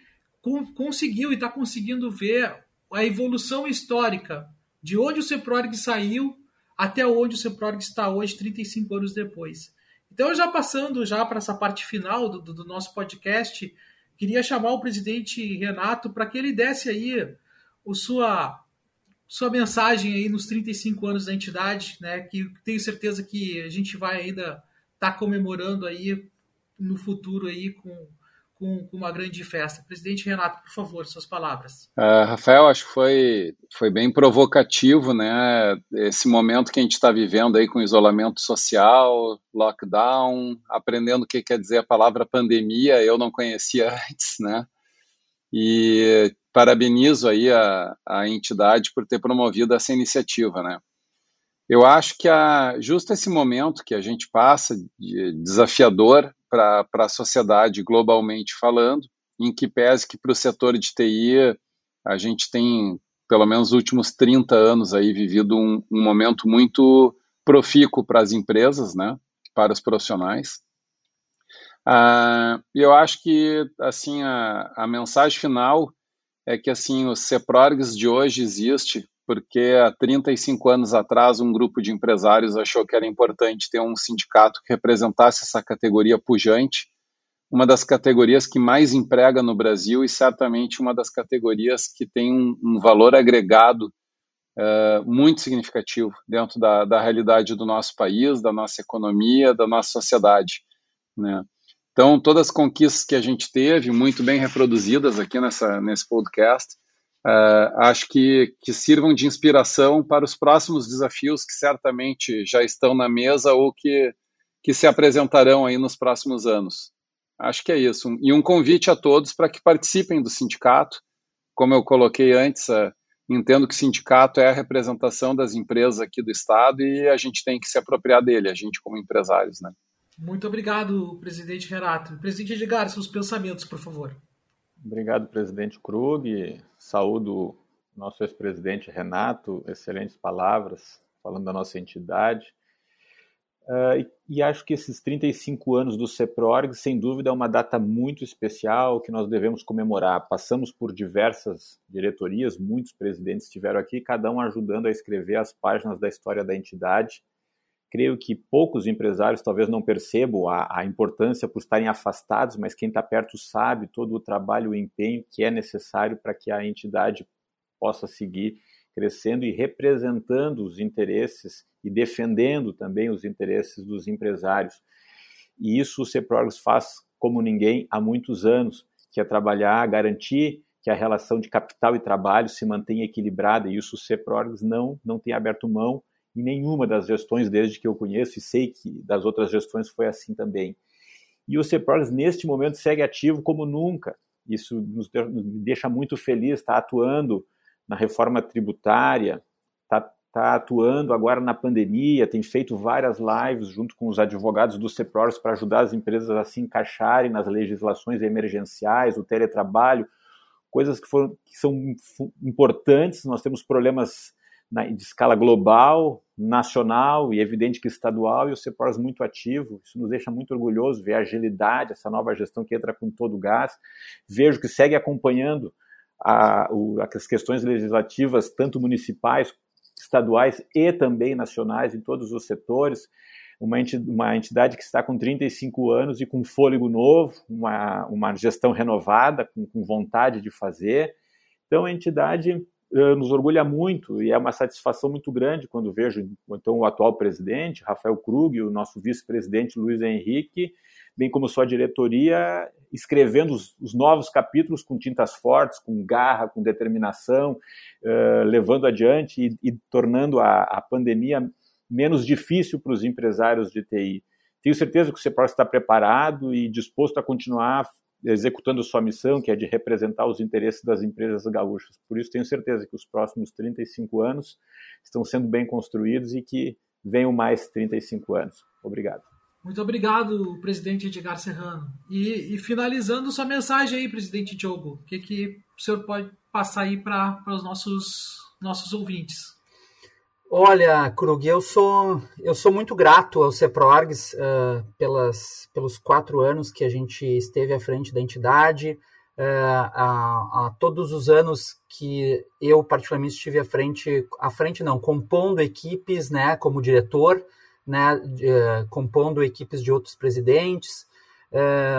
conseguiu e está conseguindo ver a evolução histórica de onde o CEPRORG saiu até onde o CEPRORG está hoje, 35 anos depois. Então, já passando já para essa parte final do, do, nosso podcast, queria chamar o presidente Renato para que ele desse aí o sua, sua mensagem aí nos 35 anos da entidade, né? Que tenho certeza que a gente vai ainda estar tá comemorando aí no futuro aí com com, com, uma grande festa. Presidente Renato, por favor, suas palavras. Uh, Rafael, acho que foi, foi bem provocativo, né? Esse momento que a gente está vivendo aí com isolamento social, lockdown, aprendendo o que quer dizer a palavra pandemia, eu não conhecia antes, né? E parabenizo aí a, a entidade por ter promovido essa iniciativa, né? Eu acho que a, justo esse momento que a gente passa, de, desafiador, para a sociedade globalmente falando, em que pese que para o setor de TI a gente tem, pelo menos nos últimos 30 anos, aí, vivido um, um momento muito profícuo para as empresas, né, para os profissionais. Ah, eu acho que assim a, a mensagem final é que assim o CEPRORGS de hoje existe porque há 35 anos atrás um grupo de empresários achou que era importante ter um sindicato que representasse essa categoria pujante, uma das categorias que mais emprega no Brasil e certamente uma das categorias que tem um, um valor agregado uh, muito significativo dentro da, da realidade do nosso país, da nossa economia, da nossa sociedade. Né? Então, todas as conquistas que a gente teve, muito bem reproduzidas aqui nessa, nesse podcast, Uh, acho que, que sirvam de inspiração para os próximos desafios que certamente já estão na mesa ou que, que se apresentarão aí nos próximos anos. Acho que é isso. E um convite a todos para que participem do sindicato. Como eu coloquei antes, uh, entendo que o sindicato é a representação das empresas aqui do Estado e a gente tem que se apropriar dele, a gente como empresários. Né? Muito obrigado, presidente Renato. Presidente Edgar, seus pensamentos, por favor. Obrigado, presidente Krug. Saúdo nosso ex-presidente Renato, excelentes palavras falando da nossa entidade. Uh, e, e, acho que esses 35 anos do CEPRORG, sem dúvida, é uma data muito especial que nós devemos comemorar. Passamos por diversas diretorias, muitos presidentes estiveram aqui, cada um ajudando a escrever as páginas da história da entidade creio que poucos empresários talvez não percebam a, a importância por estarem afastados, mas quem está perto sabe todo o trabalho e o empenho que é necessário para que a entidade possa seguir crescendo e representando os interesses e defendendo também os interesses dos empresários. E isso o CEPROGS faz como ninguém há muitos anos, que é trabalhar, garantir que a relação de capital e trabalho se mantenha equilibrada, e isso o CEPROGS não, não tem aberto mão em nenhuma das gestões desde que eu conheço, e sei que das outras gestões foi assim também. E o CEPROGS, neste momento, segue ativo como nunca. Isso nos deixa muito feliz, está atuando na reforma tributária, está tá atuando agora na pandemia, tem feito várias lives junto com os advogados do CEPROGS para ajudar as empresas a se encaixarem nas legislações emergenciais, o teletrabalho, coisas que, foram, que são importantes. Nós temos problemas na, de escala global, nacional e evidente que estadual, e o CEPORS muito ativo. Isso nos deixa muito orgulhosos ver a agilidade, essa nova gestão que entra com todo o gás. Vejo que segue acompanhando a, o, as questões legislativas, tanto municipais, estaduais e também nacionais, em todos os setores. Uma entidade, uma entidade que está com 35 anos e com fôlego novo, uma, uma gestão renovada, com, com vontade de fazer. Então, a entidade nos orgulha muito e é uma satisfação muito grande quando vejo então o atual presidente Rafael Krug o nosso vice-presidente Luiz Henrique, bem como sua diretoria, escrevendo os, os, novos capítulos com tintas fortes, com garra, com determinação, uh, levando adiante e, e tornando a, a, pandemia menos difícil para os empresários de TI. Tenho certeza que o CEPROS está preparado e disposto a continuar executando sua missão, que é de representar os interesses das empresas gaúchas. Por isso, tenho certeza que os próximos 35 anos estão sendo bem construídos e que venham mais 35 anos. Obrigado. Muito obrigado, presidente Edgar Serrano. E, e finalizando sua mensagem aí, presidente Diogo, o que, que o senhor pode passar aí para os nossos, nossos ouvintes? Olha, Krug, eu sou, eu sou muito grato ao CEPRORGS uh, pelas, pelos quatro anos que a gente esteve à frente da entidade, uh, a, a, todos os anos que eu particularmente estive à frente, à frente não, compondo equipes, né, como diretor, né, uh, compondo equipes de outros presidentes.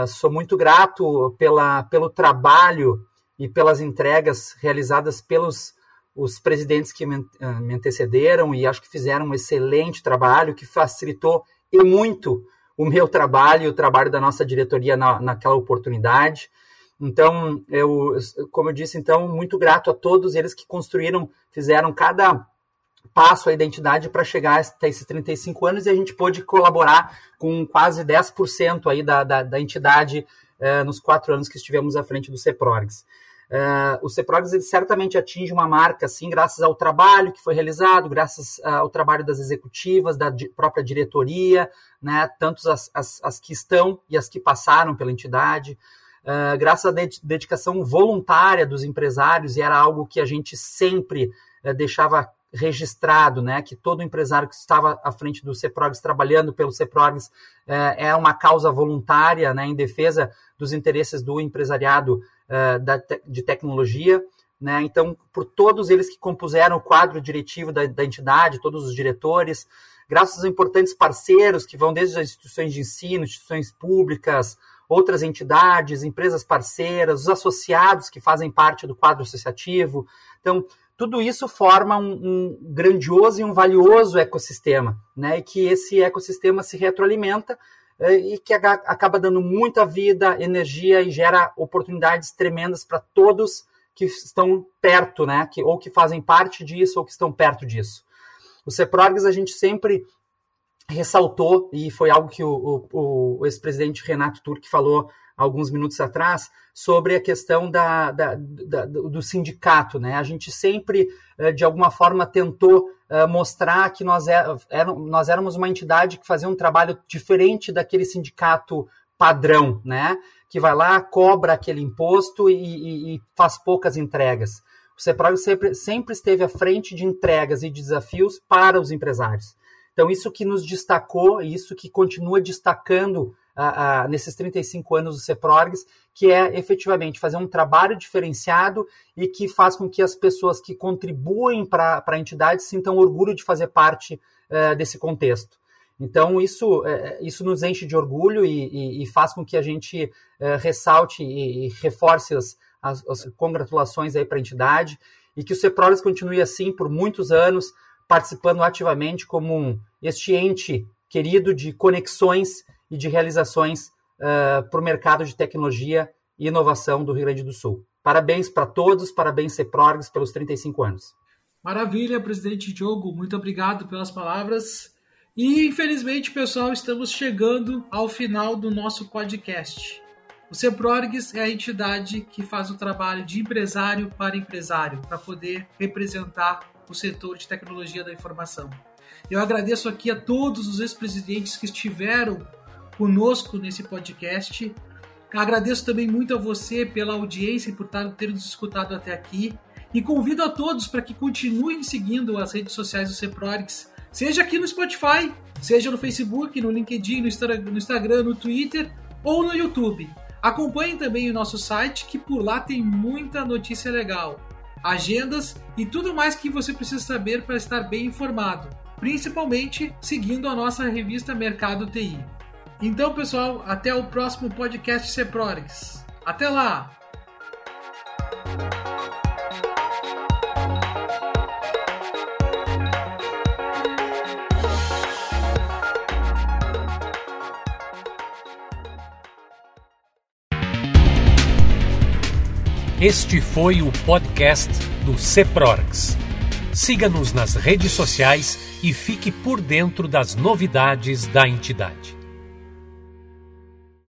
sou muito grato pela, pelo trabalho e pelas entregas realizadas pelos os presidentes que ah, me antecederam e acho que fizeram um excelente trabalho que facilitou e muito o meu trabalho e o trabalho da nossa diretoria na, naquela oportunidade. Então, eu, como eu disse, então, muito grato a todos eles que construíram, fizeram cada passo a identidade para chegar até esses 35 anos e a gente pôde colaborar com quase 10% aí da, da, da entidade eh, nos quatro anos que estivemos à frente do CEPROGS. Uh, o CEPROGS ele certamente atinge uma marca, assim, graças ao trabalho que foi realizado, graças uh, ao trabalho das executivas, da di própria diretoria, né, tanto as, as, as, que estão e as que passaram pela entidade, uh, graças à ded dedicação voluntária dos empresários, e era algo que a gente sempre eh, deixava registrado, né, que todo empresário que estava à frente do CEPROGS, trabalhando pelo CEPROGS, é uma causa voluntária, né, em defesa dos interesses do empresariado da, de tecnologia. Né? Então, por todos eles que compuseram o quadro diretivo da, da entidade, todos os diretores, graças aos importantes parceiros que vão desde as instituições de ensino, instituições públicas, outras entidades, empresas parceiras, os associados que fazem parte do quadro associativo. Então, tudo isso forma um, um, grandioso e um valioso ecossistema, né? E que esse ecossistema se retroalimenta é, e que acaba dando muita vida, energia e gera oportunidades tremendas para todos que estão perto, né? Que, ou que fazem parte disso ou que estão perto disso. O CEPROGS a gente sempre ressaltou, e foi algo que o, o, o ex-presidente Renato Turque falou alguns minutos atrás, sobre a questão da, da, da, do sindicato. Né? A gente sempre, eh, de alguma forma, tentou eh, mostrar que nós, é, nós éramos uma entidade que fazia um trabalho diferente daquele sindicato padrão, né? que vai lá, cobra aquele imposto e, e, e faz poucas entregas. O CEPROG sempre, sempre esteve à frente de entregas e desafios para os empresários. Então, isso que nos destacou, isso que continua destacando a, a, nesses 35 anos do CEPROGS, que é efetivamente fazer um trabalho diferenciado e que faz com que as pessoas que contribuem para a entidade sintam orgulho de fazer parte uh, desse contexto. Então, isso, uh, isso nos enche de orgulho e, e, e faz com que a gente uh, ressalte e, e reforce as, as, as, congratulações para a entidade e que o CEPROGS continue assim por muitos anos, participando ativamente como um, este ente querido de conexões e de realizações uh, para o mercado de tecnologia e inovação do Rio Grande do Sul. Parabéns para todos, parabéns CEPRORGS pelos 35 anos. Maravilha, presidente Diogo, muito obrigado pelas palavras. E infelizmente, pessoal, estamos chegando ao final do nosso podcast. O CEPRORGS é a entidade que faz o trabalho de empresário para empresário, para poder representar o setor de tecnologia da informação. Eu agradeço aqui a todos os ex-presidentes que estiveram conosco nesse podcast. Agradeço também muito a você pela audiência e por ter nos escutado até aqui. E convido a todos para que continuem seguindo as redes sociais do CEPRORGS, seja aqui no Spotify, seja no Facebook, no LinkedIn, no Instagram, no Twitter ou no YouTube. Acompanhem também o nosso site, que por lá tem muita notícia legal, agendas e tudo mais que você precisa saber para estar bem informado, principalmente seguindo a nossa revista Mercado TI. Então, pessoal, até o próximo podcast Ceprorix. Até lá! Este foi o podcast do Ceprorix. Siga-nos nas redes sociais e fique por dentro das novidades da entidade.